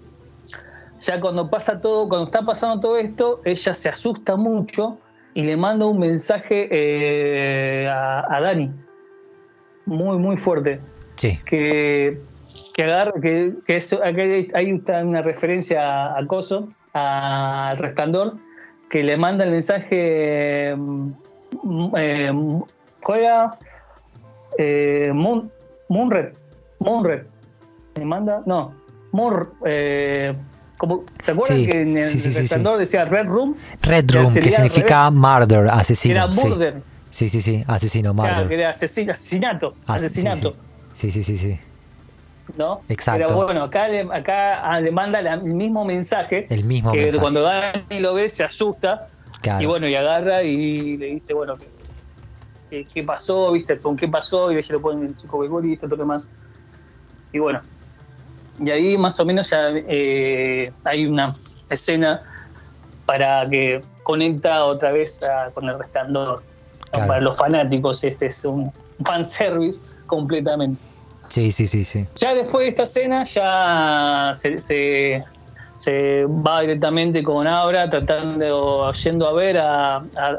Speaker 2: Ya cuando pasa todo, cuando está pasando todo esto, ella se asusta mucho y le manda un mensaje eh, a, a Dani, muy, muy fuerte,
Speaker 1: Sí.
Speaker 2: que, que agarra, que, que eso, hay, una referencia a, a Coso, a- al resplandor, que le manda el mensaje, mm, eh, ¿cuál era? Eh, Moon, Moonred, Moonred, me manda, no, Moon, eh, como, ¿se acuerdan
Speaker 1: Sí,
Speaker 2: que en el
Speaker 1: sí, sí, sí,
Speaker 2: resplandor decía Red Room?
Speaker 1: Red
Speaker 2: Que
Speaker 1: Room, que
Speaker 2: al
Speaker 1: significa murder, asesino.
Speaker 2: Era
Speaker 1: sí.
Speaker 2: murder.
Speaker 1: Sí, sí, sí, asesino,
Speaker 2: Claro, que
Speaker 1: murder.
Speaker 2: era asesin- asesinato,
Speaker 1: Ah,
Speaker 2: asesinato.
Speaker 1: Sí, sí, sí, sí.
Speaker 2: ¿no?
Speaker 1: Exacto.
Speaker 2: Pero bueno, acá le, acá ah, le manda la- el mismo mensaje.
Speaker 1: El mismo
Speaker 2: que
Speaker 1: mensaje.
Speaker 2: cuando Dani lo ve se asusta
Speaker 1: Claro.
Speaker 2: y bueno, y agarra y le dice, bueno, ¿qué, qué- pasó? ¿Viste? ¿Con qué pasó? Y ella lo pone el chico beisbolista, todo lo demás. Y bueno, y ahí más o menos ya eh, hay una escena para que conecta otra vez a- con el resplandor. Para los fanáticos este es un fanservice completamente.
Speaker 1: Sí, sí, sí, sí.
Speaker 2: Ya después de esta escena, ya se, se- se va directamente con Abra, tratando, yendo a ver a, a,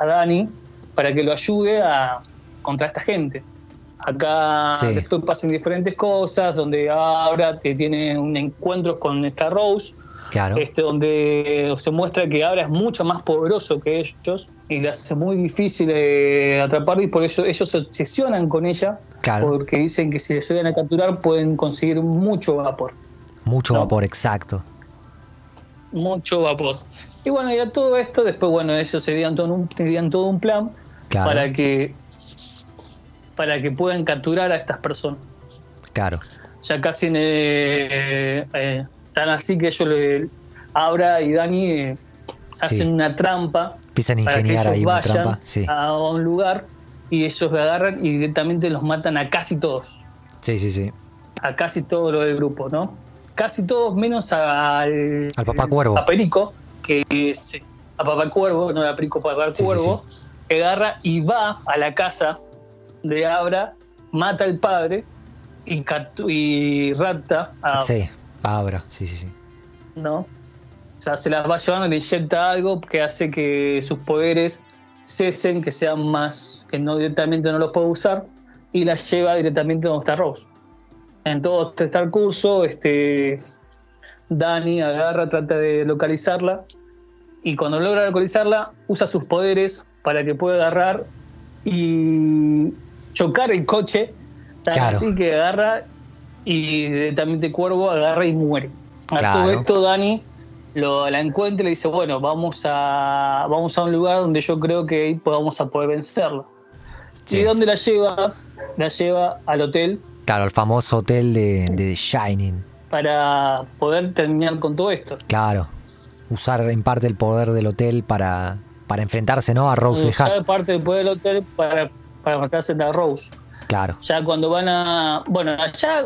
Speaker 2: a Dani para que lo ayude a, contra esta gente. Acá
Speaker 1: Sí.
Speaker 2: después pasan diferentes cosas, donde Abra te tiene un encuentro con esta Rose,
Speaker 1: Claro.
Speaker 2: este, donde se muestra que Abra es mucho más poderoso que ellos y le hace muy difícil eh, atrapar y por eso ellos se obsesionan con ella
Speaker 1: Claro.
Speaker 2: porque dicen que si les llegan a capturar pueden conseguir mucho vapor,
Speaker 1: Mucho
Speaker 2: no.
Speaker 1: vapor, exacto.
Speaker 2: mucho vapor. Y bueno, y a todo esto, después, bueno, ellos se dieron todo un, tenían todo un plan
Speaker 1: Claro.
Speaker 2: para que para que puedan capturar a estas personas.
Speaker 1: Claro.
Speaker 2: Ya casi en, eh, eh, tan así que ellos, le, Abra y Dani, eh, hacen
Speaker 1: Sí.
Speaker 2: una trampa
Speaker 1: Empiezan a
Speaker 2: para que ellos
Speaker 1: ahí una
Speaker 2: vayan
Speaker 1: trampa. Sí.
Speaker 2: a un lugar y ellos lo agarran y directamente los matan a casi todos.
Speaker 1: Sí, sí, sí.
Speaker 2: a casi todo lo del grupo, ¿no? Casi todos menos al,
Speaker 1: Al Papá Cuervo.
Speaker 2: A Perico, que es a Papá Cuervo, no a Perico, Papá
Speaker 1: Sí, sí,
Speaker 2: Cuervo, que agarra y va a la casa de Abra, mata al padre y, y rapta a
Speaker 1: Sí, abra. Sí, sí, sí.
Speaker 2: ¿no? O sea, se las va llevando, le inyecta algo que hace que sus poderes cesen, que sean más, que no directamente no los puede usar, y las lleva directamente donde está Rose. En todo este curso, este, Dani agarra, trata de localizarla, y cuando logra localizarla, usa sus poderes para que pueda agarrar y chocar el coche, tan
Speaker 1: Claro.
Speaker 2: así que agarra y directamente Cuervo agarra y muere. A
Speaker 1: Claro.
Speaker 2: todo esto Dani lo, la encuentra y le dice, bueno, vamos a, vamos a un lugar donde yo creo que ahí vamos a poder vencerla.
Speaker 1: Sí.
Speaker 2: ¿Y dónde la lleva? La lleva al hotel
Speaker 1: Claro, el famoso hotel de, Shining.
Speaker 2: para poder terminar con todo esto.
Speaker 1: Claro. Usar en parte el poder del hotel para, para enfrentarse, ¿no? A Rose
Speaker 2: Usar
Speaker 1: Hat.
Speaker 2: parte del poder del hotel para, para matarse a Rose.
Speaker 1: Claro.
Speaker 2: Ya cuando van a. Bueno, allá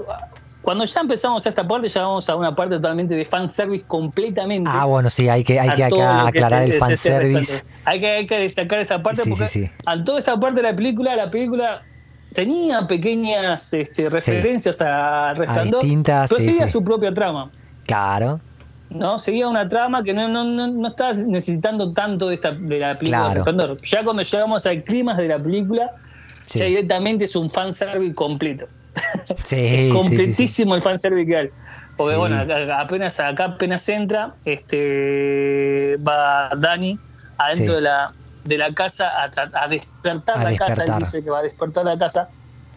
Speaker 2: cuando ya empezamos a esta parte, ya vamos a una parte totalmente de fanservice completamente.
Speaker 1: Ah, bueno, sí, hay que, hay que
Speaker 2: que
Speaker 1: aclarar
Speaker 2: es-
Speaker 1: el fanservice.
Speaker 2: Hay que, hay que destacar esta parte
Speaker 1: Sí,
Speaker 2: porque
Speaker 1: sí, sí.
Speaker 2: a toda esta parte de la película, la película tenía pequeñas este, referencias a Resplandor,
Speaker 1: distintas,
Speaker 2: pero seguía su propia trama.
Speaker 1: Claro,
Speaker 2: ¿no? Seguía una trama que no, no, no, no estaba necesitando tanto de, esta, de la película
Speaker 1: Claro.
Speaker 2: de Resplandor. Ya cuando llegamos al clima de la película,
Speaker 1: sí.
Speaker 2: ya directamente es un fanservice completo.
Speaker 1: Sí,
Speaker 2: completísimo el fanservice que hay. Porque bueno, acá- apenas acá apenas entra, este va Dani adentro de la de la casa a, despertar
Speaker 1: A
Speaker 2: la casa, él dice que va a despertar la casa.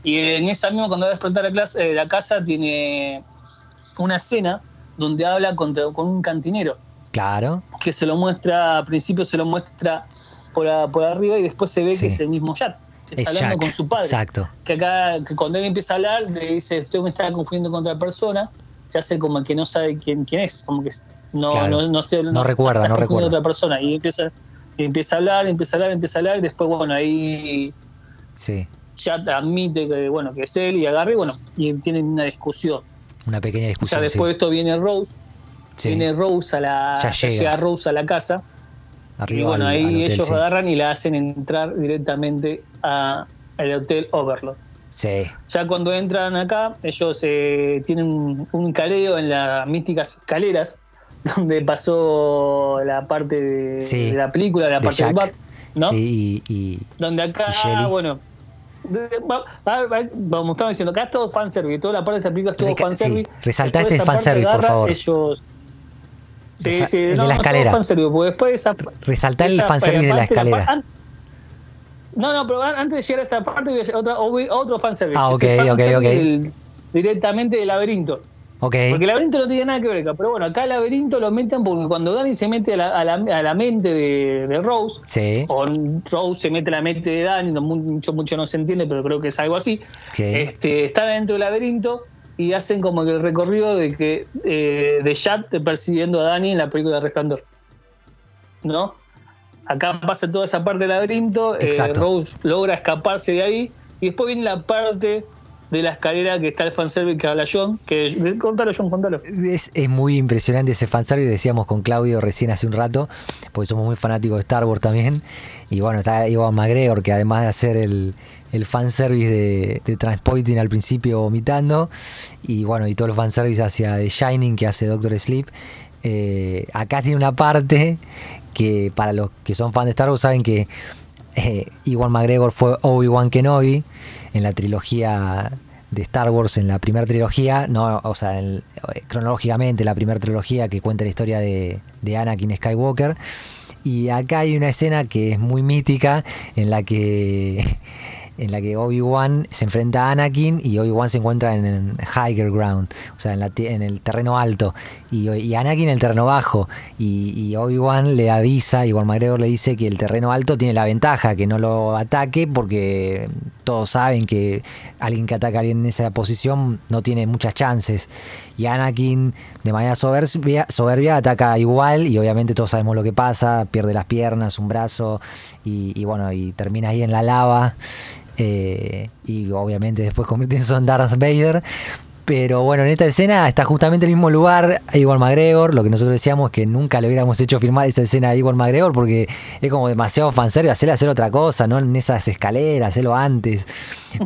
Speaker 2: Y en esa misma cuando va a despertar la, clase, eh, la casa tiene una escena donde habla con un cantinero
Speaker 1: Claro,
Speaker 2: que se lo muestra, al principio se lo muestra por, a- por arriba y después se ve
Speaker 1: Sí.
Speaker 2: que es el mismo Jack. Está
Speaker 1: es
Speaker 2: hablando
Speaker 1: Jack.
Speaker 2: con su padre.
Speaker 1: Exacto.
Speaker 2: Que acá, que cuando él empieza a hablar, le dice, usted me está confundiendo con otra persona, se hace como que no sabe quién, quién es, como que no,
Speaker 1: Claro.
Speaker 2: no, no,
Speaker 1: No recuerda, no recuerda.
Speaker 2: otra persona. Y empieza, y empieza a hablar, empieza a hablar, empieza a hablar, y después, bueno, ahí
Speaker 1: Sí,
Speaker 2: ya admite que, bueno, que es él y agarra y bueno, y tienen una discusión.
Speaker 1: una pequeña
Speaker 2: Ya
Speaker 1: discusión.
Speaker 2: después de esto viene Rose,
Speaker 1: Sí.
Speaker 2: viene Rose a la,
Speaker 1: Ya
Speaker 2: ya
Speaker 1: llega.
Speaker 2: llega Rose a la casa
Speaker 1: Arriba
Speaker 2: y bueno,
Speaker 1: al-
Speaker 2: ahí
Speaker 1: al hotel,
Speaker 2: ellos
Speaker 1: sí.
Speaker 2: agarran y la hacen entrar directamente al hotel Overlord.
Speaker 1: Sí,
Speaker 2: Ya cuando entran acá, ellos eh, tienen un, caleo en las místicas escaleras, donde pasó la parte de,
Speaker 1: Sí,
Speaker 2: de la película, la
Speaker 1: de
Speaker 2: parte del bar, ¿no?
Speaker 1: sí, y, y-
Speaker 2: Donde acá,
Speaker 1: y
Speaker 2: bueno, de- como estaba diciendo, acá es todo fanservice, toda la parte de esta película es todo
Speaker 1: Reca-
Speaker 2: fanservice.
Speaker 1: sí, resaltaste el fanservice, por favor.
Speaker 2: Ellos, Sí,
Speaker 1: Resa-
Speaker 2: sí,
Speaker 1: el de
Speaker 2: no,
Speaker 1: la
Speaker 2: no, todo
Speaker 1: escalera.
Speaker 2: fanservice, porque después de esa,
Speaker 1: resaltar el fanservice de la escalera.
Speaker 2: No, no, pero an- antes de llegar a esa parte, voy a otra, otro fanservice.
Speaker 1: Ah,
Speaker 2: es
Speaker 1: ok, ok, ok.
Speaker 2: del- directamente del laberinto.
Speaker 1: ok,
Speaker 2: Porque el laberinto no tiene nada que ver acá, pero bueno, acá el laberinto lo meten porque cuando Danny se mete a la, a la, a la mente de, de Rose,
Speaker 1: sí,
Speaker 2: o Rose se mete a la mente de Danny, mucho, mucho no se entiende, pero creo que es algo así.
Speaker 1: sí,
Speaker 2: Este, están dentro del laberinto y hacen como que el recorrido de que eh, de Jack persiguiendo a Danny en la película de Resplandor. ¿No? Acá pasa toda esa parte del laberinto, eh,
Speaker 1: Exacto.
Speaker 2: Rose logra escaparse de ahí y después viene la parte de la escalera que está el fanservice que habla John, que contalo John, contalo.
Speaker 1: Es, es muy impresionante ese fanservice, decíamos con Claudio recién hace un rato, porque somos muy fanáticos de Star Wars también. Y bueno, está Iwan McGregor, que además de hacer el, el fanservice de, de Transpoiting al principio vomitando, y bueno, y todo el fanservice hacia The Shining que hace Doctor Sleep, eh, acá tiene una parte que para los que son fans de Star Wars saben que eh, Iwan McGregor fue Obi-Wan Kenobi en la trilogía de Star Wars, en la primera trilogía, no, o sea, en- eh, cronológicamente la primera trilogía que cuenta la historia de, de Anakin Skywalker. Y acá hay una escena que es muy mítica en la que en la que Obi-Wan se enfrenta a Anakin y Obi-Wan se encuentra en, higher ground, o sea, en, la en el terreno alto, y, y Anakin en el terreno bajo, y, y Obi-Wan le avisa, igual McGregor le dice que el terreno alto tiene la ventaja, que no lo ataque, porque todos saben que alguien que ataca a alguien en esa posición no tiene muchas chances, y Anakin de manera soberbia, soberbia ataca igual, y obviamente todos sabemos lo que pasa, pierde las piernas, un brazo, y, y bueno, y termina ahí en la lava. Eh, y obviamente después convirtiéndose en Darth Vader. Pero bueno, en esta escena está justamente en el mismo lugar Iwan McGregor. Lo que nosotros decíamos es que nunca le hubiéramos hecho filmar esa escena a Iwan McGregor porque es como demasiado fanservice hacerle hacer otra cosa, no en esas escaleras, hacerlo antes.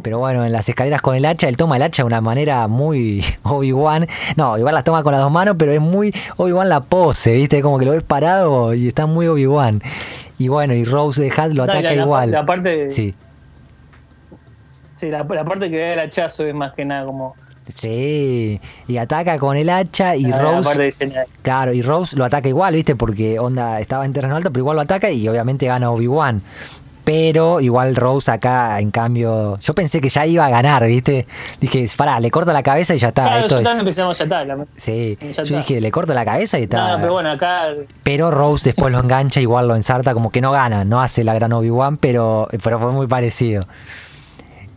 Speaker 1: Pero bueno, en las escaleras con el hacha, él toma el hacha de una manera muy Obi-Wan. No, igual las toma con las dos manos, pero es muy Obi-Wan la pose, ¿viste? Como que lo ves parado y está muy Obi-Wan. Y bueno, y Rose de Hat lo
Speaker 2: No,
Speaker 1: ataca
Speaker 2: la-
Speaker 1: igual.
Speaker 2: la parte-
Speaker 1: Sí.
Speaker 2: Sí, la, la parte que da el hachazo es más que nada como
Speaker 1: Sí, y ataca con el hacha y
Speaker 2: la
Speaker 1: Rose, claro, y Rose lo ataca igual, ¿viste? Porque onda estaba en terreno alto, pero igual lo ataca y obviamente gana Obi-Wan. Pero igual Rose acá, en cambio, yo pensé que ya iba a ganar, ¿viste? Dije, pará, le corta la cabeza y ya está.
Speaker 2: Claro,
Speaker 1: esto es...
Speaker 2: empezamos, ya está. la-
Speaker 1: Sí,
Speaker 2: ya
Speaker 1: yo
Speaker 2: está.
Speaker 1: dije, le corta la cabeza y está.
Speaker 2: No, pero bueno, acá
Speaker 1: Pero Rose después lo engancha, igual lo ensarta, como que no gana, no hace la gran Obi-Wan, pero, pero fue muy parecido.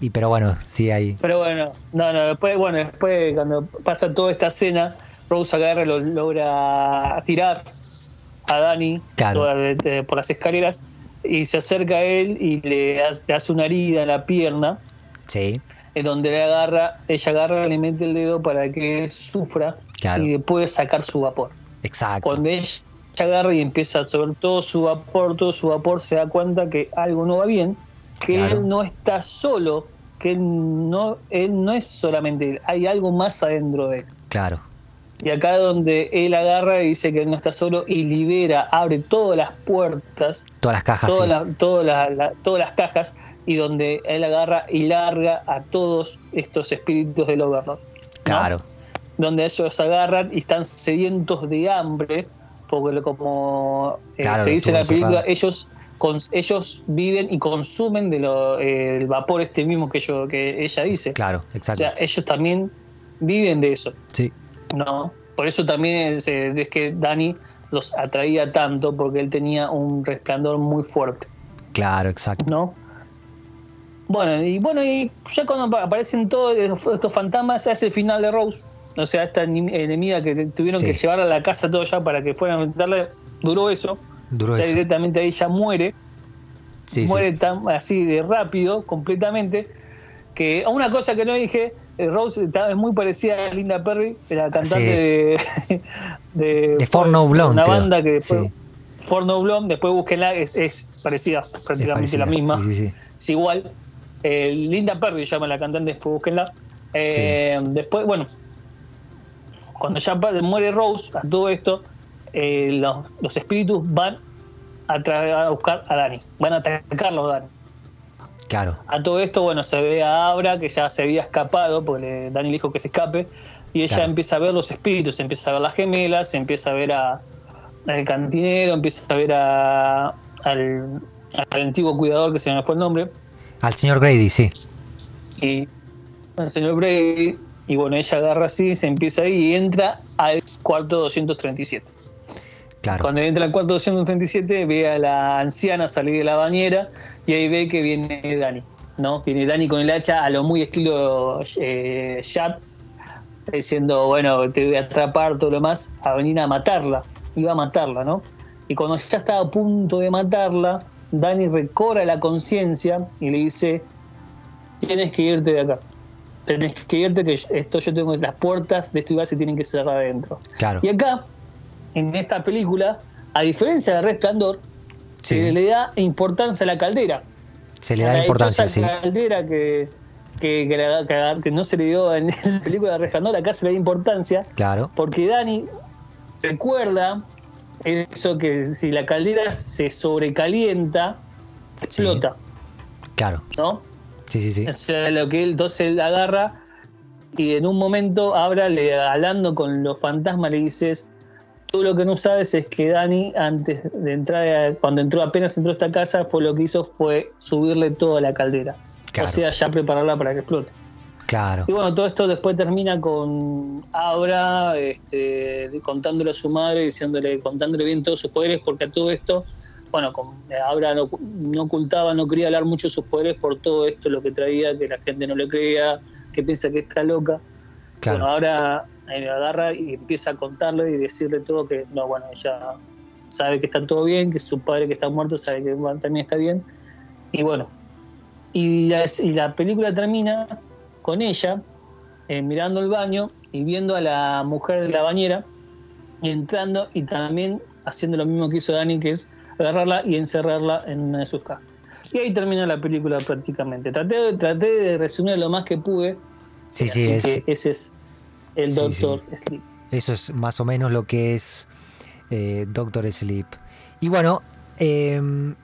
Speaker 1: Y pero bueno, sí, ahí.
Speaker 2: Pero bueno, no, no, después, bueno, después cuando pasa toda esta escena, Rose agarra lo logra tirar a Dani
Speaker 1: Claro.
Speaker 2: toda de- de- por las escaleras y se acerca a él y le hace, le hace una herida en la pierna.
Speaker 1: Sí,
Speaker 2: es donde le agarra, ella agarra, le mete el dedo para que él sufra
Speaker 1: Claro.
Speaker 2: y puede sacar su vapor.
Speaker 1: Exacto.
Speaker 2: Cuando ella agarra y empieza a sobre todo su vapor, todo su vapor, se da cuenta que algo no va bien, que
Speaker 1: Claro.
Speaker 2: él no está solo, que él no, él no es solamente él, hay algo más adentro de él.
Speaker 1: Claro.
Speaker 2: Y acá donde él agarra y dice que él no está solo y libera, abre todas las puertas,
Speaker 1: Todas las cajas.
Speaker 2: todas,
Speaker 1: sí.
Speaker 2: todas, las- la- todas las cajas, y donde él agarra y larga a todos estos espíritus del Overlord. ¿no?
Speaker 1: Claro.
Speaker 2: Donde ellos agarran y están sedientos de hambre, porque como eh,
Speaker 1: Claro,
Speaker 2: se dice en la película, ellos con- ellos viven y consumen de lo, eh, vapor este mismo que, yo, que ella dice.
Speaker 1: Claro,
Speaker 2: O
Speaker 1: exacto.
Speaker 2: sea, ellos también viven de eso.
Speaker 1: sí.
Speaker 2: No, por eso también es, eh, es que Dani los atraía tanto, porque él tenía un resplandor muy fuerte,
Speaker 1: Claro, exacto.
Speaker 2: ¿no? Bueno, y bueno, y ya cuando apa- aparecen todos estos fantasmas, ya es el final de Rose. O sea, esta enemiga que tuvieron
Speaker 1: Sí.
Speaker 2: que llevar a la casa todo ya para que fueran a meterle, duró eso.
Speaker 1: Eso.
Speaker 2: directamente ahí ya muere,
Speaker 1: Sí, sí.
Speaker 2: muere tan así de rápido, completamente, que una cosa que no dije, eh, Rose es muy parecida a Linda Perry, la cantante de, de,
Speaker 1: De For No Blonde,
Speaker 2: una
Speaker 1: creo.
Speaker 2: banda que después,
Speaker 1: Sí.
Speaker 2: For No Blonde, después búsquenla, es, es parecida,
Speaker 1: Es
Speaker 2: prácticamente
Speaker 1: parecida.
Speaker 2: la misma, es igual. Eh, Linda Perry llama la cantante, después búsquenla. Eh, Después, bueno, cuando ya muere Rose, a todo esto, eh, los, los espíritus van a, tra- a buscar a Dani, van a atacarlos a Dani.
Speaker 1: Claro.
Speaker 2: A todo esto, bueno, se ve a Abra que ya se había escapado, porque le- Dani le dijo que se escape, y ella
Speaker 1: Claro.
Speaker 2: empieza a ver los espíritus, empieza a ver las gemelas, empieza a ver a, al cantinero, empieza a ver a, al, al antiguo cuidador que se me fue el nombre,
Speaker 1: Al señor Grady, sí.
Speaker 2: y al señor Brady, y bueno, ella agarra así, se empieza ahí y entra al cuarto 237.
Speaker 1: Claro.
Speaker 2: Cuando entra al cuarto 237 ve a la anciana salir de la bañera y ahí ve que viene Dani, ¿no? Viene Dani con el hacha a lo muy estilo eh, diciendo, bueno, te voy a atrapar, todo lo más, a venir a matarla. Iba a matarla, ¿no? Y cuando ya estaba a punto de matarla, Dani recobra la conciencia y le dice, tienes que irte de acá. Tenés que irte que esto yo tengo las puertas de este lugar se tienen que cerrar adentro.
Speaker 1: Claro.
Speaker 2: Y acá, en esta película, a diferencia de Resplandor,
Speaker 1: Sí.
Speaker 2: se le da importancia a la caldera.
Speaker 1: Se le da
Speaker 2: la
Speaker 1: importancia, sí.
Speaker 2: caldera que, que, que la- que- que no se le dio en la película de Resplandor, acá se le da importancia,
Speaker 1: Claro.
Speaker 2: porque Dani recuerda eso que si la caldera se sobrecalienta,
Speaker 1: Sí.
Speaker 2: explota,
Speaker 1: Claro.
Speaker 2: ¿no?
Speaker 1: Sí, sí, sí.
Speaker 2: O sea, lo que él entonces él agarra y en un momento Abra le hablando con los fantasmas le dices tú lo que no sabes es que Dani antes de entrar a- cuando entró apenas entró a esta casa fue lo que hizo fue subirle toda la caldera
Speaker 1: Claro.
Speaker 2: o sea ya prepararla para que explote
Speaker 1: Claro.
Speaker 2: y bueno todo esto después termina con Abra este, contándole a su madre diciéndole contándole bien todos sus poderes porque a todo esto bueno, con, Abra no, no ocultaba, no quería hablar mucho de sus poderes por todo esto, lo que traía, que la gente no le creía, que piensa que está loca.
Speaker 1: Claro.
Speaker 2: Bueno, ahora eh, agarra y empieza a contarle y decirle todo que, no, bueno, ella sabe que está todo bien, que su padre que está muerto sabe que también está bien. Y bueno, y la, y la película termina con ella eh, mirando el baño y viendo a la mujer de la bañera entrando y también haciendo lo mismo que hizo Dani, que es agarrarla y encerrarla en una de sus cajas. Y ahí termina la película prácticamente. Traté, traté de resumir lo más que pude.
Speaker 1: Sí, sí,
Speaker 2: así
Speaker 1: es,
Speaker 2: que ese es el
Speaker 1: Sí,
Speaker 2: Doctor Sleep.
Speaker 1: eso es más o menos lo que es eh, Doctor Sleep. Y bueno, em,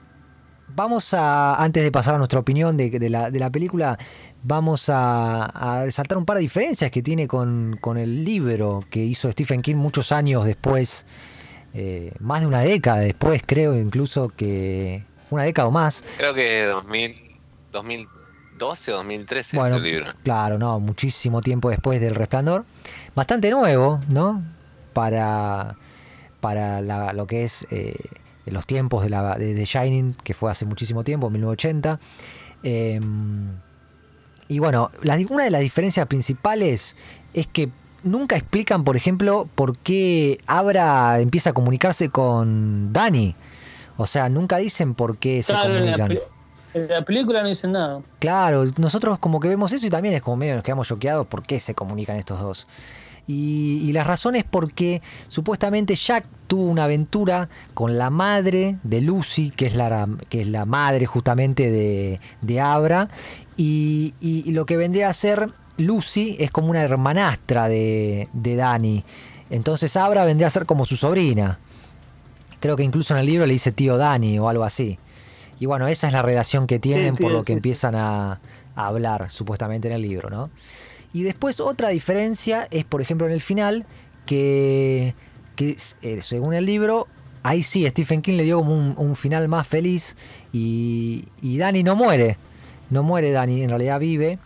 Speaker 1: vamos a, antes de pasar a nuestra opinión de, de la, de la película, vamos a, a resaltar un par de diferencias que tiene con, con el libro que hizo Stephen King muchos años después, eh, más de una década después creo incluso que una década o más.
Speaker 3: Creo que 2000, 2012 o 2013
Speaker 1: Bueno,
Speaker 3: es el libro.
Speaker 1: claro, no, muchísimo tiempo después del Resplandor. Bastante nuevo, ¿no? Para, para la- lo que es eh, los tiempos de, la, de The Shining, que fue hace muchísimo tiempo, 1980. Eh, y bueno, la- una de las diferencias principales es que nunca explican, por ejemplo, por qué Abra empieza a comunicarse con Dani. O sea, nunca dicen por qué se
Speaker 2: Claro, en la,
Speaker 1: comunican.
Speaker 2: En la película no dicen nada.
Speaker 1: Claro, nosotros como que vemos eso y también es como medio nos quedamos choqueados por qué se comunican estos dos. Y, y la razón es porque supuestamente Jack tuvo una aventura con la madre de Lucy, que es la, que es la madre justamente de, de Abra, y, y- y lo que vendría a ser Lucy es como una hermanastra de, de Dani. Entonces Abra vendría a ser como su sobrina. Creo que incluso en el libro le dice tío Dani o algo así. Y bueno, esa es la relación que tienen por lo que
Speaker 2: sí,
Speaker 1: empiezan a, a hablar supuestamente en el libro, ¿no? Y después otra diferencia es, por ejemplo, en el final, que, que eh, según el libro, ahí sí, Stephen King le dio como un, un final más feliz y, y Dani no muere. No muere Dani, en realidad vive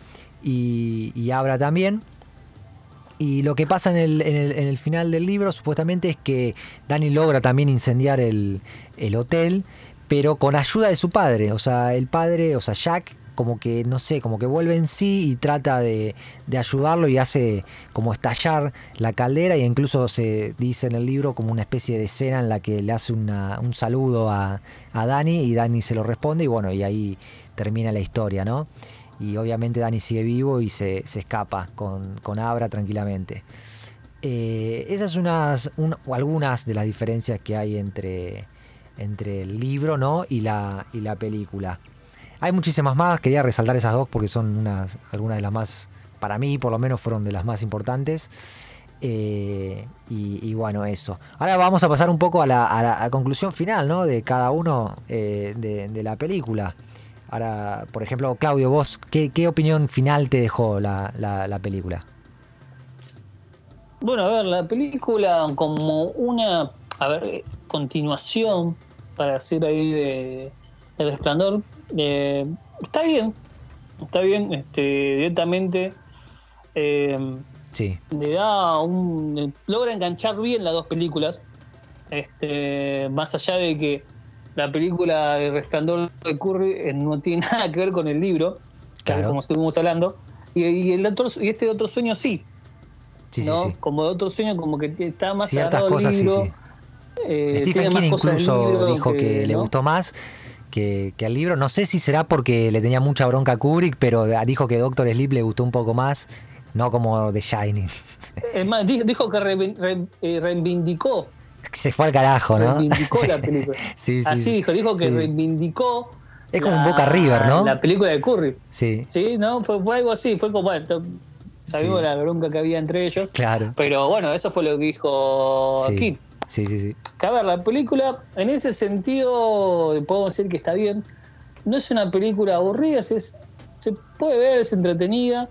Speaker 1: y, y Abra también. Y lo que pasa en el, en el- en el final del libro supuestamente es que Dani logra también incendiar el, el hotel, pero con ayuda de su padre. O sea, el padre, o sea, Jack, como que, no sé, como que vuelve en sí y trata de, de ayudarlo y hace como estallar la caldera y incluso se dice en el libro como una especie de escena en la que le hace una- un saludo a, a Dani y Dani se lo responde y bueno, y ahí termina la historia, ¿no? Y obviamente Dani sigue vivo y se, se escapa con, con Abra tranquilamente. Eh, esas son unas, algunas de las diferencias que hay entre, entre el libro ¿no? y, la, y la película. Hay muchísimas más, quería resaltar esas dos porque son unas, algunas de las más, para mí por lo menos fueron de las más importantes. Eh, y, bueno, eso. Ahora vamos a pasar un poco a la, conclusión final ¿no? de cada uno eh, de, la película. Ahora, por ejemplo, Claudio, vos, ¿qué, qué opinión final te dejó la, la- la película?
Speaker 2: Bueno, a ver, la película como una, a ver, eh, continuación, para decir ahí de, El Resplandor, eh, está bien, está bien, este, directamente eh,
Speaker 1: Sí,
Speaker 2: le da un, logra enganchar bien las dos películas, este, más allá de que la película El Resplandor de Curry eh, no tiene nada que ver con el libro,
Speaker 1: Claro.
Speaker 2: como estuvimos hablando, y, y el otro, y este otro sueño sí,
Speaker 1: sí,
Speaker 2: ¿no?
Speaker 1: sí. sí.
Speaker 2: Como de otro sueño, como que está más
Speaker 1: Ciertas cosas, sí,
Speaker 2: libro,
Speaker 1: sí.
Speaker 2: Eh,
Speaker 1: Stephen King incluso dijo que, le
Speaker 2: ¿no?
Speaker 1: gustó más que, que al libro. No sé si será porque le tenía mucha bronca a Kubrick, pero dijo que Doctor Sleep le gustó un poco más, no como The Shining.
Speaker 2: Es más, di- dijo que re- re- eh, reivindicó,
Speaker 1: Se fue al carajo, ¿no?
Speaker 2: reivindicó la película.
Speaker 1: Sí, sí,
Speaker 2: Así
Speaker 1: sí.
Speaker 2: dijo, dijo que
Speaker 1: Sí.
Speaker 2: reivindicó.
Speaker 1: Es como un Boca River, ¿no?
Speaker 2: La película de Curry.
Speaker 1: Sí,
Speaker 2: Sí, ¿no? Fue, fue algo así, fue como, bueno, to- sabemos la bronca que había entre ellos.
Speaker 1: claro.
Speaker 2: Pero bueno, eso fue lo que dijo Kim.
Speaker 1: Sí, sí, sí.
Speaker 2: Que a ver, la película, en ese sentido, podemos decir que está bien. No es una película aburrida, se, es- se puede ver, es entretenida.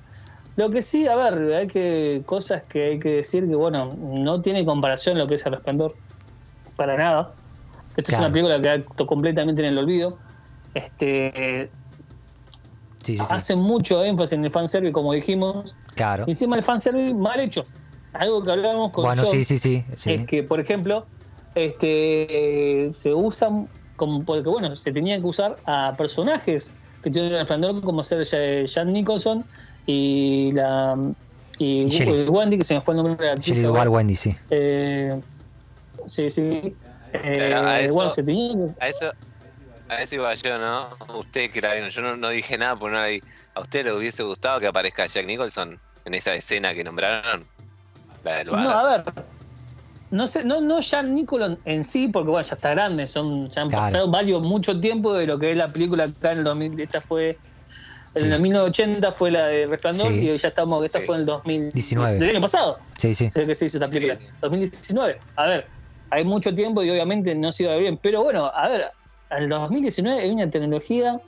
Speaker 2: Lo que sí, a ver, hay que cosas que hay que decir que, bueno, no tiene comparación lo que es El Resplandor. Para nada. Esta es una película que quedado completamente en el olvido. Este,
Speaker 1: Sí, sí, sí.
Speaker 2: hace mucho énfasis en el fanservice, como dijimos.
Speaker 1: Claro.
Speaker 2: Y encima el fanservice mal hecho. Algo que hablábamos con
Speaker 1: Bueno,
Speaker 2: John,
Speaker 1: sí, sí, sí. sí.
Speaker 2: es que, por ejemplo, este eh, se usan como porque bueno, se tenían que usar a personajes que tienen el resplandor como ser Ja- Jan Nicholson y la y,
Speaker 1: Y Shelley.
Speaker 2: Wendy, que se me fue el nombre de la actriz
Speaker 1: Wendy, sí.
Speaker 2: Eh, sí, sí. Eh,
Speaker 3: A eso-
Speaker 2: bueno, se tenía que
Speaker 3: A eso, a eso iba yo, ¿no? Usted que la vieron, yo no, no dije nada por vi. ¿A usted le hubiese gustado que aparezca Jack Nicholson en esa escena que nombraron? La del bar.
Speaker 2: No, a ver. No sé, no, no Jan Nicholson en sí, porque bueno, ya está grande, son, ya han
Speaker 1: Claro.
Speaker 2: pasado varios, mucho tiempo de lo que es la película acá en el 2000, esta fue, en el 1980 fue la de Resplandor
Speaker 1: Sí.
Speaker 2: y ya estamos, esta
Speaker 3: Sí.
Speaker 2: fue en el 2019.
Speaker 1: 19.
Speaker 2: Del año pasado,
Speaker 1: Sí, sí.
Speaker 2: sé que se hizo esta película,
Speaker 3: Sí, sí.
Speaker 2: 2019. A ver, hay mucho tiempo y obviamente no se iba bien, pero bueno, a ver, al 2019 hay una tecnología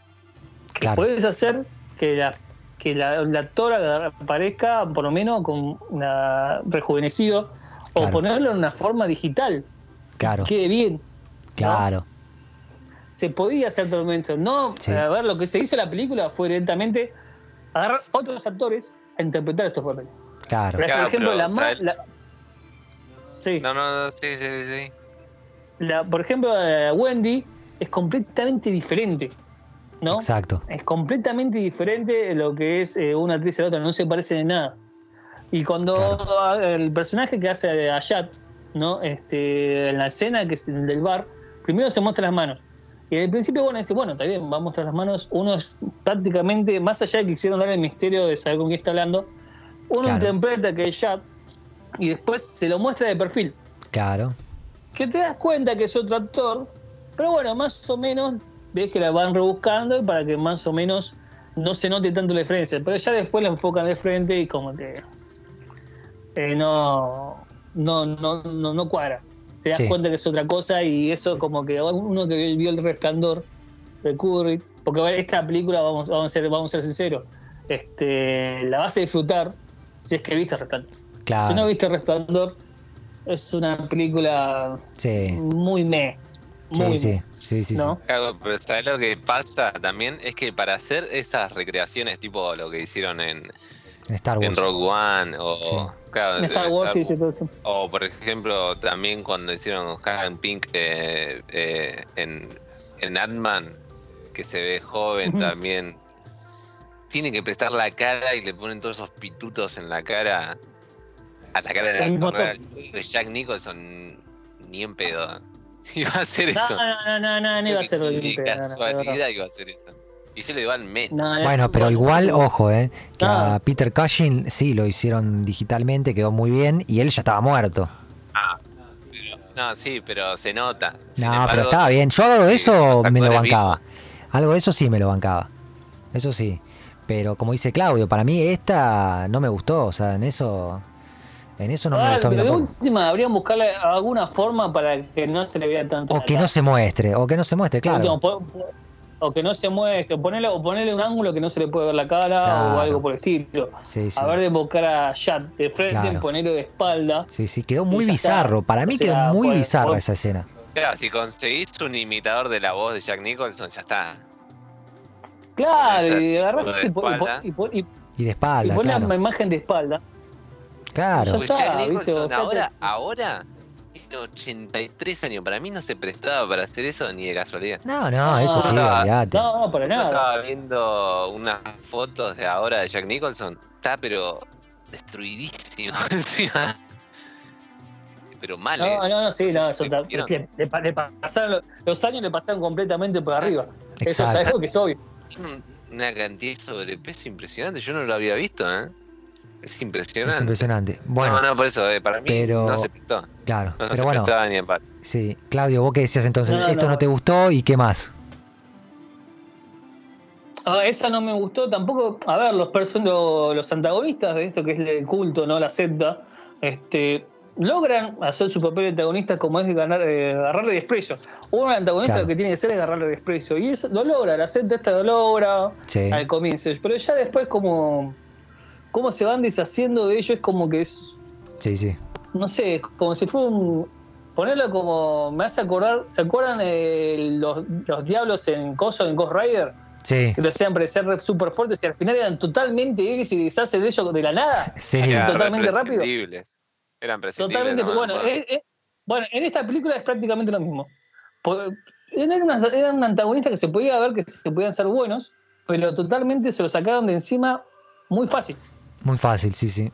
Speaker 2: que
Speaker 1: Claro.
Speaker 2: puedes hacer que la que la, la actor aparezca por lo menos con una rejuvenecido o ponerlo en una forma digital
Speaker 1: Claro.
Speaker 2: quede bien
Speaker 1: Claro.
Speaker 2: se podía hacer todo el momento no
Speaker 1: Sí.
Speaker 2: a ver lo que se hizo en la película fue directamente agarrar otros actores a interpretar estos papeles
Speaker 1: Claro.
Speaker 2: por
Speaker 3: Claro,
Speaker 2: ejemplo
Speaker 3: pero,
Speaker 2: la,
Speaker 3: o sea,
Speaker 2: ma-
Speaker 3: el-
Speaker 2: la- sí
Speaker 3: No, no, no, sí, sí, sí.
Speaker 2: la- por ejemplo Wendy es completamente diferente ¿no?
Speaker 1: Exacto.
Speaker 2: es completamente diferente lo que es eh, una actriz y la otra, no se parecen en nada. Y cuando el personaje que hace a Yat, ¿no? Este, en la escena que es del bar, primero se muestra las manos. Y el principio, bueno, dice, bueno, está bien, vamos a mostrar las manos. Uno es prácticamente, más allá de que quisieron dar el misterio de saber con quién está hablando, uno
Speaker 1: Claro.
Speaker 2: interpreta que es Chad y después se lo muestra de perfil.
Speaker 1: Claro.
Speaker 2: Que te das cuenta que es otro actor, pero bueno, más o menos ves que la van rebuscando para que más o menos no se note tanto la diferencia. Pero ya después la enfocan de frente y como que eh, no, no, no, no, no cuadra. Te das
Speaker 1: Sí.
Speaker 2: cuenta que es otra cosa y eso como que uno que vio el resplandor de Kubrick, porque esta película, vamos, vamos, a ser, vamos a ser sinceros, este, la vas a disfrutar si es que viste el resplandor.
Speaker 1: Claro.
Speaker 2: Si no viste resplandor, es una película
Speaker 1: Sí.
Speaker 2: muy me.
Speaker 1: Sí,
Speaker 2: Muy
Speaker 1: sí, sí, sí,
Speaker 2: ¿no?
Speaker 1: sí.
Speaker 3: Claro, pero ¿sabes lo que pasa también? Es que para hacer esas recreaciones tipo lo que hicieron en,
Speaker 1: En Star
Speaker 3: en
Speaker 1: Wars.
Speaker 3: Rogue One o,
Speaker 1: Sí.
Speaker 3: claro,
Speaker 2: En Star
Speaker 3: en
Speaker 2: Wars sí,
Speaker 3: Star-
Speaker 2: sí, todo eso.
Speaker 3: o por ejemplo también cuando hicieron Hagan Pink eh, eh, en, en Ant-Man, que se ve joven también, tiene que prestar la cara y le ponen todos esos pitutos en la cara a la cara real. Jack Nicholson ni en pedo iba a hacer
Speaker 2: No,
Speaker 3: eso.
Speaker 2: no, no, no, no, no iba a ser
Speaker 3: de
Speaker 2: no, no, no, no.
Speaker 3: casualidad iba a hacer eso. Y yo le al mes.
Speaker 2: No, no,
Speaker 1: Bueno, pero igual, ojo, eh, que
Speaker 2: Ah.
Speaker 1: a Peter Cushing sí lo hicieron digitalmente, quedó muy bien y él ya estaba muerto.
Speaker 3: Ah, pero- no, sí, pero se nota. Sin
Speaker 1: No, pero
Speaker 3: embargo,
Speaker 1: estaba bien. Yo algo de eso me lo bancaba. Algo de eso sí me lo bancaba. Eso sí. Pero como dice Claudio, para mí esta no me gustó. O sea, en eso. En eso no me gustó a mí
Speaker 2: pero de
Speaker 1: tampoco.
Speaker 2: última, habrían buscarle alguna forma para que no se le vea tanto.
Speaker 1: O que no se muestre. O que no se muestre, claro.
Speaker 2: po- po- o que no se muestre, o ponerle, o ponerle un ángulo que no se le puede ver la cara
Speaker 1: Claro.
Speaker 2: o algo por el estilo.
Speaker 1: Sí, sí.
Speaker 2: A ver de buscar a Chad de frente,
Speaker 1: Claro.
Speaker 2: ponerlo de espalda.
Speaker 1: Sí, sí, quedó muy
Speaker 2: Y
Speaker 1: bizarro.
Speaker 2: está.
Speaker 1: Para mí
Speaker 2: O sea,
Speaker 1: quedó muy
Speaker 2: por-
Speaker 1: bizarra
Speaker 2: por-
Speaker 1: esa escena.
Speaker 3: Claro, si conseguís un imitador de la voz de Jack Nicholson, ya está.
Speaker 2: Claro, y agarrás
Speaker 3: de
Speaker 2: y, y, y, y-
Speaker 1: Y de
Speaker 2: y
Speaker 1: espalda,
Speaker 2: pones
Speaker 1: claro.
Speaker 2: la imagen de espalda.
Speaker 1: Claro.
Speaker 2: Está,
Speaker 3: Jack. Nicholson ahora,
Speaker 2: te-
Speaker 3: ahora, tiene 83 años. Para mí no se prestaba para hacer eso ni de casualidad.
Speaker 1: No, no, eso
Speaker 2: No,
Speaker 1: sí,
Speaker 3: no,
Speaker 1: olvídate.
Speaker 2: No, no, para
Speaker 3: Yo
Speaker 2: nada.
Speaker 3: estaba viendo unas fotos de ahora de Jack Nicholson. Está pero destruidísimo encima. Pero mal, ¿eh?
Speaker 2: No, no, no, sí, no, eso está- le, le pa- le pasaron, los- años le pasaron completamente por arriba. Eso es
Speaker 1: Exacto.
Speaker 2: algo que es obvio.
Speaker 3: Una cantidad de sobrepeso impresionante. Yo no lo había visto, ¿eh? Es impresionante.
Speaker 1: Es impresionante. Bueno,
Speaker 3: no, no, por eso, eh, para mí
Speaker 1: pero-
Speaker 3: no se prestó.
Speaker 1: claro.
Speaker 3: No,
Speaker 1: Pero
Speaker 3: se
Speaker 1: bueno,
Speaker 3: ni en palo.
Speaker 1: sí. Claudio, vos qué decías entonces,
Speaker 2: No,
Speaker 1: esto no
Speaker 2: no.
Speaker 1: te gustó y qué más.
Speaker 2: Ah, esa no me gustó tampoco. A ver, los, person los, los antagonistas de esto que es el culto, ¿no? La secta, este, logran hacer su papel de antagonista como es ganar, eh, agarrarle desprecio. Uno el antagonista
Speaker 1: Claro.
Speaker 2: lo que tiene que ser es agarrarle desprecio. Y eso lo logra, la secta esta lo logra
Speaker 1: Sí.
Speaker 2: al comienzo. Pero ya después como, como se van deshaciendo de ellos es como que es
Speaker 1: Sí, sí.
Speaker 2: no sé, como si fuera un. Ponerlo como. Me hace acordar. ¿Se acuerdan eh, los, los diablos en Coso, en Ghost Rider?
Speaker 1: Sí.
Speaker 2: Que lo hacían parecer súper fuertes y al final eran totalmente X y se deshacen de ellos de la nada.
Speaker 1: Sí.
Speaker 3: Eran
Speaker 2: totalmente rápido.
Speaker 3: prescindibles. Eran prescindibles.
Speaker 2: Totalmente.
Speaker 3: no,
Speaker 2: bueno,
Speaker 3: no.
Speaker 2: eh, eh, bueno, en esta película es prácticamente lo mismo. Eran, unas- eran un antagonista que se podía ver que se podían ser buenos, pero totalmente se lo sacaron de encima muy fácil.
Speaker 1: Muy fácil, sí, sí.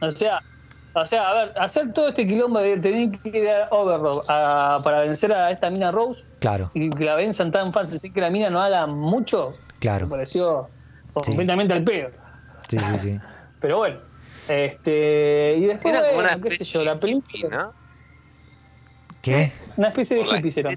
Speaker 2: O sea, o sea, a ver, hacer todo este quilombo de tener que ir a Overlord a- para vencer a esta mina Rose
Speaker 1: Claro,
Speaker 2: y que la venzan tan fácil sin que la mina no haga mucho, me
Speaker 1: claro.
Speaker 2: pareció
Speaker 1: Sí.
Speaker 2: completamente al pedo.
Speaker 1: Sí, sí, sí.
Speaker 2: Pero bueno, este, y después,
Speaker 3: Era como
Speaker 2: bueno,
Speaker 3: una
Speaker 2: qué sé yo, la película,
Speaker 3: hippie, ¿no?
Speaker 1: ¿Qué?
Speaker 2: una especie de era.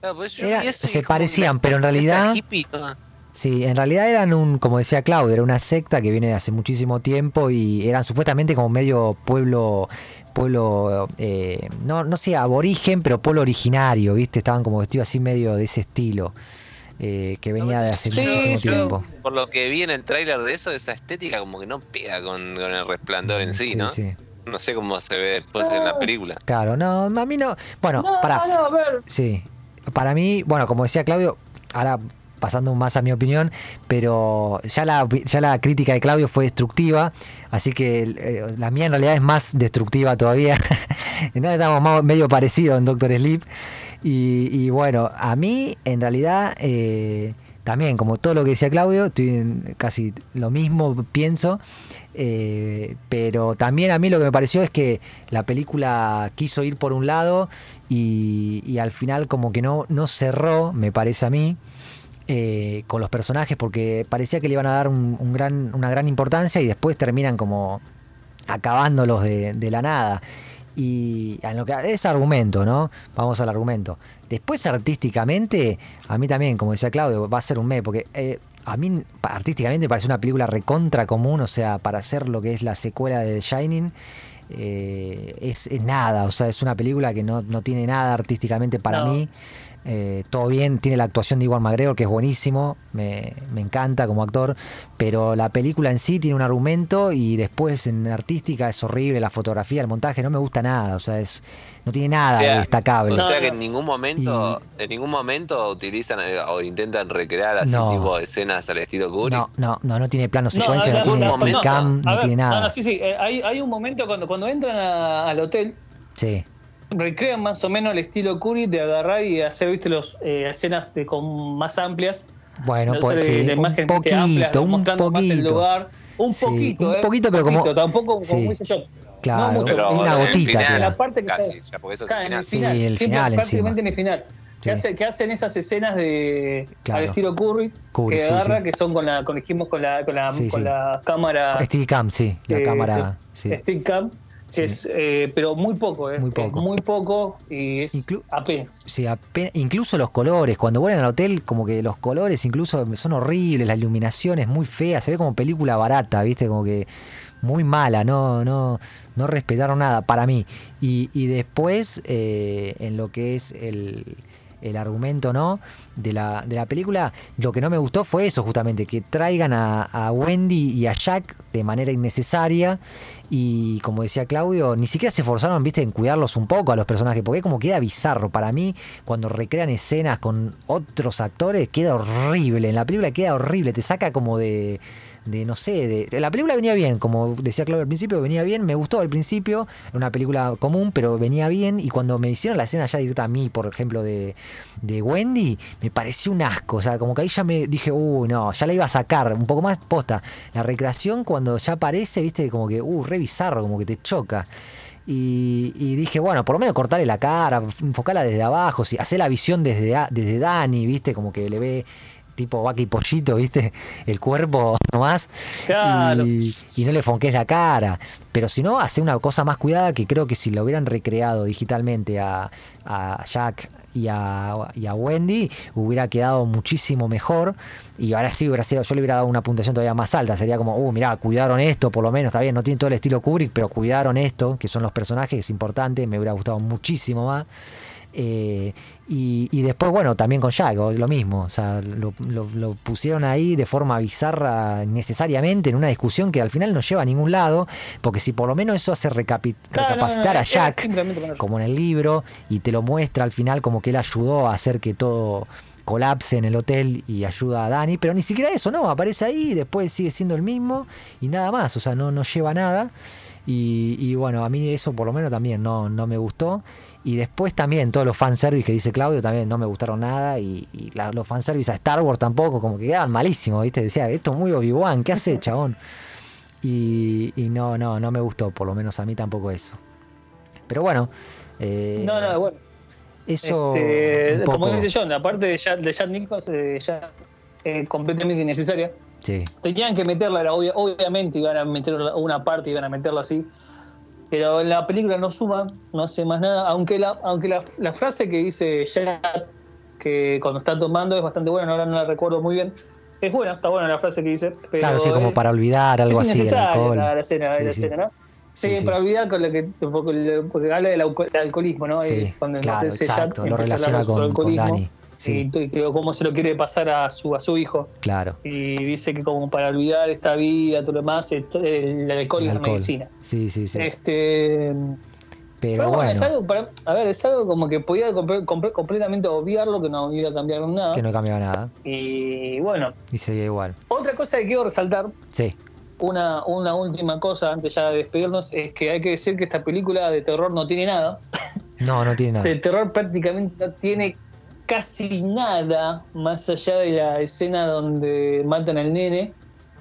Speaker 3: Claro, pues
Speaker 1: Era- se parecían, pero en realidad-
Speaker 3: hippie, ¿no?
Speaker 1: Sí, en realidad eran un, como decía Claudio, era una secta que viene de hace muchísimo tiempo y eran supuestamente como medio pueblo, pueblo, eh, no, no sé, aborigen, pero pueblo originario, ¿viste? Estaban como vestidos así medio de ese estilo, eh, que venía de hace
Speaker 2: Sí,
Speaker 1: muchísimo tiempo.
Speaker 3: Por lo que vi en el tráiler de eso, esa estética como que no pega con, con el resplandor en sí, ¿no?
Speaker 1: sí.
Speaker 3: No sé cómo se ve después en la película.
Speaker 1: Claro, no, a mí no. Bueno,
Speaker 2: No,
Speaker 1: para.
Speaker 2: no, a ver,
Speaker 1: Sí, para mí, bueno, como decía Claudio, ahora pasando más a mi opinión, pero ya la, ya la crítica de Claudio fue destructiva, así que eh, la mía en realidad es más destructiva todavía. estamos medio parecidos en Doctor Sleep. Y, y bueno, a mí en realidad eh, también, como todo lo que decía Claudio, estoy en casi lo mismo, pienso. eh, pero también a mí lo que me pareció es que la película quiso ir por un lado y, y al final como que no, no cerró, me parece a mí. Eh, con los personajes porque parecía que le iban a dar un, un gran, una gran importancia y después terminan como acabándolos de, de la nada. Y en lo que es argumento, ¿no? Vamos al argumento. Después, artísticamente, a mí también, como decía Claudio, va a ser un mes, porque eh, a mí artísticamente parece una película recontra común, o sea, para hacer lo que es la secuela de The Shining, eh, es, es nada, o sea, es una película que no, no tiene nada artísticamente para
Speaker 2: No.
Speaker 1: mí. Eh, todo bien, tiene la actuación de Iwan McGregor, que es buenísimo, me, me encanta como actor, pero la película en sí tiene un argumento y después en artística es horrible, la fotografía, el montaje, no me gusta nada, o sea, es no tiene nada
Speaker 4: O sea,
Speaker 1: destacable.
Speaker 4: O sea que en ningún momento, en ningún momento utilizan eh, o intentan recrear así
Speaker 1: No.
Speaker 4: tipo de escenas al estilo Kubrick.
Speaker 1: No, no, no, no tiene plano
Speaker 2: No,
Speaker 1: secuencia, no, tiene
Speaker 4: no,
Speaker 1: cam, no
Speaker 2: ver,
Speaker 1: tiene nada.
Speaker 2: Sí, sí. eh, hay, hay un momento cuando, cuando entran a- al hotel,
Speaker 1: Sí,
Speaker 2: recrean más o menos el estilo Kubrick de agarrar y hacer, viste, los eh, escenas de, con más amplias.
Speaker 1: bueno,
Speaker 2: no
Speaker 1: pues sí,
Speaker 2: de
Speaker 1: un poquito,
Speaker 2: amplias,
Speaker 1: un
Speaker 2: mostrando más el
Speaker 1: poquito.
Speaker 2: lugar. Un
Speaker 1: Sí,
Speaker 2: poquito,
Speaker 1: un
Speaker 2: eh,
Speaker 1: poquito, pero como-
Speaker 2: poquito, tampoco como
Speaker 1: sí.
Speaker 2: yo.
Speaker 1: Claro,
Speaker 2: no mucho,
Speaker 4: Pero
Speaker 1: una gotita.
Speaker 4: final.
Speaker 2: La parte que
Speaker 4: casi,
Speaker 2: está-
Speaker 4: ya, porque eso es
Speaker 2: Claro,
Speaker 4: el final.
Speaker 1: Sí,
Speaker 2: final,
Speaker 1: el
Speaker 2: siempre
Speaker 1: final
Speaker 2: prácticamente en el final.
Speaker 1: Sí.
Speaker 2: Que, hace- que hacen esas escenas de
Speaker 1: Claro.
Speaker 2: al estilo Kubrick,
Speaker 1: Kubrick,
Speaker 2: que agarra,
Speaker 1: sí.
Speaker 2: que son con la, con, dijimos con la, con la,
Speaker 1: Sí,
Speaker 2: con
Speaker 1: sí.
Speaker 2: la cámara
Speaker 1: Still cam, sí, la
Speaker 2: eh,
Speaker 1: cámara, sí.
Speaker 2: Stick Cam,
Speaker 1: Sí.
Speaker 2: es, eh, pero muy poco, eh,
Speaker 1: Muy
Speaker 2: es
Speaker 1: poco.
Speaker 2: muy poco y es
Speaker 1: Inclu-
Speaker 2: apenas.
Speaker 1: Sí, ape- incluso los colores, cuando vuelven al hotel, como que los colores incluso son horribles, la iluminación es muy fea, se ve como película barata, ¿viste? Como que muy mala, no, no, no respetaron nada para mí. Y, y después, eh, en lo que es el, el argumento, ¿no? De la, de la película, lo que no me gustó fue eso, justamente, que traigan a, Wendy y a Jack de manera innecesaria. Y como decía Claudio, ni siquiera se esforzaron, viste, en cuidarlos un poco a los personajes, porque como queda bizarro. Para mí, cuando recrean escenas con otros actores, queda horrible. En la película queda horrible, te saca como de. De no sé, de. La película venía bien, como decía Claudio al principio, venía bien, me gustó al principio, era una película común, pero venía bien. Y cuando me hicieron la escena ya directa a mí, por ejemplo, de, de Wendy, me pareció un asco. O sea, como que ahí ya me dije, uy, no, ya la iba a sacar, un poco más posta. La recreación cuando ya aparece, viste, como que, uh, re bizarro, como que te choca. Y, y dije, bueno, por lo menos cortarle la cara, enfocarla desde abajo, si hacer la visión desde, desde Dani, viste, como que le ve tipo vaca y pollito, viste, el cuerpo nomás.
Speaker 2: Claro.
Speaker 1: Y, y no le fonques la cara. Pero si no, hacer una cosa más cuidada que creo que si lo hubieran recreado digitalmente a, a Jack y a, y a Wendy, hubiera quedado muchísimo mejor. Y ahora sí hubiera sido, yo le hubiera dado una puntuación todavía más alta. Sería como, uh, mirá, cuidaron esto, por lo menos, está bien, no tiene todo el estilo Kubrick, pero cuidaron esto, que son los personajes, es importante, me hubiera gustado muchísimo más. Eh, y, y después, bueno, también con Jack, lo mismo. O sea, lo, lo- lo pusieron ahí de forma bizarra necesariamente en una discusión que al final no lleva a ningún lado, porque si por lo menos eso hace recapi-
Speaker 2: no,
Speaker 1: recapacitar
Speaker 2: no,
Speaker 1: a Jack, como en el libro, y te lo muestra al final como que él ayudó a hacer que todo colapse en el hotel y ayuda a Dani, pero ni siquiera eso, no, aparece ahí y después sigue siendo el mismo y nada más, o sea, no, no lleva nada. Y, y bueno, a mí eso por lo menos también no, no me gustó. Y después también todos los fanservice que dice Claudio también no me gustaron nada. Y, y la- los fanservice a Star Wars tampoco, como que quedaban malísimos, ¿viste? Decía, esto es muy Obi-Wan, ¿qué hace, chabón? Y, y no, no, no me gustó, por lo menos a mí tampoco eso. Pero bueno, eh,
Speaker 2: No, no, bueno.
Speaker 1: eso.
Speaker 2: Este, como dice John, aparte de Jack, de Jack Nicholson, eh, ya eh, completamente innecesaria.
Speaker 1: Sí,
Speaker 2: Tenían que meterla, era obvia- obviamente iban a meter una parte, iban a meterla así. Pero en la película no suma, no hace más nada. Aunque la, aunque la, la frase que dice Jack, que cuando está tomando es bastante buena, ahora no la recuerdo muy bien. Es buena, está buena la frase que dice. Pero
Speaker 1: claro, sí, como
Speaker 2: es-
Speaker 1: para olvidar algo
Speaker 2: es
Speaker 1: así
Speaker 2: innecesaria
Speaker 1: alcohol.
Speaker 2: la, la escena,
Speaker 1: Sí,
Speaker 2: la
Speaker 1: sí.
Speaker 2: escena, ¿no? Sí,
Speaker 1: Sí,
Speaker 2: para olvidar con lo que porque, habla del, alco- del alcoholismo, ¿no? Cuando
Speaker 1: claro, exacto, lo relaciona con- con Dani, sí.
Speaker 2: Y, y cómo se lo quiere pasar a su a su hijo
Speaker 1: Claro.
Speaker 2: y dice que como para olvidar esta vida, todo lo demás, esto- el, alcohol
Speaker 1: el
Speaker 2: es la medicina.
Speaker 1: Sí, sí, sí.
Speaker 2: Este,
Speaker 1: Pero
Speaker 2: pero bueno, es algo para, a ver, es algo como que podía comple- completamente obviarlo, que no iba a cambiar nada.
Speaker 1: que no cambiaba nada.
Speaker 2: Y bueno,
Speaker 1: Y seguía igual.
Speaker 2: otra cosa que quiero resaltar,
Speaker 1: Sí,
Speaker 2: una, una última cosa antes ya de despedirnos, es que hay que decir que esta película de terror no tiene nada.
Speaker 1: no, no tiene nada.
Speaker 2: De terror prácticamente no tiene casi nada más allá de la escena donde matan al nene.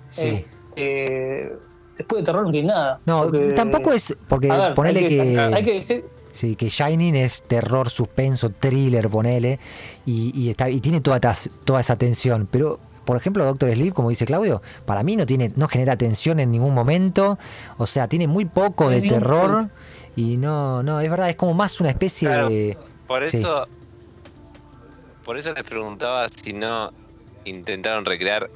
Speaker 1: Sí.
Speaker 2: Eh, eh, después de terror no tiene nada.
Speaker 1: no,
Speaker 2: Porque-
Speaker 1: tampoco es. Porque
Speaker 2: ver,
Speaker 1: ponele
Speaker 2: hay
Speaker 1: que.
Speaker 2: Hay que decir.
Speaker 1: Sí, que Shining es terror, suspenso, thriller, ponele, y, y está, y tiene toda, toda esa tensión. Pero, por ejemplo, Doctor Sleep, como dice Claudio, para mí no tiene, no genera tensión en ningún momento. O sea, tiene muy poco de terror. Y no, no, es verdad, es como más una especie
Speaker 4: Claro,
Speaker 1: de.
Speaker 4: Por
Speaker 1: Sí.
Speaker 4: Por eso les preguntaba si no intentaron recrear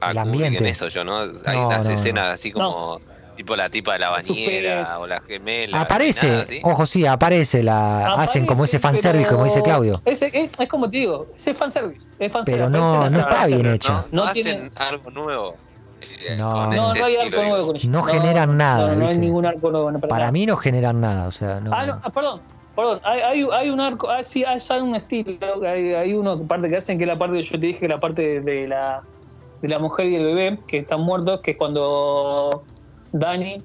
Speaker 4: a
Speaker 1: El
Speaker 4: Kubrick
Speaker 1: ambiente.
Speaker 4: en eso yo, ¿no? Hay
Speaker 1: No,
Speaker 4: unas
Speaker 1: no,
Speaker 4: escenas así como tipo la tipa de la bañera o la gemela. nada
Speaker 1: Aparece, ojo, sí, aparece, la hacen como ese fanservice, como dice Claudio.
Speaker 2: ese- es, es como te digo, ese es fanservice. Es fanservice
Speaker 1: Pero no- no está bien hecho.
Speaker 4: No,
Speaker 2: No
Speaker 4: no
Speaker 2: tiene-
Speaker 4: hacen algo nuevo. eh,
Speaker 1: No.
Speaker 2: No,
Speaker 4: este
Speaker 2: no hay arco nuevo con ellos.
Speaker 1: No generan nada,
Speaker 2: No, no hay
Speaker 1: ¿viste?
Speaker 2: ningún arco nuevo. no,
Speaker 1: Para
Speaker 2: nada.
Speaker 1: mí no generan nada, o sea, no.
Speaker 2: Ah, no, ah, perdón, perdón. Hay, hay, hay un arco, ah, sí, hay, hay un estilo. Hay, hay uno parte que hacen que es la parte, yo te dije, la parte de la, de la mujer y el bebé que están muertos, que es cuando Dani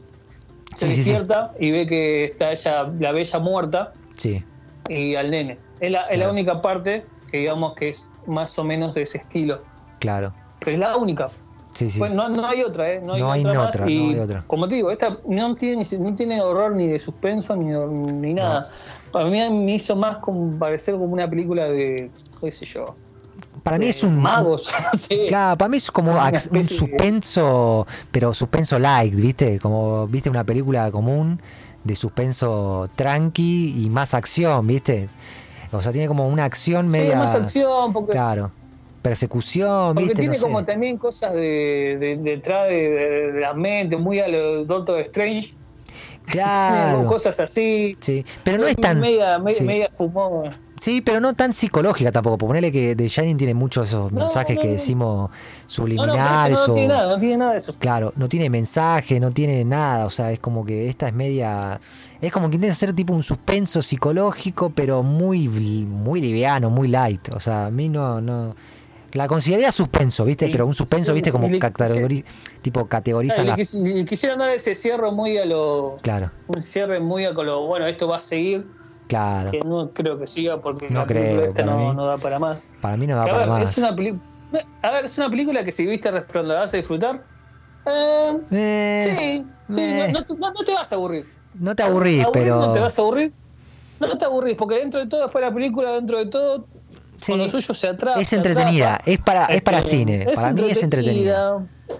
Speaker 2: se
Speaker 1: Sí, sí, sí.
Speaker 2: despierta y ve que está ella, la bella muerta
Speaker 1: Sí,
Speaker 2: y al nene. Es la, es la única parte que digamos que es más o menos de ese estilo.
Speaker 1: claro.
Speaker 2: Pero es la única.
Speaker 1: Sí, sí.
Speaker 2: Pues no, no hay otra, ¿eh? No hay
Speaker 1: No hay
Speaker 2: otra más.
Speaker 1: otra, no
Speaker 2: y
Speaker 1: hay otra.
Speaker 2: Como te digo, esta no tiene, no tiene horror ni de suspenso ni, ni nada. Para mí me hizo más como parecer como una película de, qué sé yo,
Speaker 1: Para mí es un.
Speaker 2: magos. sé.
Speaker 1: Claro, para mí es como un
Speaker 2: de-
Speaker 1: suspenso, pero suspenso light, ¿viste? Como, ¿viste? Una película común de suspenso tranqui y más acción, ¿viste? O sea, tiene como una acción
Speaker 2: Sí,
Speaker 1: media.
Speaker 2: más acción, porque,
Speaker 1: Claro. Persecución,
Speaker 2: porque
Speaker 1: ¿viste?
Speaker 2: tiene
Speaker 1: no sé.
Speaker 2: como también cosas de, de- detrás de, de- de la mente, muy a lo Doctor Strange.
Speaker 1: Claro.
Speaker 2: cosas así.
Speaker 1: Sí, pero no es tan.
Speaker 2: Media, media,
Speaker 1: sí.
Speaker 2: media fumón.
Speaker 1: Sí, pero no tan psicológica tampoco. Ponele que The Shining tiene muchos de esos mensajes
Speaker 2: no,
Speaker 1: que decimos
Speaker 2: no,
Speaker 1: subliminales
Speaker 2: no,
Speaker 1: o.
Speaker 2: tiene nada, no tiene nada de eso.
Speaker 1: Claro, no tiene mensaje, no tiene nada, o sea, es como que esta es media... Es como que intenta hacer tipo un suspenso psicológico, pero muy, muy liviano, muy light. O sea, a mí no... no la consideraría suspenso, ¿viste?
Speaker 2: Sí,
Speaker 1: pero un suspenso, ¿viste? Como tipo categorizan
Speaker 2: Claro, le le quisieron dar ese cierre muy a lo.
Speaker 1: Claro,
Speaker 2: Un cierre muy a lo. Bueno, esto va a seguir.
Speaker 1: claro.
Speaker 2: Que no creo que siga porque
Speaker 1: No
Speaker 2: la
Speaker 1: creo,
Speaker 2: esta no,
Speaker 1: mí.
Speaker 2: no da para más.
Speaker 1: Para mí no da
Speaker 2: a
Speaker 1: para
Speaker 2: ver,
Speaker 1: más.
Speaker 2: es una. A ver, es una película que si viste Resplandor la vas a disfrutar. Eh,
Speaker 1: Eh,
Speaker 2: sí, sí,
Speaker 1: eh.
Speaker 2: no, no- no- no te vas a aburrir.
Speaker 1: No te aburrís,
Speaker 2: Aburrir
Speaker 1: pero...
Speaker 2: No te vas a aburrir. No te aburrís, porque dentro de todo, después de la película, dentro de todo,
Speaker 1: Sí,
Speaker 2: con lo suyo se atrapa.
Speaker 1: es entretenida,
Speaker 2: atrapa.
Speaker 1: es para, es para
Speaker 2: Este,
Speaker 1: cine. Para mí es entretenida.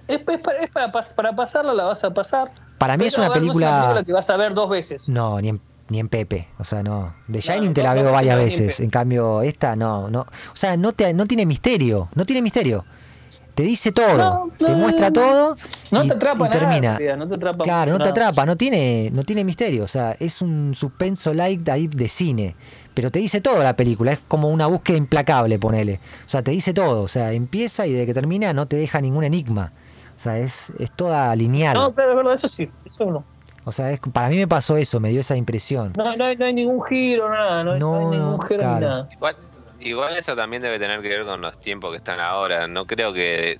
Speaker 2: Es, es para, es para para pasarla, la vas a pasar.
Speaker 1: Para mí es una
Speaker 2: a ver, no
Speaker 1: película...
Speaker 2: que vas a ver dos veces.
Speaker 1: No, ni en, ni en Pepe. O sea, no. The
Speaker 2: No,
Speaker 1: Shining te
Speaker 2: no,
Speaker 1: la
Speaker 2: no,
Speaker 1: veo varias
Speaker 2: no, en
Speaker 1: veces.
Speaker 2: Pepe.
Speaker 1: En cambio, esta no. no. O sea, no, te, no tiene misterio. No tiene misterio. Te dice todo. Te muestra todo.
Speaker 2: No
Speaker 1: y,
Speaker 2: te atrapa
Speaker 1: y
Speaker 2: nada,
Speaker 1: termina.
Speaker 2: en no te atrapa
Speaker 1: claro, no
Speaker 2: mucho
Speaker 1: te
Speaker 2: nada.
Speaker 1: atrapa. No tiene, no tiene misterio. O sea, es un suspenso light ahí de cine. Pero te dice todo la película. Es como una búsqueda implacable, ponele. O sea, te dice todo. O sea, empieza y de que termina no te deja ningún enigma. O sea, es, es toda lineal.
Speaker 2: No, claro, es verdad, eso sí. Eso no.
Speaker 1: O sea, es, para mí me pasó eso, me dio esa impresión.
Speaker 2: No, no, hay, no hay ningún giro, nada. No, hay- no
Speaker 1: No,
Speaker 2: hay ningún giro
Speaker 1: claro.
Speaker 2: ni nada.
Speaker 4: Igual, igual eso también debe tener que ver con los tiempos que están ahora. No creo que,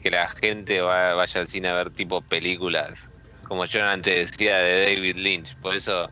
Speaker 4: que la gente va- vaya al cine a ver tipo películas, como yo antes decía, de David Lynch. Por eso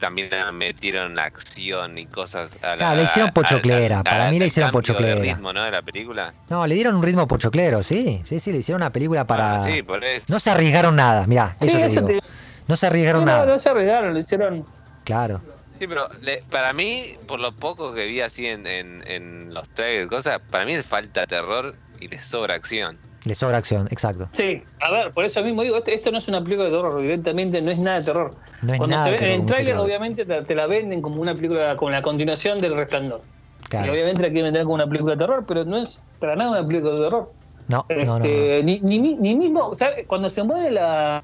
Speaker 4: también metieron acción y cosas a la,
Speaker 1: Claro, le hicieron
Speaker 4: al-
Speaker 1: pochoclera.
Speaker 4: al-
Speaker 1: Para mí le
Speaker 4: al
Speaker 1: hicieron
Speaker 4: de
Speaker 1: pochoclera.
Speaker 4: ritmo, ¿no? de la película.
Speaker 1: No, le dieron un ritmo pochoclero, sí. Sí, sí, le hicieron una película para.
Speaker 4: Ah, sí, por eso.
Speaker 1: No se arriesgaron nada, mirá,
Speaker 2: Sí,
Speaker 1: te
Speaker 2: eso
Speaker 1: digo.
Speaker 2: te-
Speaker 1: No se arriesgaron
Speaker 2: no,
Speaker 1: nada.
Speaker 2: no se arriesgaron, lo hicieron.
Speaker 1: Claro.
Speaker 4: Sí, pero le- para mí, por lo poco que vi así en, en, en los trailers, cosas, para mí le falta terror y le sobra acción.
Speaker 1: Le sobra acción, exacto.
Speaker 2: Sí, a ver, por eso mismo digo, esto, esto no es una película de terror, evidentemente no es nada de terror.
Speaker 1: No es
Speaker 2: Cuando
Speaker 1: nada
Speaker 2: se
Speaker 1: de
Speaker 2: ve en el
Speaker 1: como
Speaker 2: tráiler, obviamente te, te la venden como una película, con la continuación del Resplandor. Y
Speaker 1: Claro.
Speaker 2: obviamente la quieren vender como una película de terror, pero no es para nada una película de terror.
Speaker 1: No, no, no, no.
Speaker 2: Este, Ni, ni, ni mismo, ¿sabes? Cuando se mueren la,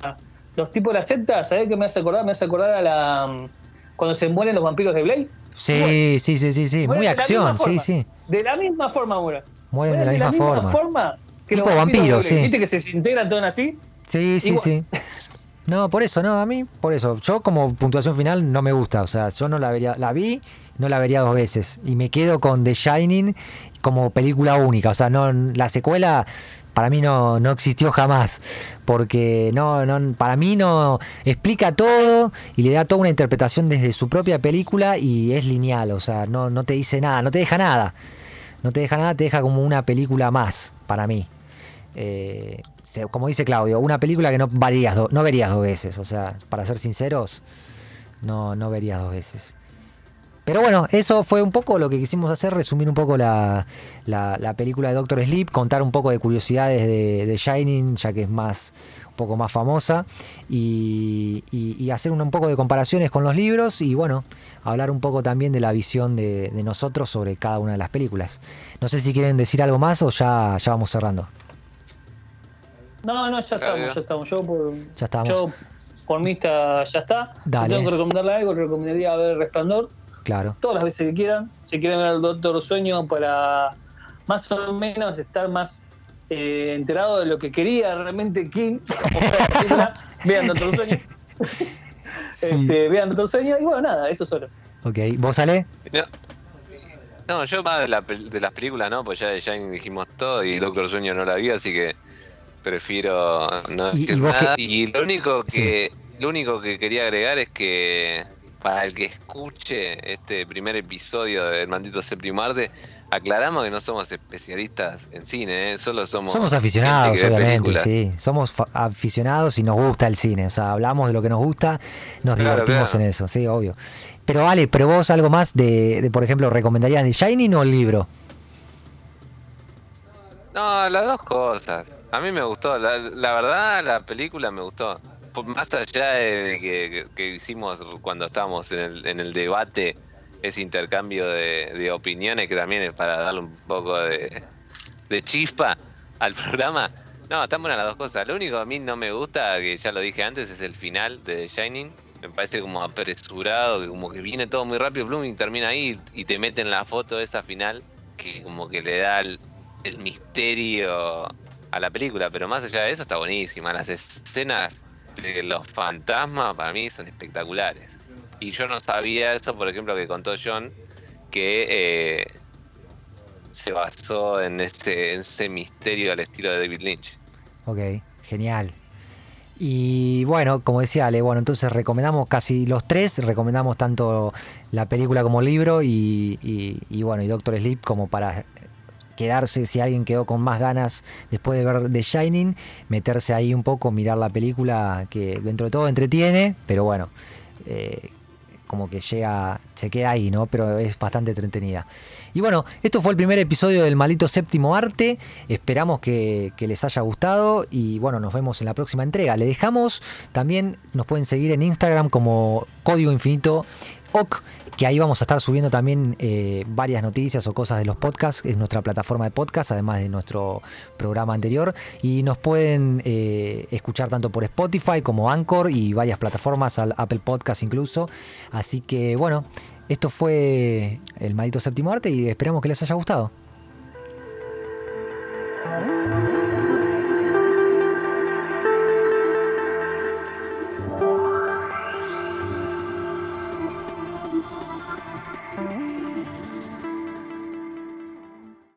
Speaker 2: los tipos de la secta, ¿sabes qué me hace acordar? Me hace acordar a la. Cuando se mueren los vampiros de Blade.
Speaker 1: Sí, sí, sí, sí, sí. Muy
Speaker 2: de la
Speaker 1: acción,
Speaker 2: misma
Speaker 1: sí,
Speaker 2: forma.
Speaker 1: sí.
Speaker 2: De la misma forma mueren.
Speaker 1: Mueren de la misma forma.
Speaker 2: forma que
Speaker 1: Tipo
Speaker 2: Blade.
Speaker 1: sí.
Speaker 2: ¿Viste que se desintegran todos así?
Speaker 1: Sí, sí,
Speaker 2: Igual.
Speaker 1: sí. No, por eso, no, a mí, por eso. Yo como puntuación final no me gusta, o sea, yo no la vería, la vi no la vería dos veces. Y me quedo con The Shining como película única. O sea, no la secuela para mí no, no existió jamás. Porque no, no, para mí no explica todo y le da toda una interpretación desde su propia película y es lineal. O sea, no, no te dice nada, no te deja nada. No te deja nada, te deja como una película más, para mí. Eh, como dice Claudio, una película que no, verías dos veces. O sea, para ser sinceros, no, no verías dos veces. Pero bueno, eso fue un poco lo que quisimos hacer, resumir un poco la, película de Doctor Sleep, contar un poco de curiosidades de, Shining, ya que es más un poco más famosa, y, hacer un, poco de comparaciones con los libros y bueno, hablar un poco también de la visión de, nosotros sobre cada una de las películas. No sé si quieren decir algo más o ya, ya vamos cerrando.
Speaker 2: No, no, ya estamos, ya estamos. Yo por, ya estamos. Yo por mí está, ya está. tengo que recomendarle algo, le recomendaría ver Resplandor
Speaker 1: Claro.
Speaker 2: Todas las veces que quieran. Si quieren ver el Doctor Sueño para más o menos estar más eh, enterado de lo que quería realmente King, vean Doctor Sueño. Este, vean Doctor Sueño y bueno, nada, eso solo.
Speaker 1: Ok, ¿vos sale?
Speaker 3: No, yo más de, las películas, ¿no? Pues ya, ya dijimos todo y Doctor Sueño no la vi, así que prefiero no decir nada. Y lo único que lo único que quería agregar es que para el que escuche este primer episodio del Maldito Séptimo Arte, aclaramos que no somos especialistas en cine, ¿eh? solo somos...
Speaker 1: Somos aficionados, obviamente, sí. Somos aficionados y nos gusta el cine. O sea, hablamos de lo que nos gusta, nos divertimos en eso, sí, obvio. Pero vale, pero vos algo más de, por ejemplo, ¿recomendarías de Shining o el libro?
Speaker 3: No, las dos cosas. A mí me gustó, la verdad la película me gustó más allá de que, hicimos cuando estábamos en el, en el debate, ese intercambio de, opiniones, que también es para darle un poco de, chispa al programa. No, están buenas las dos cosas. Lo único que a mí no me gusta, que ya lo dije antes, es el final de The Shining. Me parece como apresurado, como que viene todo muy rápido, Blooming termina ahí y te meten la foto esa final, que como que le da el misterio a la película. Pero más allá de eso está buenísima. Las escenas los fantasmas para mí son espectaculares. Y yo no sabía eso, por ejemplo, que contó John, que eh, se basó en ese, ese misterio al estilo de David Lynch.
Speaker 1: Ok, genial. Y bueno, como decía Ale, bueno, entonces recomendamos casi los tres, recomendamos tanto la película como el libro y, y bueno, y Doctor Sleep como para quedarse, si alguien quedó con más ganas después de ver The Shining, meterse ahí un poco, mirar la película que dentro de todo entretiene, pero bueno, eh, como que llega, se queda ahí, ¿no? Pero es bastante entretenida. Y bueno, esto fue el primer episodio del Maldito Séptimo Arte. Esperamos que, que, les haya gustado y bueno, nos vemos en la próxima entrega. Le dejamos también, nos pueden seguir en Instagram como Código Infinito Que ahí vamos a estar subiendo también eh, varias noticias o cosas de los podcasts, es nuestra plataforma de podcast, además de nuestro programa anterior, y nos pueden eh, escuchar tanto por Spotify como Anchor y varias plataformas, al Apple Podcast incluso. Así que bueno, esto fue el maldito séptimo arte y esperamos que les haya gustado.